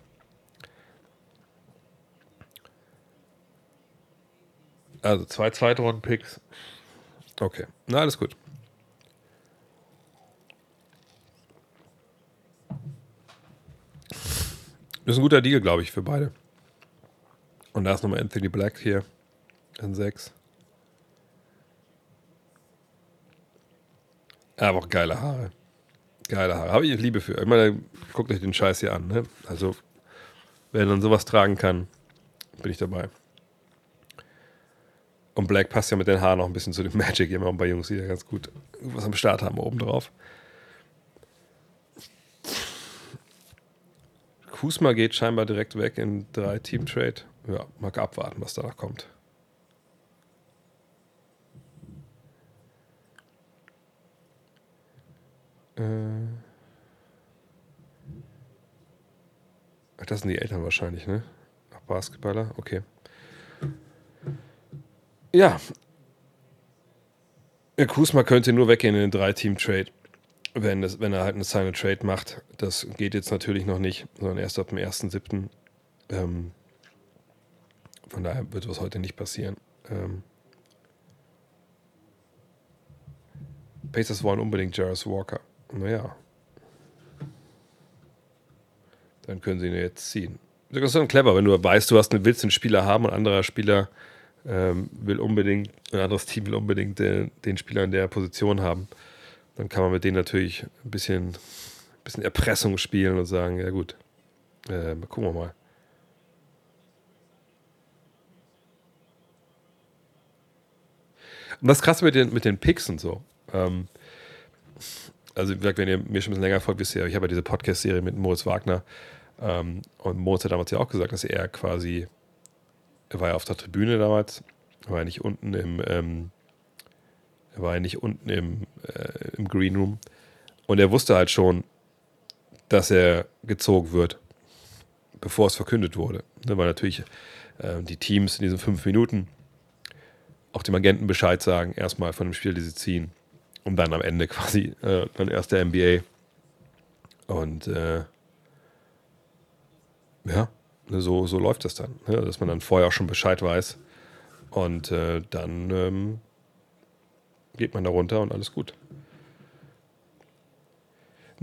Also zwei Zweitrunden-Picks. Okay, na alles gut. Das ist ein guter Deal, glaube ich, für beide. Und da ist nochmal Anthony Black hier. An 6. Aber auch geile Haare. Geile Haare. Habe ich Liebe für. Ich meine, guckt euch den Scheiß hier an. Ne? Also, wer dann sowas tragen kann, bin ich dabei. Und Black passt ja mit den Haaren noch ein bisschen zu dem Magic immer bei Jungs, die ja ganz gut was am Start haben oben drauf. Kusma geht scheinbar direkt weg in drei Team Trade. Ja, mag abwarten, was danach kommt. Äh. Ach, das sind die Eltern wahrscheinlich, ne? Ach, Basketballer, okay. Ja. Kusma könnte nur weggehen in den Drei-Team-Trade, wenn, wenn er halt eine Sign Trade macht. Das geht jetzt natürlich noch nicht, sondern erst ab dem 1.7. Ähm, von daher wird was heute nicht passieren. Ähm, Pacers wollen unbedingt Jarvis Walker. Naja. Dann können sie ihn jetzt ziehen. Das ist dann clever, wenn du weißt, du hast einen, willst einen Spieler haben und ein anderer Spieler ähm, will unbedingt, ein anderes Team will unbedingt den, den Spieler in der Position haben. Dann kann man mit denen natürlich ein bisschen, ein bisschen Erpressung spielen und sagen, ja gut, äh, gucken wir mal. Und das ist krass mit den, mit den Picks und so. Ähm, also wie gesagt, wenn ihr mir schon ein bisschen länger folgt, wisst ihr, ich habe ja diese Podcast-Serie mit Moritz Wagner ähm, und Moritz hat damals ja auch gesagt, dass er quasi, er war ja auf der Tribüne damals, war ja nicht unten im, ähm, er war ja nicht unten im, äh, im Green Room und er wusste halt schon, dass er gezogen wird, bevor es verkündet wurde. Ne, weil natürlich äh, die Teams in diesen fünf Minuten auch dem Agenten Bescheid sagen, erstmal von dem Spiel, die sie ziehen und dann am Ende quasi äh, dann erst der NBA. Und äh, ja, so, so läuft das dann, ne? dass man dann vorher auch schon Bescheid weiß. Und äh, dann ähm, geht man da runter und alles gut.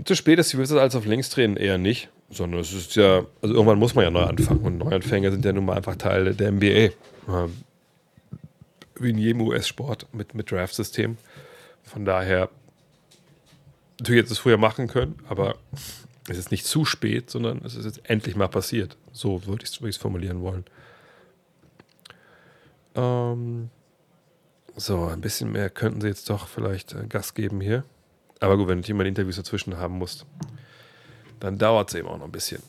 Zu spät ist die Wizards als auf links drehen eher nicht, sondern es ist ja, also irgendwann muss man ja neu anfangen. Und Neuanfänger sind ja nun mal einfach Teil der NBA. Ähm, wie in jedem US-Sport mit, mit Draft-System. Von daher, natürlich hätte es früher machen können, aber es ist nicht zu spät, sondern es ist jetzt endlich mal passiert. So würde ich es formulieren wollen. Ähm, so, ein bisschen mehr könnten sie jetzt doch vielleicht äh, Gas geben hier. Aber gut, wenn du immer Interviews dazwischen haben musst, dann dauert es eben auch noch ein bisschen.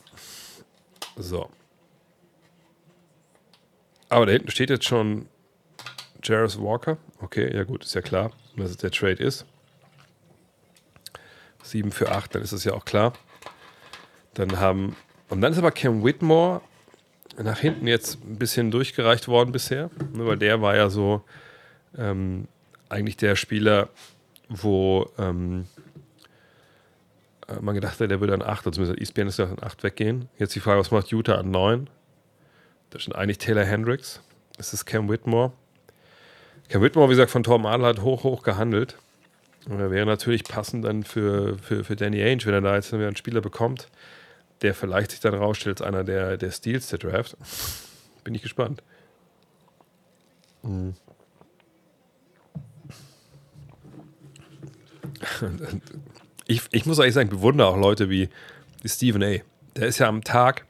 So. Aber da hinten steht jetzt schon Jarvis Walker. Okay, ja gut, ist ja klar, dass es der Trade ist. 7 für 8, dann ist es ja auch klar. Dann haben, und dann ist aber Cam Whitmore nach hinten jetzt ein bisschen durchgereicht worden bisher, ne, weil der war ja so ähm, eigentlich der Spieler, wo ähm, äh, man gedacht hat, der würde an 8, also zumindest ESPN ist ja an 8 weggehen. Jetzt die Frage, was macht Utah an 9? Da schon eigentlich Taylor Hendricks. Das ist Cam Whitmore. Cam Whitmore, wie gesagt, von Adler hat hoch, hoch gehandelt. Und er wäre natürlich passend dann für, für, für Danny Ainge, wenn er da jetzt wieder einen Spieler bekommt, der vielleicht sich dann rausstellt als einer der, der Steals der Draft. Bin ich gespannt. Mhm. ich, ich muss eigentlich sagen, ich bewundere auch Leute wie, wie Stephen A. Der ist ja am Tag,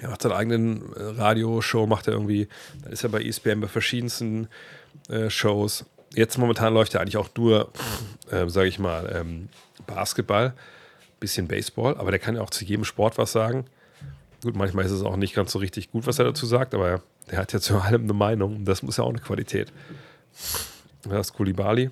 er macht seine eigenen äh, Radioshow, macht er irgendwie, dann ist er bei ESPN bei verschiedensten äh, Shows. Jetzt momentan läuft ja eigentlich auch nur, äh, sage ich mal, ähm, Basketball, bisschen Baseball, aber der kann ja auch zu jedem Sport was sagen. Gut, manchmal ist es auch nicht ganz so richtig gut, was er dazu sagt, aber der hat ja zu allem eine Meinung und das muss ja auch eine Qualität. Das ist Kulibali.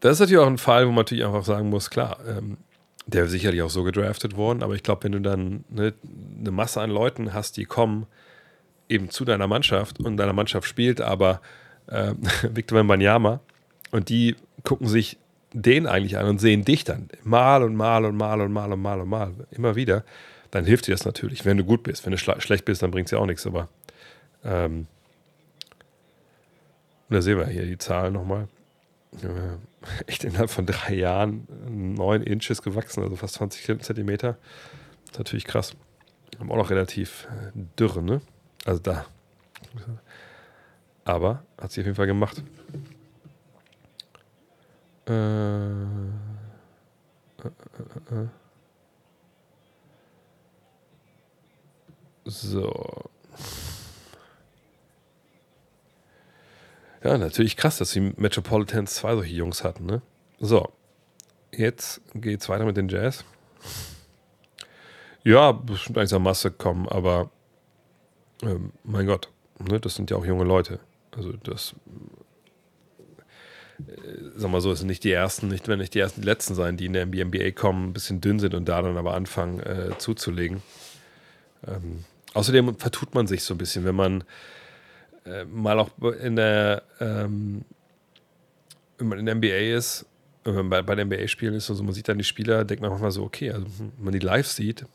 Das ist natürlich auch ein Fall, wo man natürlich einfach sagen muss, klar, ähm, der ist sicherlich auch so gedraftet worden, aber ich glaube, wenn du dann ne, eine Masse an Leuten hast, die kommen eben zu deiner Mannschaft und deiner Mannschaft spielt, aber äh, Victor Wembanyama und die gucken sich den eigentlich an und sehen dich dann mal und mal und mal und mal und mal und mal, immer wieder, dann hilft dir das natürlich, wenn du gut bist. Wenn du schlecht bist, dann bringt es ja auch nichts, aber ähm, da sehen wir hier die Zahlen nochmal. Äh, echt innerhalb von drei Jahren neun Inches gewachsen, also fast 20 Zentimeter. Das ist natürlich krass. Haben auch noch relativ äh, dürre, ne? Also da. Aber hat sie auf jeden Fall gemacht. Äh, äh, äh, so. Ja, natürlich krass, dass die Metropolitans zwei solche Jungs hatten, ne? So. Jetzt geht's weiter mit den Jazz. Ja, bestimmt eigentlich zur Masse kommen, aber ähm, mein Gott, ne, das sind ja auch junge Leute. Also das sag mal so, es sind nicht die ersten, nicht wenn nicht die ersten, die letzten sein, die in der NBA kommen, ein bisschen dünn sind und da dann aber anfangen äh, zuzulegen. Ähm, außerdem vertut man sich so ein bisschen, wenn man äh, mal auch in der, ähm, wenn man in der NBA ist, wenn man bei, bei den NBA-Spielen ist und so, man sieht dann die Spieler, denkt man manchmal so, okay, also wenn man die live sieht,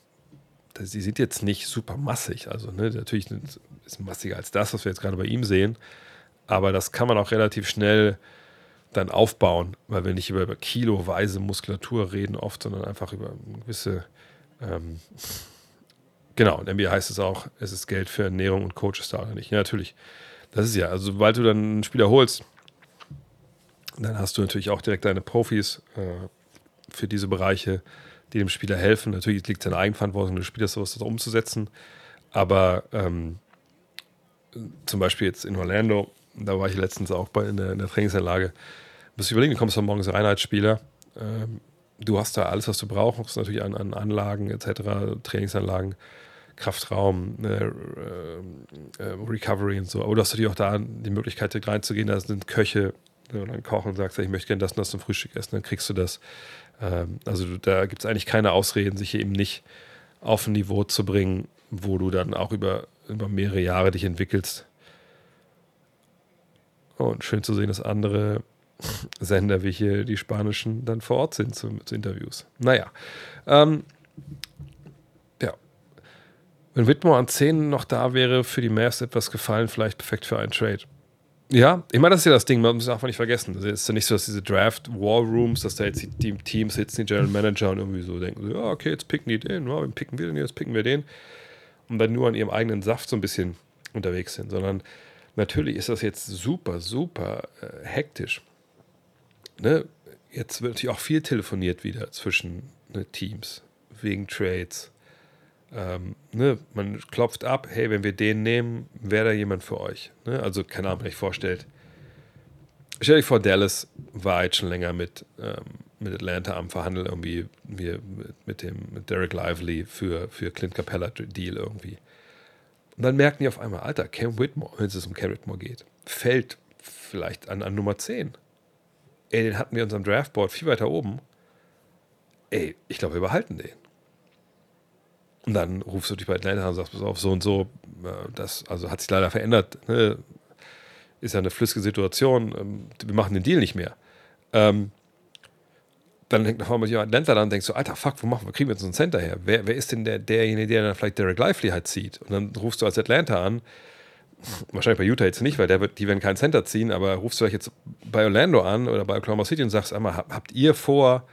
sie sind jetzt nicht super massig, also ne, natürlich ist massiger als das, was wir jetzt gerade bei ihm sehen, aber das kann man auch relativ schnell dann aufbauen, weil wir nicht über, über kiloweise Muskulatur reden oft, sondern einfach über gewisse, ähm, genau, in NBA heißt es auch, es ist Geld für Ernährung und Coaches da oder nicht. Ja, natürlich. Das ist ja, also sobald du dann einen Spieler holst, dann hast du natürlich auch direkt deine Profis äh, für diese Bereiche, die dem Spieler helfen. Natürlich liegt es in der Eigenverantwortung des Spielers, sowas umzusetzen. Aber ähm, zum Beispiel jetzt in Orlando, da war ich letztens auch bei in der, in der Trainingsanlage, musst du überlegen, du kommst morgens rein als Spieler. Ähm, du hast da alles, was du brauchst, natürlich an, an Anlagen etc., Trainingsanlagen, Kraftraum, äh, äh, Recovery und so. Aber du hast natürlich auch da die Möglichkeit, reinzugehen, da sind Köche und dann kochen und sagst, ich möchte gerne das und das zum Frühstück essen, dann kriegst du das. Ähm, also da gibt es eigentlich keine Ausreden, sich eben nicht auf ein Niveau zu bringen, wo du dann auch über, über mehrere Jahre dich entwickelst. Und schön zu sehen, dass andere Sender wie hier die spanischen dann vor Ort sind zu, zu Interviews. Naja. Ähm, ja. Wenn Whitmore an 10 noch da wäre, für die Mavs etwas gefallen, vielleicht perfekt für einen Trade. Ja, ich meine, das ist ja das Ding, man muss es einfach nicht vergessen. Es ist ja nicht so, dass diese Draft War Rooms, dass da jetzt die Teams sitzen, die General Manager und irgendwie so denken, ja, okay, jetzt picken die den, ja, wen picken wir den, jetzt picken wir den. Und dann nur an ihrem eigenen Saft so ein bisschen unterwegs sind, sondern natürlich ist das jetzt super, super äh, hektisch ne, jetzt wird natürlich auch viel telefoniert wieder zwischen ne, Teams wegen Trades. Ähm, ne, man klopft ab, hey, wenn wir den nehmen, wäre da jemand für euch. Ne? Also, keine Ahnung, wenn ich vorstellt. Stell dir vor, Dallas war jetzt schon länger mit, ähm, mit Atlanta am Verhandeln, irgendwie wir, mit, dem mit Derek Lively für, für Clint Capella Deal irgendwie. Und dann merken die auf einmal, Alter, Cam Whitmore, wenn es um Cam Whitmore geht, fällt vielleicht an, an Nummer 10 ey, den hatten wir in unserem Draftboard viel weiter oben. Ey, ich glaube, wir behalten den. Und dann rufst du dich bei Atlanta an und sagst, pass auf, so und so, äh, das also hat sich leider verändert. Ne? Ist ja eine flüssige Situation, ähm, wir machen den Deal nicht mehr. Ähm, dann hängt nach einmal jemand Atlanta dran und denkst so, Alter, fuck, wo machen wir, kriegen wir jetzt einen Center her? Wer, wer ist denn der, derjenige, der dann vielleicht Derek Lively halt zieht? Und dann rufst du als Atlanta an wahrscheinlich bei Utah jetzt nicht, weil wird, die werden keinen Center ziehen, aber rufst du euch jetzt bei Orlando an oder bei Oklahoma City und sagst einmal, habt ihr vor,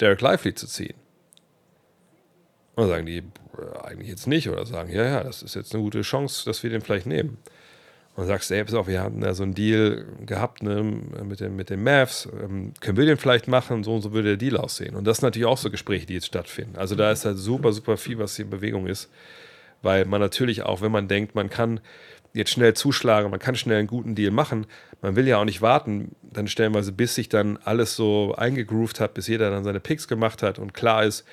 Derek Lively zu ziehen? Und sagen die, eigentlich jetzt nicht oder sagen, ja, ja, das ist jetzt eine gute Chance, dass wir den vielleicht nehmen. und sagst, ey, pass auf, wir hatten da so einen Deal gehabt ne, mit, den, mit den Mavs, ähm, können wir den vielleicht machen, so und so würde der Deal aussehen. Und das sind natürlich auch so Gespräche, die jetzt stattfinden. Also da ist halt super, super viel, was hier in Bewegung ist, weil man natürlich auch, wenn man denkt, man kann jetzt schnell zuschlagen, man kann schnell einen guten Deal machen, man will ja auch nicht warten, dann stellenweise, bis sich dann alles so eingegroovt hat, bis jeder dann seine Picks gemacht hat und klar ist,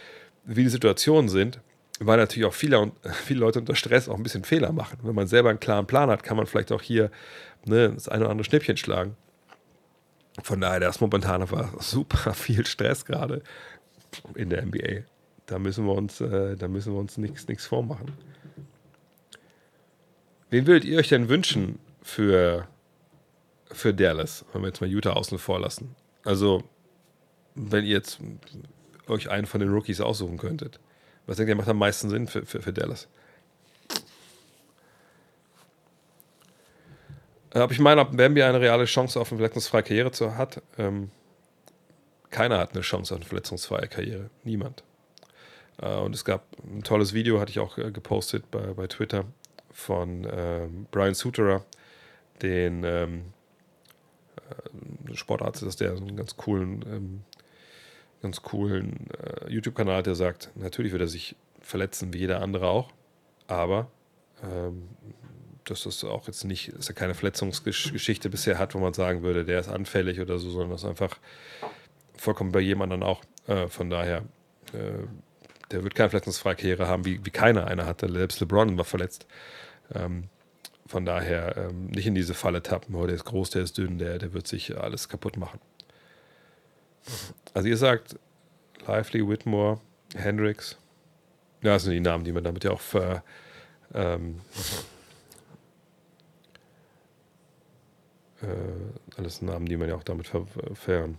wie die Situationen sind, weil natürlich auch viele, viele Leute unter Stress auch ein bisschen Fehler machen. Wenn man selber einen klaren Plan hat, kann man vielleicht auch hier ne, das eine oder andere Schnippchen schlagen. Von daher, das momentan war super viel Stress gerade in der NBA. Da müssen wir uns, äh, da müssen wir uns nichts vormachen. Wen würdet ihr euch denn wünschen für, für Dallas, wenn wir jetzt mal Utah außen vor lassen? Also, wenn ihr jetzt euch einen von den Rookies aussuchen könntet. Was denkt ihr, macht am meisten Sinn für, für, für Dallas? Aber ich meine, ob Bambi eine reale Chance auf eine verletzungsfreie Karriere zu, hat, ähm, keiner hat eine Chance auf eine verletzungsfreie Karriere. Niemand. Äh, und es gab ein tolles Video, hatte ich auch äh, gepostet bei, bei Twitter, von ähm, Brian Suterer, den ähm, äh, Sportarzt ist, der einen ganz coolen ähm, ganz coolen äh, YouTube-Kanal, der sagt, natürlich wird er sich verletzen, wie jeder andere auch, aber ähm, dass das auch jetzt nicht, dass er keine Verletzungsgeschichte bisher hat, wo man sagen würde, der ist anfällig oder so, sondern das ist einfach vollkommen bei jedem anderen auch. Äh, von daher, äh, der wird keine verletzungsfreie Karriere haben, wie, wie keiner eine hatte. Selbst LeBron war verletzt. Ähm, von daher ähm, nicht in diese Falle tappen, oh, der ist groß, der ist dünn, der, der wird sich alles kaputt machen. Also ihr sagt Lively, Whitmore, Hendrix. Ja, das sind die Namen, die man damit ja auch ver, ähm, äh, alles Namen, die man ja auch damit ver, ver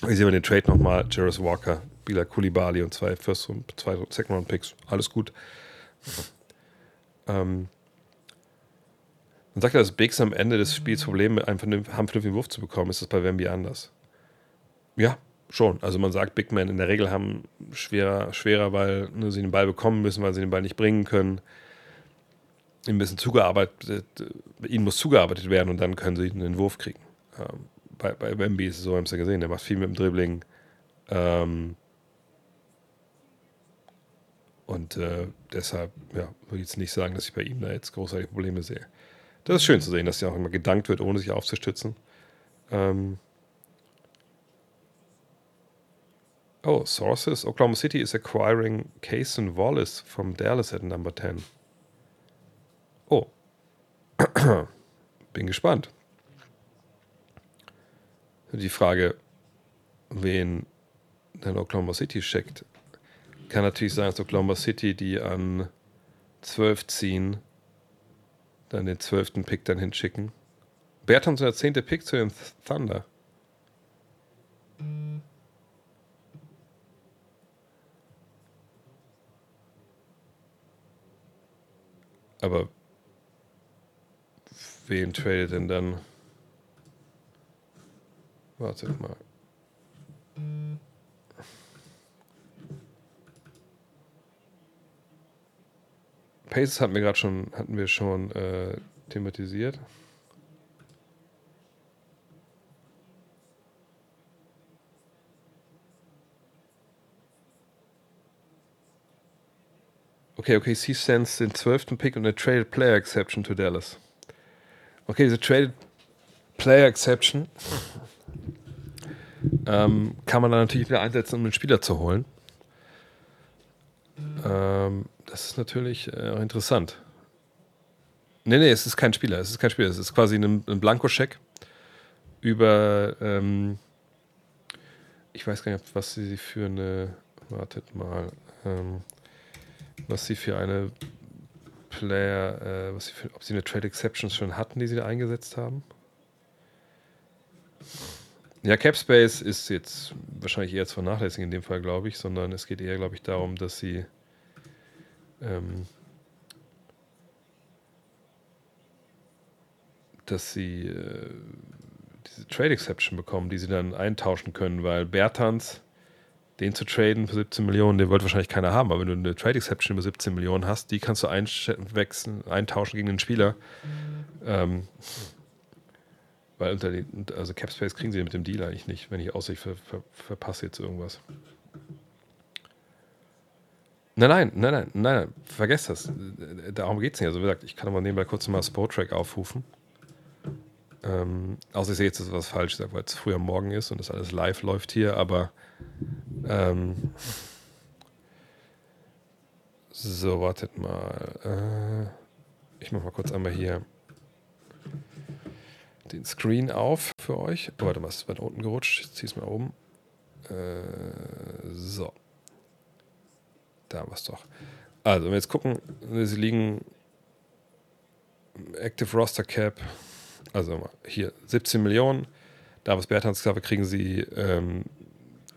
hier sehen wir den Trade nochmal. Jarvis Walker, Bila Kulibali und zwei First und zwei Second Round Picks. Alles gut. Ähm, man sagt ja, dass Bigs am Ende des Spiels Probleme haben, vernünftigen Wurf zu bekommen. Ist das bei Wemby anders? Ja, schon. Also man sagt, Big Men in der Regel haben schwerer, schwerer weil ne, sie den Ball bekommen müssen, weil sie den Ball nicht bringen können. Ihnen müssen zugearbeitet, ihnen muss zugearbeitet werden und dann können sie einen Wurf kriegen. Ähm, bei, bei Wemby ist es so, haben sie ja gesehen, der macht viel mit dem Dribbling. Ähm, und äh, deshalb ja, würde ich jetzt nicht sagen, dass ich bei ihm da jetzt großartige Probleme sehe. Das ist schön zu sehen, dass er auch immer gedankt wird, ohne sich aufzustützen. Ähm, Oh, sources. Oklahoma City is acquiring Cason Wallace from Dallas at number 10. Oh. Bin gespannt. Die Frage, wen dann Oklahoma City schickt, kann natürlich sein, dass Oklahoma City die an 12 ziehen, dann den 12. Pick dann hinschicken. Bertans der 10. Pick zu den Thunder. Aber wen tradet denn dann? Wartet mal. Paces hatten wir gerade schon, hatten wir schon äh, thematisiert. Okay, okay, C sends den 12. Pick und eine Traded Player Exception to Dallas. Okay, diese Traded Player Exception ähm, kann man dann natürlich wieder einsetzen, um den Spieler zu holen. Ähm, das ist natürlich äh, interessant. Nee, nee, es ist kein Spieler. Es ist kein Spieler. Es ist quasi ein, ein Blankoscheck über. Ähm, ich weiß gar nicht, was sie für eine. Wartet mal. Ähm, was sie für eine Player, äh, was sie für, ob sie eine Trade Exception schon hatten, die sie da eingesetzt haben. Ja, Capspace ist jetzt wahrscheinlich eher zu vernachlässigen in dem Fall, glaube ich, sondern es geht eher, glaube ich, darum, dass sie ähm, dass sie äh, diese Trade Exception bekommen, die sie dann eintauschen können, weil Bertans den zu traden für 17 Millionen, den wollte wahrscheinlich keiner haben, aber wenn du eine Trade Exception über 17 Millionen hast, die kannst du einwechseln, eintauschen gegen den Spieler, Ähm, weil unter den, also Capspace kriegen sie mit dem Deal eigentlich nicht, wenn ich außer ich ver, ver, verpasse jetzt irgendwas. Nein, nein, nein, nein, nein, nein, vergesst das. Darum geht es nicht. Also, wie gesagt, ich kann aber nebenbei kurz mal Spot-Track aufrufen. Ähm, außer ich sehe jetzt, was falsch weil es früh am Morgen ist und das alles live läuft hier, aber ähm, so, wartet mal. Äh, ich mache mal kurz einmal hier den Screen auf für euch. Oh, warte mal, ist weiter unten gerutscht. Ich ziehe es mal oben. Äh, so. Da haben wir es doch. Also, wenn wir jetzt gucken, sie liegen Active Roster Cap, also hier 17 Millionen. Davis Bertans kriegen sie ähm,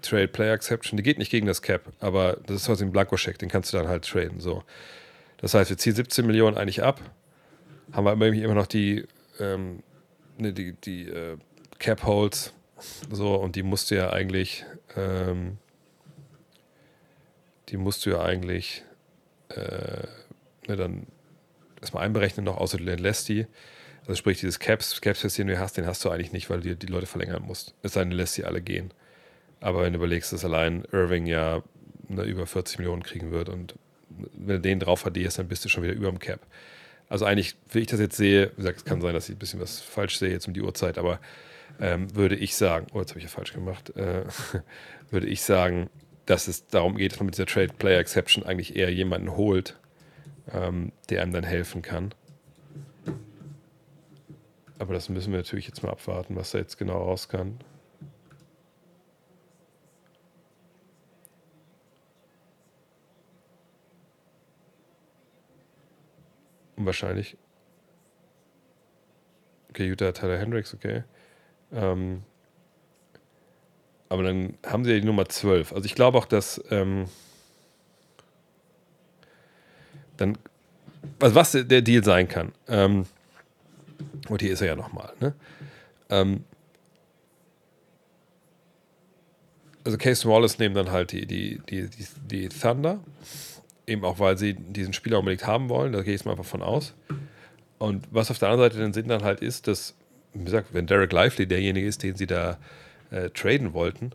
Trade Player Exception. Die geht nicht gegen das Cap, aber das ist quasi ein Blankoscheck, den kannst du dann halt traden. So. Das heißt, wir ziehen 17 Millionen eigentlich ab, haben wir immer noch die, ähm, ne, die, die äh, Cap Holds, so, und die musst du ja eigentlich, ähm, die musst du ja eigentlich äh, ne, dann erstmal einberechnen noch, außer du lässt die. Also sprich, dieses Caps, Caps, den du hast, den hast du eigentlich nicht, weil du die Leute verlängern musst. Es sei denn, du lässt sie alle gehen. Aber wenn du überlegst, dass allein Irving ja ne, über 40 Millionen kriegen wird und wenn du den drauf addierst, dann bist du schon wieder über dem Cap. Also eigentlich, wie ich das jetzt sehe, wie gesagt, es kann sein, dass ich ein bisschen was falsch sehe jetzt um die Uhrzeit, aber ähm, würde ich sagen, oh, jetzt habe ich ja falsch gemacht, äh, würde ich sagen, dass es darum geht, dass man mit dieser Trade Player Exception eigentlich eher jemanden holt, ähm, der einem dann helfen kann. Aber das müssen wir natürlich jetzt mal abwarten, was da jetzt genau raus kann. Wahrscheinlich. Okay, Utah Tyler Hendricks, okay. Ähm, aber dann haben sie ja die Nummer 12. Also ich glaube auch, dass ähm, dann, also was der Deal sein kann. Ähm, und hier ist er ja nochmal. Ne? Ähm, also Case Wallace nehmen dann halt die, die, die, die, die Thunder Eben auch, weil sie diesen Spieler unbedingt haben wollen, da gehe ich mal einfach von aus. Und was auf der anderen Seite den Sinn dann halt ist, dass, wie gesagt, wenn Derek Lively derjenige ist, den sie da äh, traden wollten,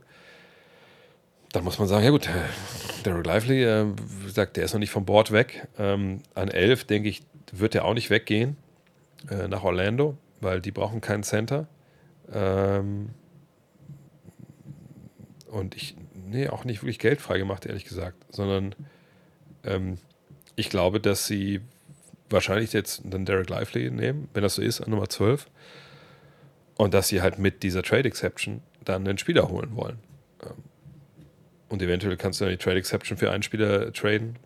dann muss man sagen, ja gut, äh, Derek Lively, äh, gesagt, der ist noch nicht vom Board weg. Ähm, an 11, denke ich, wird er auch nicht weggehen äh, nach Orlando, weil die brauchen keinen Center. Ähm, und ich, nee, auch nicht wirklich Geld freigemacht, ehrlich gesagt, sondern ähm, ich glaube, dass sie wahrscheinlich jetzt dann Derek Lively nehmen, wenn das so ist, an Nummer 12. Und dass sie halt mit dieser Trade Exception dann einen Spieler holen wollen. Ähm, und eventuell kannst du dann die Trade Exception für einen Spieler traden.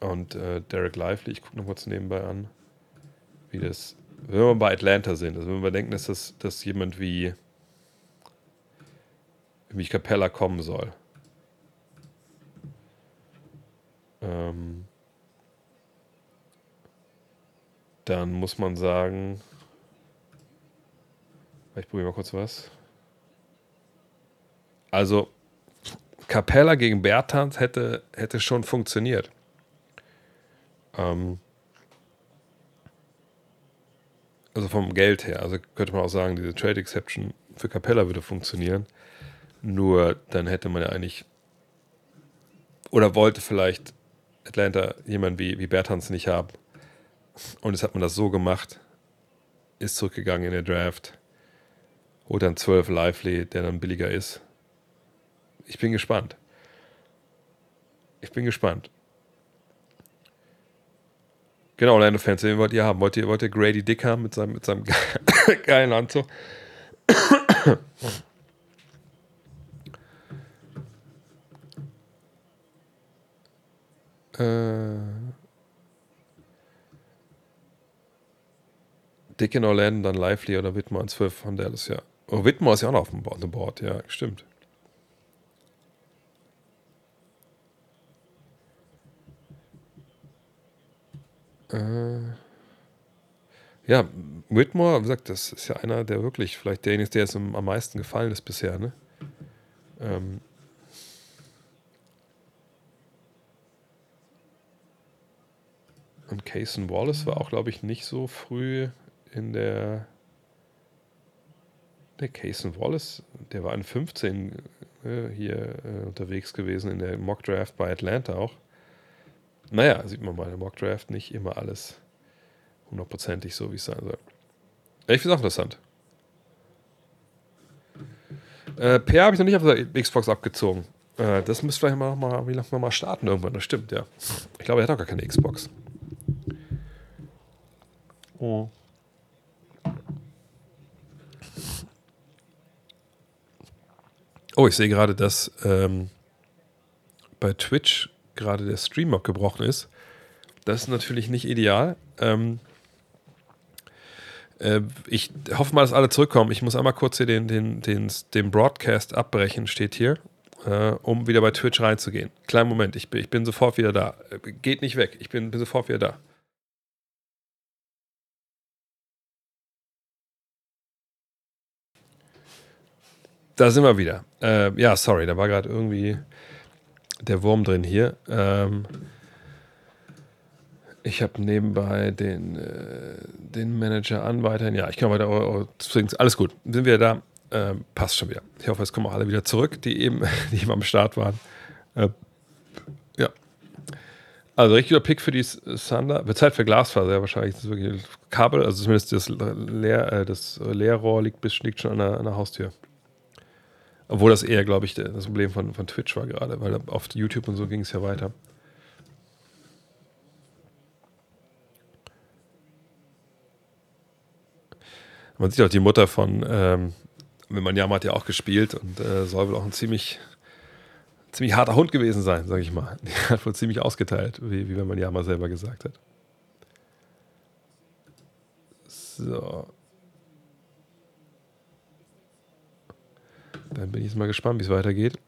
Und äh, Derek Lively, ich gucke noch kurz nebenbei an, wie das, wenn wir bei Atlanta sind, also wenn wir denken, dass das dass jemand wie, wie Capella kommen soll. Ähm, dann muss man sagen, ich probiere mal kurz was. Also, Capella gegen Bertans hätte, hätte schon funktioniert. Ähm, also vom Geld her. Also könnte man auch sagen, diese Trade Exception für Capella würde funktionieren. Nur dann hätte man ja eigentlich oder wollte vielleicht Atlanta jemanden wie, wie Bertans nicht haben. Und jetzt hat man das so gemacht, ist zurückgegangen in den Draft, holt dann 12 Lively, der dann billiger ist. Ich bin gespannt. Ich bin gespannt. Genau, Orlando-Fans, wen wollt ihr haben? Wollt ihr, wollt ihr Grady Dick haben mit seinem, mit seinem geilen Anzug? Äh, Dick in Orlando, dann Lively oder Whitmore an 12 von Dallas, ja. Oh, Whitmore ist ja auch noch auf dem Board. ja, stimmt. Äh, ja, Whitmore, wie gesagt, das ist ja einer, der wirklich, vielleicht derjenige ist, der jetzt am meisten gefallen ist bisher, ne? Ähm, Und Cason Wallace war auch, glaube ich, nicht so früh in der. Der Cason Wallace, der war in 15 äh, hier äh, unterwegs gewesen in der Mock Draft bei Atlanta auch. Naja, sieht man bei der Mock Draft nicht immer alles hundertprozentig so, wie es sein soll. Ich finde es auch interessant. Äh, Per habe ich noch nicht auf der Xbox abgezogen. Äh, das müsste vielleicht mal, mal, wie mal starten irgendwann. Das stimmt, ja. Ich glaube, er hat auch gar keine Xbox. Oh. Oh, ich sehe gerade, dass ähm, bei Twitch gerade der Stream abgebrochen ist. Das ist natürlich nicht ideal. Ähm, äh, ich hoffe mal, dass alle zurückkommen. Ich muss einmal kurz hier den, den, den, den Broadcast abbrechen, steht hier, äh, um wieder bei Twitch reinzugehen. Kleinen Moment, ich bin, ich bin sofort wieder da. Geht nicht weg, ich bin, bin sofort wieder da. Da sind wir wieder. Äh, ja, sorry, da war gerade irgendwie der Wurm drin hier. Ähm, ich habe nebenbei den, äh, den Manager an, weiterhin. Ja, ich kann weiter. Oh, oh, alles gut. Sind wir da? Äh, passt schon wieder. Ich hoffe, es kommen auch alle wieder zurück, die eben, die eben am Start waren. Äh, ja. Also richtiger Pick für die Thunder. Wird Zeit für Glasfaser, ja, wahrscheinlich. Das ist wirklich Kabel, also zumindest das, Leer, äh, das Leerrohr liegt, liegt schon an der, an der Haustür. Obwohl das eher, glaube ich, das Problem von, von Twitch war gerade, weil auf YouTube und so ging es ja weiter. Man sieht auch die Mutter von, ähm, Wimanyama hat ja auch gespielt und äh, soll wohl auch ein ziemlich, ziemlich harter Hund gewesen sein, sage ich mal. Die hat wohl ziemlich ausgeteilt, wie, wie Wimanyama selber gesagt hat. So. Dann bin ich jetzt mal gespannt, wie es weitergeht.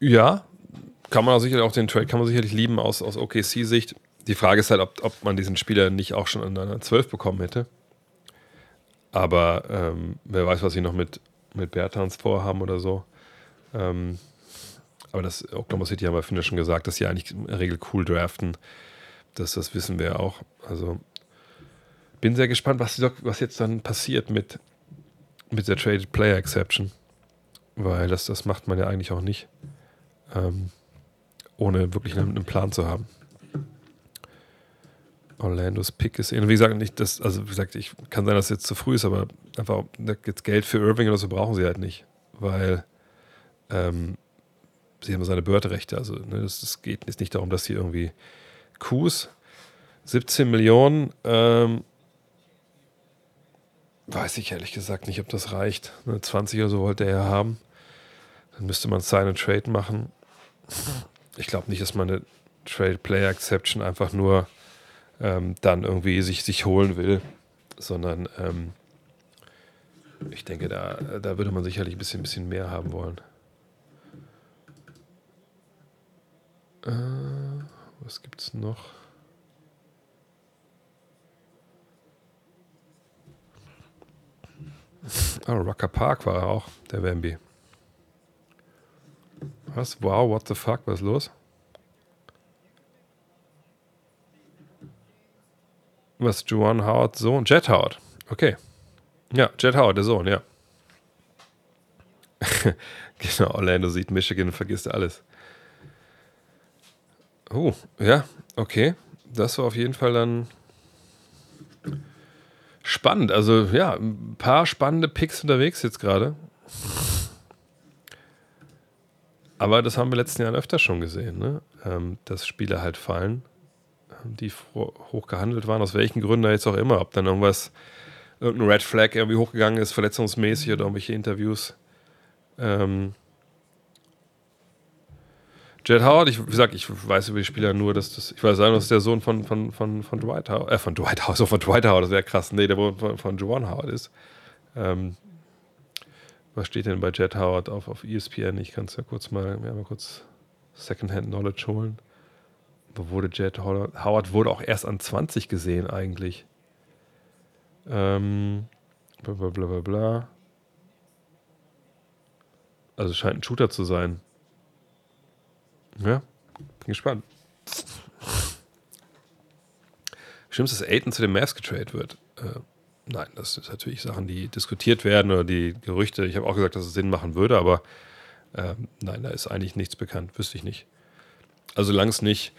Ja, kann man auch sicherlich auch den Trade kann man sicherlich lieben aus, aus OKC-Sicht. Die Frage ist halt, ob, ob man diesen Spieler nicht auch schon in einer 12 bekommen hätte. Aber ähm, wer weiß, was sie noch mit, mit Bertans vorhaben oder so. Ähm, aber das Oklahoma City haben wir finde schon gesagt, dass sie eigentlich in der Regel cool draften. Das, das wissen wir ja auch. Also bin sehr gespannt, was, was jetzt dann passiert mit, mit der Traded Player Exception. Weil das, das macht man ja eigentlich auch nicht, ähm, ohne wirklich einen, einen Plan zu haben. Orlandos Pick ist. Und wie gesagt, nicht das, also wie gesagt, ich kann sein, dass es jetzt zu früh ist, aber einfach jetzt Geld für Irving oder so brauchen sie halt nicht, weil ähm, sie haben seine Börderechte. Also ne, das, das geht jetzt nicht darum, dass sie irgendwie Coups 17 Millionen, ähm, weiß ich ehrlich gesagt nicht, ob das reicht. Ne, 20 oder so wollte er ja haben. Dann müsste man Sign and Trade machen. Ich glaube nicht, dass man eine Trade Player Exception einfach nur ähm, dann irgendwie sich, sich holen will, sondern ähm, ich denke, da, da würde man sicherlich ein bisschen, bisschen mehr haben wollen. Äh, was es noch? Ah, Rucker Park war er auch, der Wemby. Was? Wow, what the fuck, was ist los? Was, Juan Howard Sohn? Jet Howard. Okay. Ja, Jet Howard, der Sohn, ja. genau, Orlando sieht Michigan und vergisst alles. Oh, ja, okay. Das war auf jeden Fall dann spannend. Also, ja, ein paar spannende Picks unterwegs jetzt gerade. Aber das haben wir letzten Jahren öfter schon gesehen, ne? Ähm, dass Spiele halt fallen die hoch gehandelt waren, aus welchen Gründen jetzt auch immer, ob dann irgendwas, irgendein Red Flag irgendwie hochgegangen ist, verletzungsmäßig oder irgendwelche Interviews. Ähm, Jed Howard, ich, wie gesagt, ich weiß über die Spieler nur, dass das, ich weiß sagen, das ist der Sohn von, von, von, von Dwight Howard, äh, von Dwight Howard, so von Dwight Howard, das wäre krass. Nee, der von, von Juwan Howard ist. Ähm, was steht denn bei Jed Howard auf, auf ESPN? Ich kann es ja kurz mal, ja, mal kurz Secondhand Knowledge holen wurde Jet Howard wurde auch erst an 20 gesehen eigentlich. Ähm, bla bla bla bla. Also scheint ein Shooter zu sein. Ja, bin gespannt. Stimmt dass Aiton zu den Mavs getradet wird? Äh, nein, das sind natürlich Sachen, die diskutiert werden oder die Gerüchte. Ich habe auch gesagt, dass es Sinn machen würde, aber äh, nein, da ist eigentlich nichts bekannt. Wüsste ich nicht. Also solange es nicht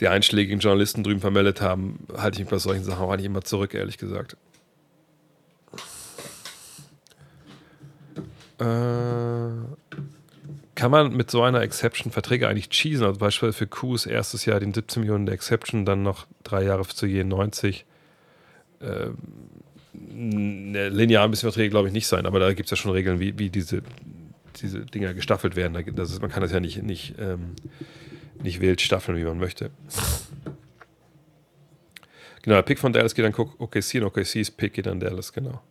die einschlägigen Journalisten drüben vermeldet haben, halte ich mich bei solchen Sachen auch eigentlich immer zurück, ehrlich gesagt. Äh, kann man mit so einer Exception Verträge eigentlich cheesen? Also beispielsweise für Qs erstes Jahr den 17 Millionen der Exception, dann noch drei Jahre zu je 90. Ähm, linear ein bisschen Verträge glaube ich nicht sein, aber da gibt es ja schon Regeln, wie, wie diese, diese Dinger gestaffelt werden. Das ist, man kann das ja nicht, nicht, ähm, nicht wild staffeln, wie man möchte. Genau, der Pick von Dallas geht dann OKC und OKC's Pick geht dann Dallas, genau.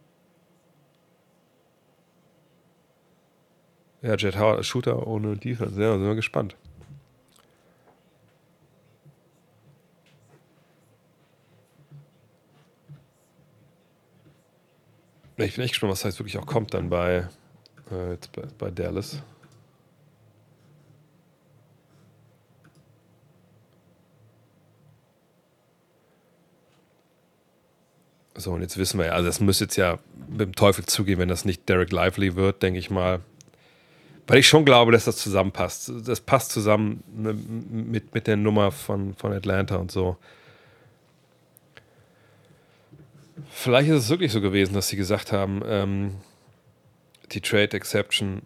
Ja, Jet Howard, Shooter ohne Defense. Ja, sind wir gespannt. Ich bin echt gespannt, was da wirklich auch kommt dann bei, äh, bei, bei Dallas. So, und jetzt wissen wir ja, also das müsste jetzt ja mit dem Teufel zugehen, wenn das nicht Derek Lively wird, denke ich mal. Weil ich schon glaube, dass das zusammenpasst. Das passt zusammen mit, mit der Nummer von, von Atlanta und so. Vielleicht ist es wirklich so gewesen, dass sie gesagt haben, ähm, die Trade Exception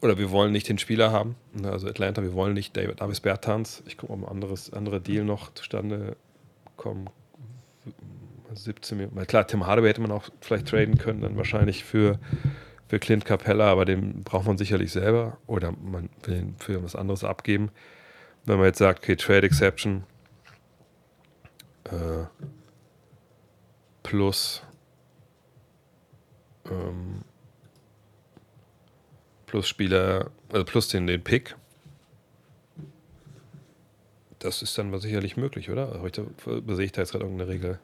oder wir wollen nicht den Spieler haben. Ne, also Atlanta, wir wollen nicht David Davis Bertans. Ich gucke, ob ein anderes andere Deal noch zustande kommen. 17 Millionen. Klar, Tim Hardaway hätte man auch vielleicht traden können, dann wahrscheinlich für für Clint Capella, aber den braucht man sicherlich selber oder man will ihn für was anderes abgeben. Wenn man jetzt sagt, okay, Trade Exception äh, plus ähm, plus Spieler, also plus den, den Pick, das ist dann sicherlich möglich, oder? Also, sehe ich da jetzt gerade irgendeine Regel?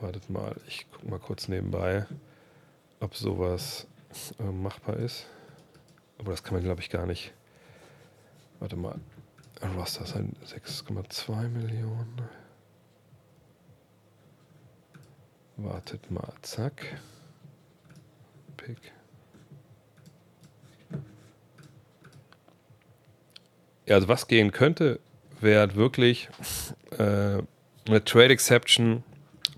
Wartet mal, ich gucke mal kurz nebenbei ob sowas äh, machbar ist. Aber das kann man, glaube ich, gar nicht. Warte mal. Was das? 6,2 Millionen. Wartet mal. Zack. Pick. Ja, also was gehen könnte, wäre wirklich äh, eine Trade Exception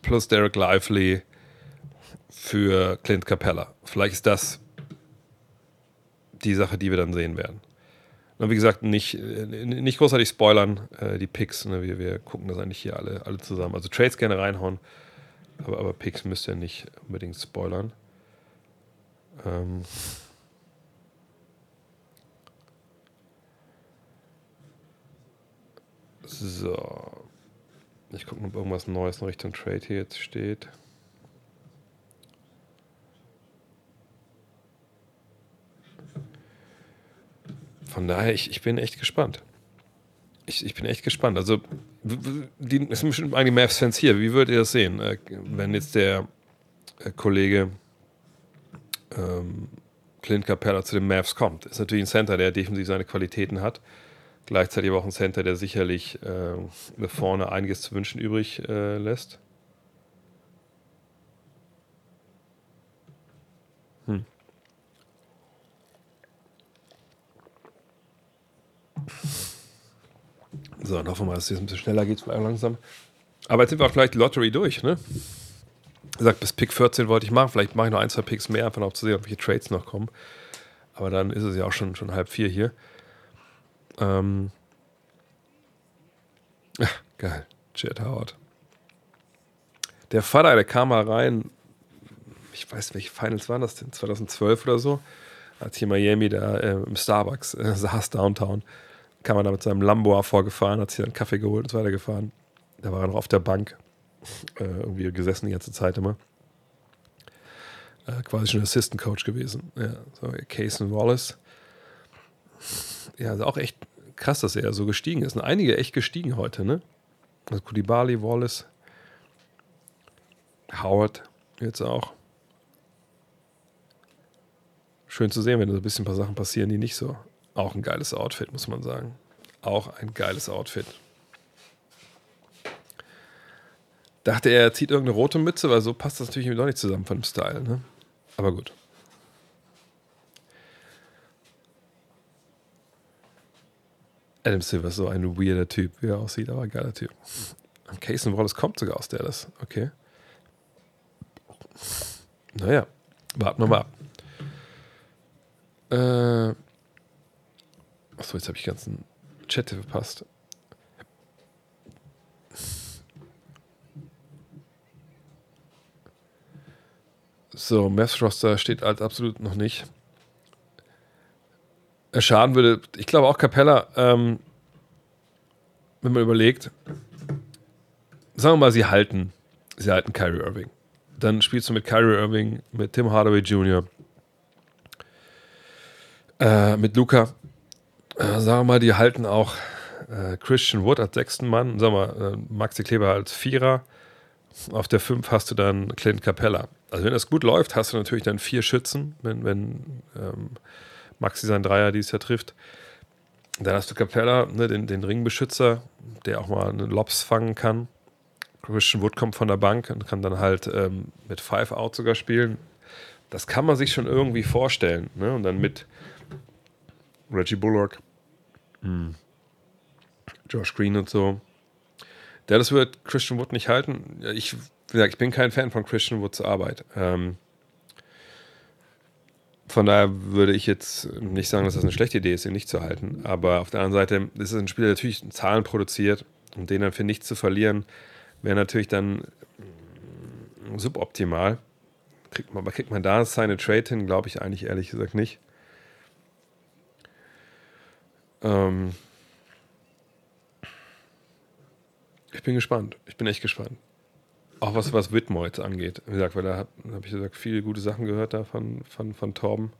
plus Derek Lively für Clint Capella. Vielleicht ist das die Sache, die wir dann sehen werden. Und wie gesagt, nicht, nicht großartig spoilern, äh, die Picks. Ne? Wir, wir gucken das eigentlich hier alle, alle zusammen. Also Trades gerne reinhauen, aber, aber Picks müsst ihr nicht unbedingt spoilern. Ähm so. Ich gucke ob irgendwas Neues in Richtung Trade hier jetzt steht. Von daher, ich, ich bin echt gespannt. Ich, ich bin echt gespannt. Also, die, es sind bestimmt einige Mavs-Fans hier. Wie würdet ihr das sehen, äh, wenn jetzt der äh, Kollege ähm, Clint Capella zu den Mavs kommt? Ist natürlich ein Center, der defensiv seine Qualitäten hat. Gleichzeitig aber auch ein Center, der sicherlich äh, vorne einiges zu wünschen übrig äh, lässt. Hm. So, dann hoffen wir mal, dass es jetzt ein bisschen schneller geht, vielleicht langsam. Aber jetzt sind wir die Lottery durch, ne? Er sagt, bis Pick 14 wollte ich machen. Vielleicht mache ich noch ein, zwei Picks mehr, einfach noch zu sehen, ob welche Trades noch kommen. Aber dann ist es ja auch schon, schon halb vier hier. Ähm. Ja, geil. Jet Howard. Der Vater, der kam mal rein. Ich weiß, welche Finals waren das denn? 2012 oder so? Als hier Miami da äh, im Starbucks äh, saß, Downtown kam er da mit seinem Lambo vorgefahren, hat sich dann Kaffee geholt und ist weitergefahren. Da war er noch auf der Bank, äh, irgendwie gesessen die ganze Zeit immer. Äh, quasi schon Assistant Coach gewesen. Ja, so Cason Wallace. Ja, also auch echt krass, dass er so gestiegen ist. Und einige echt gestiegen heute, ne? Also Kulibali, Wallace, Howard jetzt auch. Schön zu sehen, wenn so ein bisschen ein paar Sachen passieren, die nicht so auch ein geiles Outfit, muss man sagen. Auch ein geiles Outfit. Dachte er, er zieht irgendeine rote Mütze, weil so passt das natürlich doch nicht zusammen von dem Style. Ne? Aber gut. Adam Silver ist so ein weirder Typ, wie er aussieht, aber ein geiler Typ. Casey Wallace kommt sogar aus Dallas. Okay. Naja, warten wir mal ab. Äh, achso, jetzt habe ich den ganzen Chat verpasst. So, Mavs Roster steht als absolut noch nicht. Schaden würde, ich glaube auch Capella, ähm, wenn man überlegt, sagen wir mal, sie halten, sie halten Kyrie Irving. Dann spielst du mit Kyrie Irving, mit Tim Hardaway Jr., äh, mit Luca. Äh, sagen wir mal, die halten auch äh, Christian Wood als sechsten Mann, sagen wir mal, äh, Maxi Kleber als Vierer. Auf der 5 hast du dann Clint Capella. Also wenn das gut läuft, hast du natürlich dann vier Schützen, wenn, wenn ähm, Maxi sein Dreier dieses Jahr trifft. Dann hast du Capella, ne, den, den Ringbeschützer, der auch mal einen Lobs fangen kann. Christian Wood kommt von der Bank und kann dann halt ähm, mit Five Out sogar spielen. Das kann man sich schon irgendwie vorstellen. Ne? Und dann mit Reggie Bullock, hm. Josh Green und so. Der das wird Christian Wood nicht halten. Ich, ich bin kein Fan von Christian Woods Arbeit. Ähm, von daher würde ich jetzt nicht sagen, dass das eine schlechte Idee ist, ihn nicht zu halten. Aber auf der anderen Seite ist es ein Spieler, der natürlich Zahlen produziert und den dann für nichts zu verlieren, wäre natürlich dann suboptimal. Kriegt man, kriegt man da seine Trade hin, glaube ich eigentlich ehrlich gesagt nicht. Ähm ich bin gespannt. Ich bin echt gespannt. Auch was, was Whitmore jetzt angeht. Wie gesagt, weil da habe hab ich gesagt, viele gute Sachen gehört da von, von, von Torben.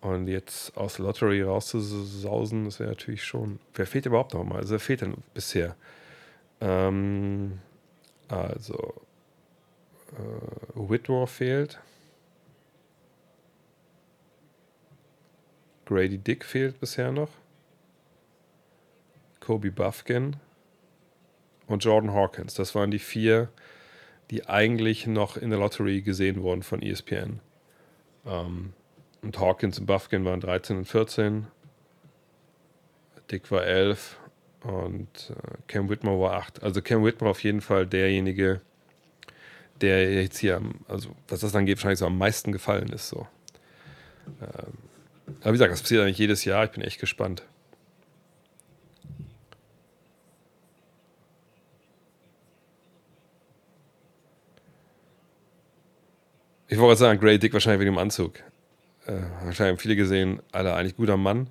Und jetzt aus Lottery rauszusausen, das wäre natürlich schon. Wer fehlt überhaupt noch mal? Also, wer fehlt denn bisher? Ähm, also, äh, Whitmore fehlt. Grady Dick fehlt bisher noch. Kobe Buffkin und Jordan Hawkins. Das waren die vier, die eigentlich noch in der Lottery gesehen wurden von ESPN. Ähm, und Hawkins und Buffkin waren 13 und 14. Dick war 11 und äh, Cam Whitmore war 8. Also Cam Whitmore auf jeden Fall derjenige, der jetzt hier, also was das dann geht, wahrscheinlich so am meisten gefallen ist. So. Ähm, aber wie gesagt, das passiert eigentlich jedes Jahr. Ich bin echt gespannt. Ich wollte sagen, Grey Dick wahrscheinlich wegen dem Anzug. Äh, wahrscheinlich haben viele gesehen, Alter, eigentlich guter Mann.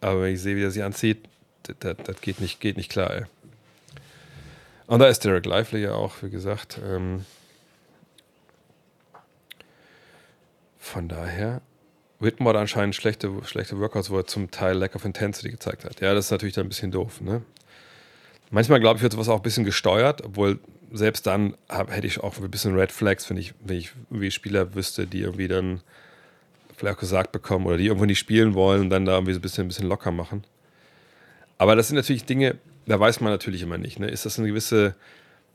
Aber wenn ich sehe, wie er sich anzieht, das, das geht, nicht, geht nicht klar, ey. Und da ist Derek Lively ja auch, wie gesagt. Ähm, von daher, Whitmore hat anscheinend schlechte, schlechte Workouts, wo er zum Teil Lack of Intensity gezeigt hat. Ja, das ist natürlich dann ein bisschen doof, ne? Manchmal, glaube ich, wird sowas auch ein bisschen gesteuert, obwohl selbst dann hab, hätte ich auch ein bisschen Red Flags, wenn ich, wenn ich irgendwie Spieler wüsste, die irgendwie dann vielleicht auch gesagt bekommen oder die irgendwo nicht spielen wollen und dann da irgendwie so ein bisschen, ein bisschen locker machen. Aber das sind natürlich Dinge, da weiß man natürlich immer nicht. Ne? Ist das eine gewisse,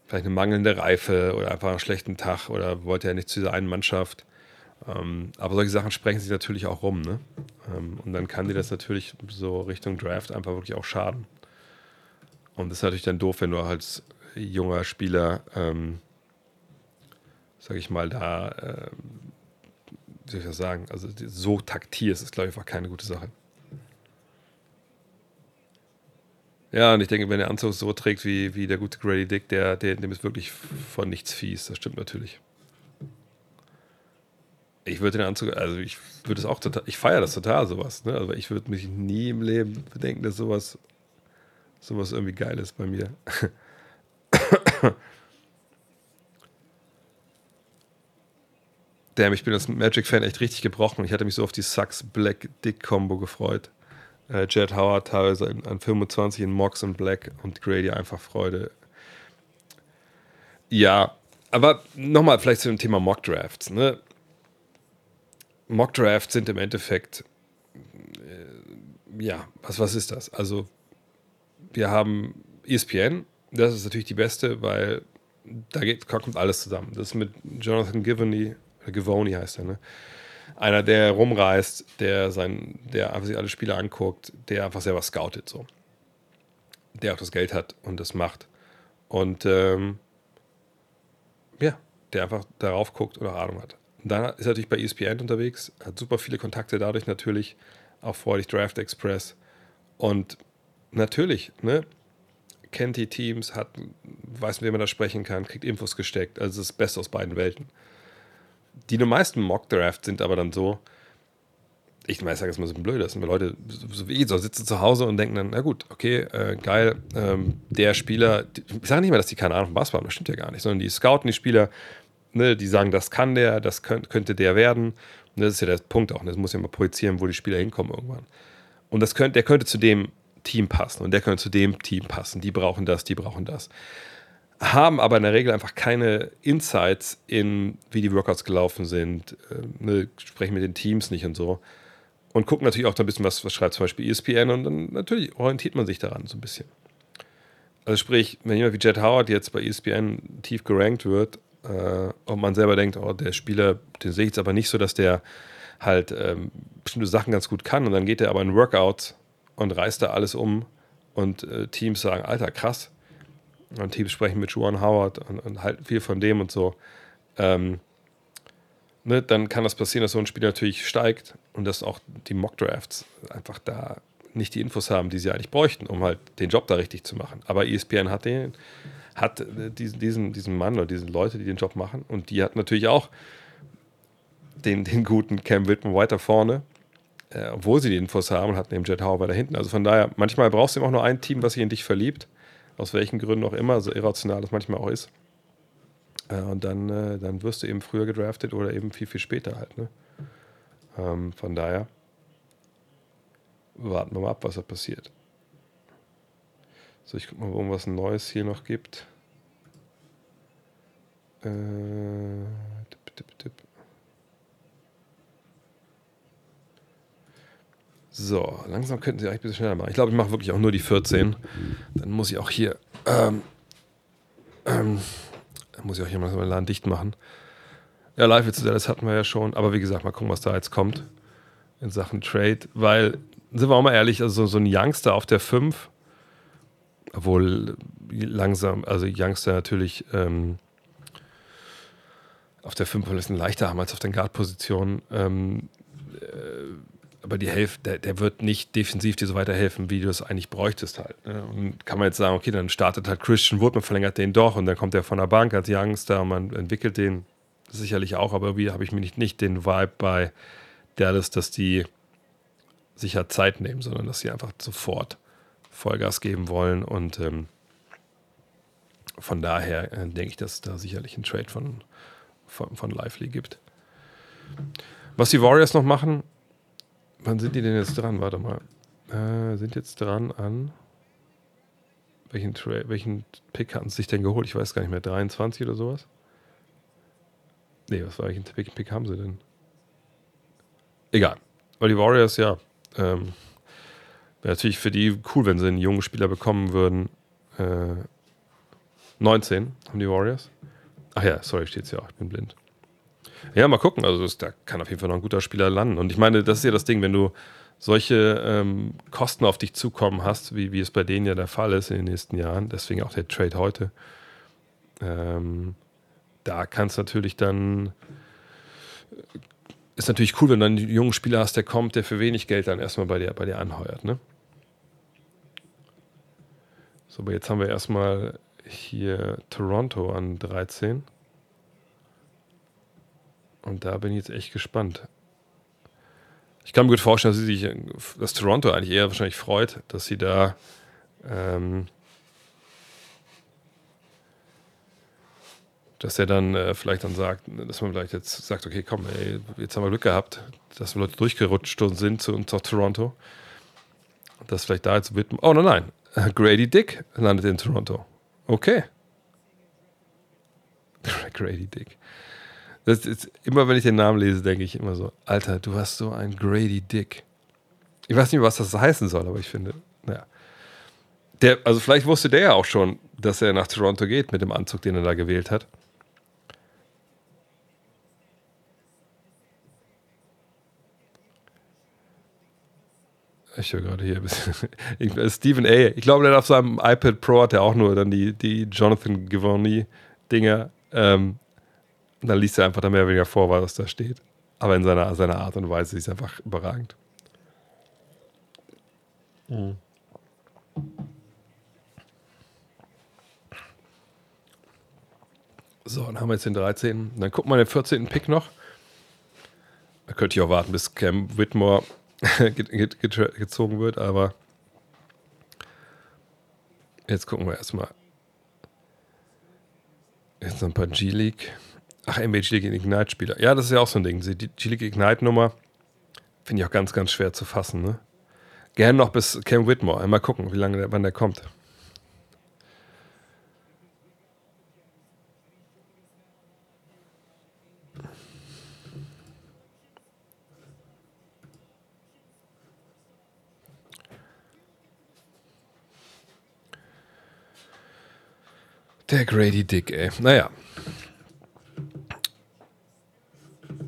vielleicht eine mangelnde Reife oder einfach einen schlechten Tag oder wollte er nicht zu dieser einen Mannschaft? Ähm, aber solche Sachen sprechen sich natürlich auch rum. Ne? Ähm, und dann kann dir das natürlich so Richtung Draft einfach wirklich auch schaden. Und das ist natürlich dann doof, wenn du als junger Spieler, ähm, sag ich mal, da, äh, wie soll ich das sagen, also so taktierst, ist, glaube ich, einfach keine gute Sache. Ja, und ich denke, wenn der Anzug so trägt wie, wie der gute Grady Dick, der, der, dem ist wirklich von nichts fies. Das stimmt natürlich. Ich würde den Anzug, also ich würde es auch total, ich feiere das total, sowas. Ne? Aber ich würde mich nie im Leben bedenken, dass sowas, sowas irgendwie geil ist bei mir. Damn, ich bin als Magic-Fan echt richtig gebrochen. Ich hatte mich so auf die Sucks Black Dick Combo gefreut. Äh, Jet Howard teilweise an 25 in Mox und Black und Grady einfach Freude. Ja, aber nochmal vielleicht zu dem Thema Mock Drafts. Ne? Mock Drafts sind im Endeffekt, äh, ja, was, was ist das? Also, wir haben ESPN, das ist natürlich die beste, weil da geht, kommt alles zusammen. Das ist mit Jonathan Givony, Givony heißt er, ne? Einer, der rumreist, der sein, der einfach sich alle Spiele anguckt, der einfach selber scoutet, so. Der auch das Geld hat und das macht. Und ähm, ja, der einfach darauf guckt oder Ahnung hat. Und dann ist er natürlich bei ESPN unterwegs, hat super viele Kontakte dadurch natürlich, auch freudig Draft Express. Und natürlich, ne, kennt die Teams, hat, weiß, mit wem man da sprechen kann, kriegt Infos gesteckt. Also das Beste aus beiden Welten. Die meisten Mock-Drafts sind aber dann so, ich meine, ich sage jetzt mal so blöd, das sind Leute, so wie ich, so sitzen zu Hause und denken dann, na gut, okay, äh, geil, ähm, der Spieler, ich sage nicht mehr, dass die keine Ahnung von Basketball haben, das stimmt ja gar nicht, sondern die scouten die Spieler, ne, die sagen, das kann der, das könnt, könnte der werden. Und das ist ja der Punkt auch, ne, das muss ja mal projizieren, wo die Spieler hinkommen irgendwann. Und das könnte, der könnte zu dem Team passen und der könnte zu dem Team passen. Die brauchen das, die brauchen das. Haben aber in der Regel einfach keine Insights in, wie die Workouts gelaufen sind, äh, ne, sprechen mit den Teams nicht und so. Und gucken natürlich auch da ein bisschen, was, was schreibt zum Beispiel ESPN und dann natürlich orientiert man sich daran so ein bisschen. Also sprich, wenn jemand wie Jet Howard jetzt bei ESPN tief gerankt wird äh, und man selber denkt, oh, der Spieler, den sehe ich jetzt aber nicht so, dass der halt ähm, bestimmte Sachen ganz gut kann und dann geht er aber in Workouts und reißt da alles um und äh, Teams sagen, Alter, krass. Und Teams sprechen mit Juan Howard und, und halten viel von dem und so. Ähm, ne, dann kann das passieren, dass so ein Spiel natürlich steigt und dass auch die Mock-Drafts einfach da nicht die Infos haben, die sie eigentlich bräuchten, um halt den Job da richtig zu machen. Aber ESPN hat den, hat äh, diesen, diesen, diesen Mann oder diese Leute, die den Job machen und die hat natürlich auch den, den guten Cam Whitman weiter vorne äh, obwohl sie die Infos haben, hat neben Jet Howard da hinten. Also von daher, manchmal brauchst du eben auch nur ein Team, was sich in dich verliebt. Aus welchen Gründen auch immer, so irrational das manchmal auch ist. Äh, und dann, äh, dann wirst du eben früher gedraftet oder eben viel, viel später halt. Ne? Ähm, von daher warten wir mal ab, was da passiert. So, ich guck mal, ob irgendwas Neues hier noch gibt. Äh, tipp, tipp, tipp. So, langsam könnten sie eigentlich ein bisschen schneller machen. Ich glaube, ich mache wirklich auch nur die 14. Dann muss ich auch hier, ähm, ähm, muss ich auch hier mal den Laden dicht machen. Ja, live jetzt das hatten wir ja schon. Aber wie gesagt, mal gucken, was da jetzt kommt in Sachen Trade. Weil, sind wir auch mal ehrlich, also so ein Youngster auf der 5, obwohl langsam, also Youngster natürlich ähm, auf der 5 ein bisschen leichter haben als auf den Guard-Positionen. Ähm, äh, aber die Hälfte, der, der, wird nicht defensiv dir so weiterhelfen, wie du es eigentlich bräuchtest halt. Ne? Und kann man jetzt sagen, okay, dann startet halt Christian Wood, man verlängert den doch und dann kommt er von der Bank als Youngster und man entwickelt den sicherlich auch, aber irgendwie habe ich mir nicht, nicht den Vibe bei Dallas, dass die sich halt Zeit nehmen, sondern dass sie einfach sofort Vollgas geben wollen und ähm, von daher äh, denke ich, dass es da sicherlich einen Trade von, von, von Lively gibt. Was die Warriors noch machen, Wann sind die denn jetzt dran? Warte mal. Äh, sind jetzt dran an. Welchen, welchen Pick hatten sie sich denn geholt? Ich weiß gar nicht mehr. 23 oder sowas? Nee, was war welchen Pick, haben sie denn? Egal. Weil die Warriors, ja. Ähm, Wäre natürlich für die cool, wenn sie einen jungen Spieler bekommen würden. Äh, 19 haben die Warriors. Ach ja, sorry, steht es ja auch. Ich bin blind. Ja, mal gucken. Also da kann auf jeden Fall noch ein guter Spieler landen. Und ich meine, das ist ja das Ding, wenn du solche ähm, Kosten auf dich zukommen hast, wie, wie es bei denen ja der Fall ist in den nächsten Jahren, deswegen auch der Trade heute, ähm, da kannst natürlich dann, ist natürlich cool, wenn du einen jungen Spieler hast, der kommt, der für wenig Geld dann erstmal bei dir, bei dir anheuert. Ne? So, aber jetzt haben wir erstmal hier Toronto an 13. Und da bin ich jetzt echt gespannt. Ich kann mir gut vorstellen, dass sie sich, dass Toronto eigentlich eher wahrscheinlich freut, dass sie da ähm, dass er dann äh, vielleicht dann sagt, dass man vielleicht jetzt sagt, okay, komm, ey, jetzt haben wir Glück gehabt, dass wir Leute durchgerutscht sind zu, zu Toronto. Dass vielleicht da jetzt wird. Oh nein, nein. Grady Dick landet in Toronto. Okay. Grady Dick. Ist, immer wenn ich den Namen lese, denke ich immer so, Alter, du hast so ein Grady Dick. Ich weiß nicht, was das heißen soll, aber ich finde, naja. Der, also vielleicht wusste der ja auch schon, dass er nach Toronto geht mit dem Anzug, den er da gewählt hat. Ich höre gerade hier ein bisschen. Stephen A. Ich glaube, der auf seinem iPad Pro hat er auch nur dann die, die Jonathan Givoni-Dinger. Ähm, dann liest er einfach da mehr oder weniger vor, was da steht. Aber in seiner, seiner Art und Weise ist es einfach überragend. Mhm. So, dann haben wir jetzt den 13. Dann gucken wir den 14. Pick noch. Da könnte ich auch warten, bis Cam Whitmore gezogen wird, aber jetzt gucken wir erstmal. Jetzt noch ein paar G-League. Ach, NBA G-League Ignite-Spieler. Ja, das ist ja auch so ein Ding. Die G-League Ignite-Nummer finde ich auch ganz, ganz schwer zu fassen. Ne? Gerne noch bis Cam Whitmore. Mal gucken, wie lange der, wann der kommt. Der Grady Dick, ey. Naja.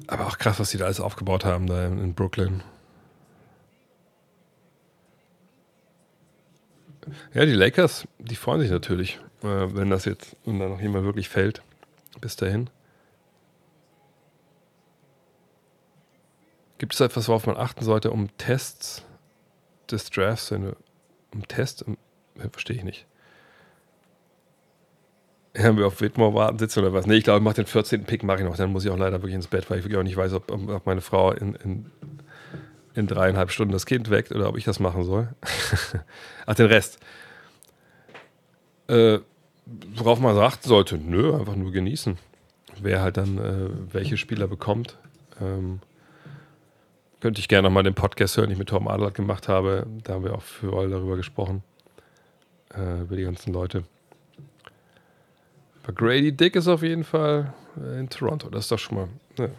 Aber auch krass, was die da alles aufgebaut haben da in Brooklyn. Ja, die Lakers, die freuen sich natürlich, äh, wenn das jetzt, wenn da noch jemand wirklich fällt. Bis dahin. Gibt es etwas, worauf man achten sollte, um Tests des Drafts, um Tests, um, verstehe ich nicht. Hören wir auf Whitmore warten sitzen oder was? Nee, ich glaube, ich mache den 14. Pick, mache ich noch. Dann muss ich auch leider wirklich ins Bett, weil ich wirklich auch nicht weiß, ob, ob meine Frau in, in, in, dreieinhalb Stunden das Kind weckt oder ob ich das machen soll. Ach, den Rest. Äh, worauf man achten sollte, nö, einfach nur genießen. Wer halt dann äh, welche Spieler bekommt. Ähm, könnte ich gerne nochmal den Podcast hören, den ich mit Tom Adler gemacht habe. Da haben wir auch für alle darüber gesprochen. Äh, über die ganzen Leute. Aber Grady Dick ist auf jeden Fall äh, in Toronto. Das ist doch schon mal eine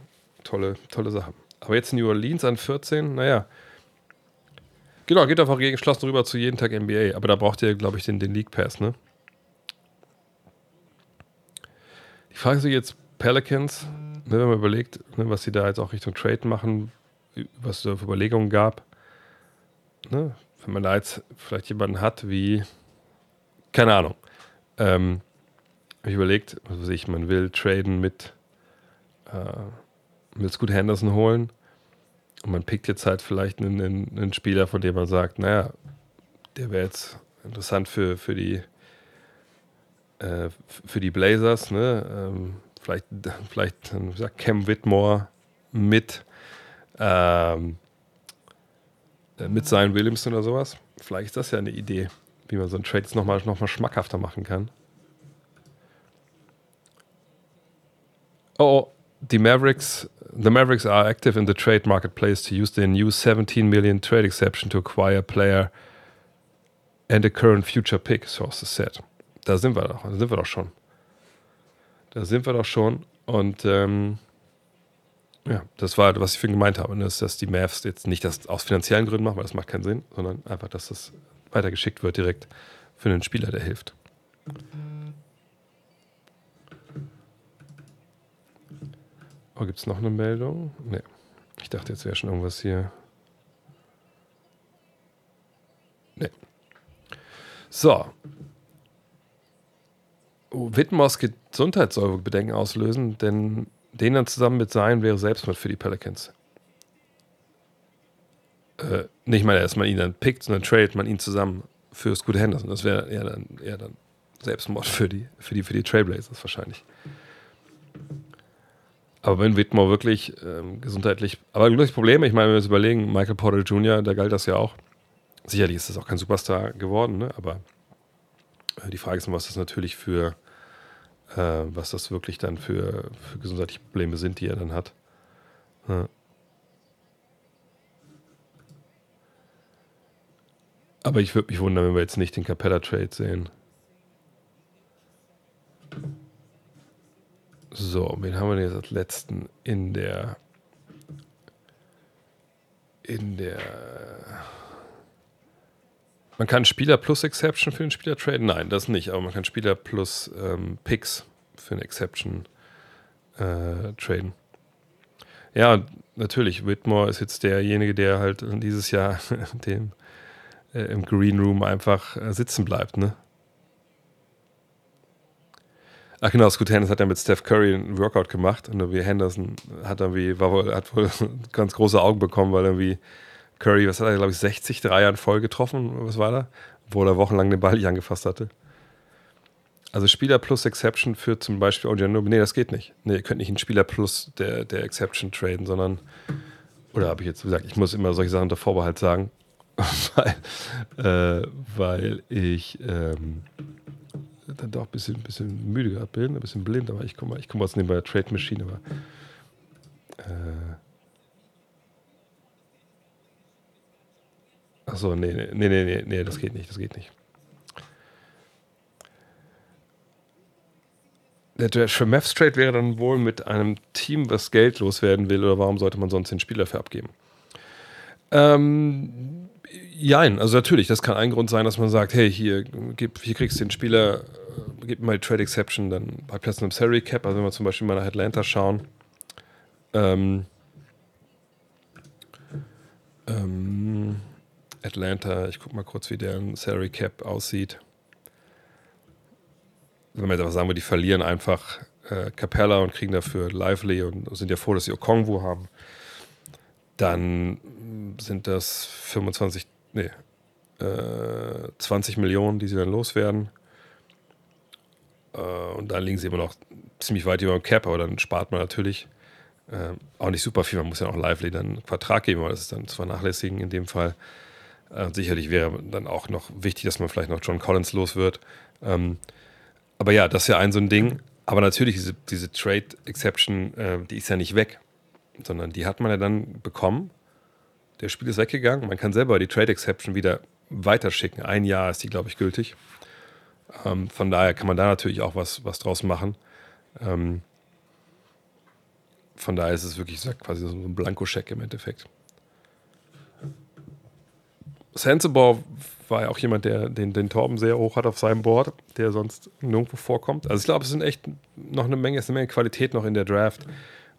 tolle, tolle Sache. Aber jetzt New Orleans an 14, naja. Genau, geht einfach geschlossen rüber zu jeden Tag NBA. Aber da braucht ihr, glaube ich, den, den League Pass, ne? Die Frage ist jetzt Pelicans, ne, wenn man überlegt, ne, was sie da jetzt auch Richtung Trade machen, was es da für Überlegungen gab. Ne? Wenn man da jetzt vielleicht jemanden hat wie, keine Ahnung, ähm, ich überlegt, was weiß ich, man will traden mit, äh, will Scoot Henderson holen und man pickt jetzt halt vielleicht einen, einen, einen Spieler, von dem man sagt, naja, der wäre jetzt interessant für, für die äh, für die Blazers, ne? Ähm, vielleicht, vielleicht gesagt, Cam Whitmore mit ähm, äh, mit Zion Williamson oder sowas. Vielleicht ist das ja eine Idee, wie man so einen Trade jetzt nochmal noch mal schmackhafter machen kann. Oh, the Mavericks, the Mavericks are active in the trade marketplace to use their new 17 million trade exception to acquire player and a current future pick, sources said. Da sind wir doch, da sind wir doch schon. Da sind wir doch schon. Und ähm, ja, das war, was ich vorhin gemeint habe, ne, dass, dass die Mavs jetzt nicht das aus finanziellen Gründen machen, weil das macht keinen Sinn, sondern einfach, dass das weitergeschickt wird direkt für einen Spieler, der hilft. Oh, gibt es noch eine Meldung? Nee. Ich dachte, jetzt wäre schon irgendwas hier. Nee. So. Oh, Whitmores soll Bedenken auslösen, denn den dann zusammen mit sein wäre Selbstmord für die Pelicans. Äh, nicht mal erstmal ihn dann pickt, sondern trade man ihn zusammen für Scoot Henderson. Das wäre eher dann, eher dann Selbstmord für die, für die, für die Trailblazers wahrscheinlich. Aber wenn Whitmore wirklich ähm, gesundheitlich, aber wirklich Probleme, ich meine, wenn wir uns überlegen, Michael Porter Jr., da galt das ja auch. Sicherlich ist das auch kein Superstar geworden, ne? aber äh, die Frage ist, was das natürlich für, äh, was das wirklich dann für, für gesundheitliche Probleme sind, die er dann hat. Ja. Aber ich würde mich wundern, wenn wir jetzt nicht den Capella-Trade sehen. So, wen haben wir denn jetzt als letzten in der in der Man kann Spieler plus Exception für den Spieler traden? Nein, das nicht, aber man kann Spieler plus ähm, Picks für eine Exception äh, traden. Ja, natürlich, Whitmore ist jetzt derjenige, der halt dieses Jahr dem, äh, im Green Room einfach äh, sitzen bleibt, ne? Ach genau, Scoot Henderson hat ja mit Steph Curry einen Workout gemacht und irgendwie Henderson hat irgendwie, war wohl, hat wohl ganz große Augen bekommen, weil irgendwie Curry, was hat er, glaube ich, 60 Dreier voll getroffen, was war da? Wo er wochenlang den Ball nicht angefasst hatte. Also Spieler plus Exception für zum Beispiel Ojanube. Nee, das geht nicht. Nee, ihr könnt nicht einen Spieler plus der, der Exception traden, sondern, oder habe ich jetzt gesagt, ich muss immer solche Sachen unter Vorbehalt sagen, weil, äh, weil ich ähm, dann doch ein bisschen, bisschen müde gerade bin, ein bisschen blind, aber ich komme ich komm aus nebenbei Trade Machine, aber äh, Achso, nee, nee, nee, nee, nee, das geht nicht, das geht nicht. Der Mavs Trade wäre dann wohl mit einem Team, was Geld loswerden will, oder warum sollte man sonst den Spieler für abgeben? Ähm, Jein, also natürlich, das kann ein Grund sein, dass man sagt, hey, hier, gib, hier kriegst du den Spieler, äh, gib mal die Trade Exception, dann bei Platz einem Salary Cap, also wenn wir zum Beispiel mal nach Atlanta schauen, ähm, ähm, Atlanta, ich guck mal kurz, wie deren Salary Cap aussieht. Wenn wir jetzt aber sagen, die verlieren einfach äh, Capella und kriegen dafür Lively und sind ja froh, dass sie Okongwu haben, dann sind das 25 nee, äh, 20 Millionen, die sie dann loswerden. Äh, und dann liegen sie immer noch ziemlich weit über dem Cap, aber dann spart man natürlich äh, auch nicht super viel. Man muss ja auch Lively dann einen Vertrag geben, aber das ist dann zu vernachlässigen in dem Fall. Äh, sicherlich wäre dann auch noch wichtig, dass man vielleicht noch John Collins los wird. Ähm, aber ja, das ist ja ein so ein Ding. Aber natürlich, diese, diese Trade Exception, äh, die ist ja nicht weg, sondern die hat man ja dann bekommen der Spiel ist weggegangen. Man kann selber die Trade Exception wieder weiterschicken. Ein Jahr ist die, glaube ich, gültig. Ähm, von daher kann man da natürlich auch was, was draus machen. Ähm, von daher ist es wirklich so, quasi so ein Blankoscheck im Endeffekt. Sensible war ja auch jemand, der den, den Torben sehr hoch hat auf seinem Board, der sonst nirgendwo vorkommt. Also ich glaube, es sind echt noch eine Menge, es ist eine Menge Qualität noch in der Draft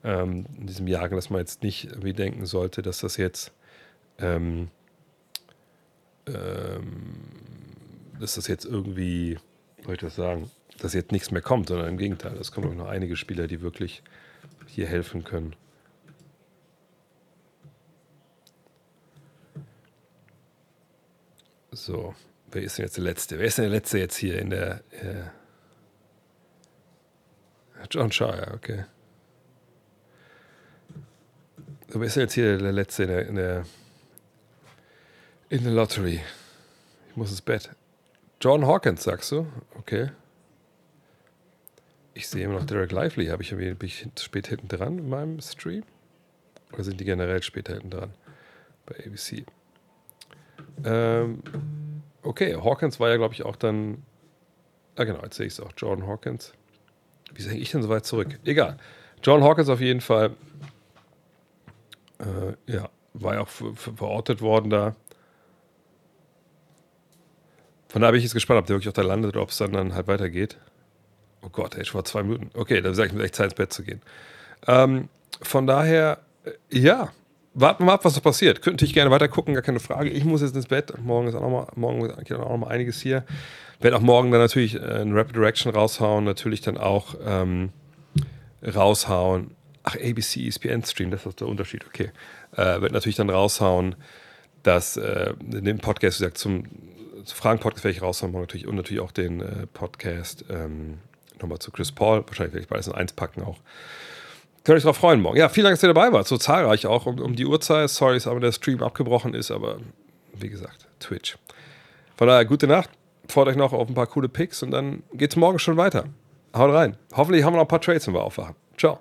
ähm, in diesem Jahr, dass man jetzt nicht irgendwie denken sollte, dass das jetzt ähm, ähm, dass das jetzt irgendwie, soll ich das sagen, dass jetzt nichts mehr kommt, sondern im Gegenteil, es kommen noch einige Spieler, die wirklich hier helfen können. So, wer ist denn jetzt der Letzte? Wer ist denn der Letzte jetzt hier in der... Äh John Shire, okay. Wer ist denn jetzt hier der Letzte in der, in der in der Lottery. Ich muss ins Bett. John Hawkins, sagst du? Okay. Ich sehe immer noch Derek Lively. Habe ich bin ich spät hinten dran in meinem Stream? Oder sind die generell später hinten dran? Bei ABC. Ähm, okay, Hawkins war ja, glaube ich, auch dann. Ah, genau, jetzt sehe ich es auch. John Hawkins. Wie hänge ich denn so weit zurück? Egal. John Hawkins auf jeden Fall. Äh, ja, war ja auch verortet worden da. Von da bin ich jetzt gespannt, ob der wirklich auch da landet oder ob es dann, dann halt weitergeht. Oh Gott, ey, schon vor zwei Minuten. Okay, dann sage ich mir echt Zeit ins Bett zu gehen. Ähm, von daher, äh, ja, warten wir mal ab, was noch passiert. Könnte ich gerne weiter gucken, gar keine Frage. Ich muss jetzt ins Bett. Morgen ist auch noch morgen geht auch noch mal einiges hier. Werde auch morgen dann natürlich äh, ein Rapid Direction raushauen, natürlich dann auch ähm, raushauen. Ach, ABC, ESPN Stream, das ist der Unterschied, okay. Äh, wird natürlich dann raushauen, dass äh, in dem Podcast, wie gesagt, zum Fragen-Podcast werde ich raushauen natürlich und natürlich auch den äh, Podcast ähm, nochmal zu Chris Paul. Wahrscheinlich werde ich beides in eins packen auch. Könnt euch darauf freuen morgen. Ja, vielen Dank, dass ihr dabei wart. So zahlreich auch um, um die Uhrzeit. Sorry, dass aber der Stream abgebrochen ist, aber wie gesagt, Twitch. Von daher, gute Nacht. Freut euch noch auf ein paar coole Picks und dann geht es morgen schon weiter. Haut rein. Hoffentlich haben wir noch ein paar Trades, wenn wir aufwachen. Ciao.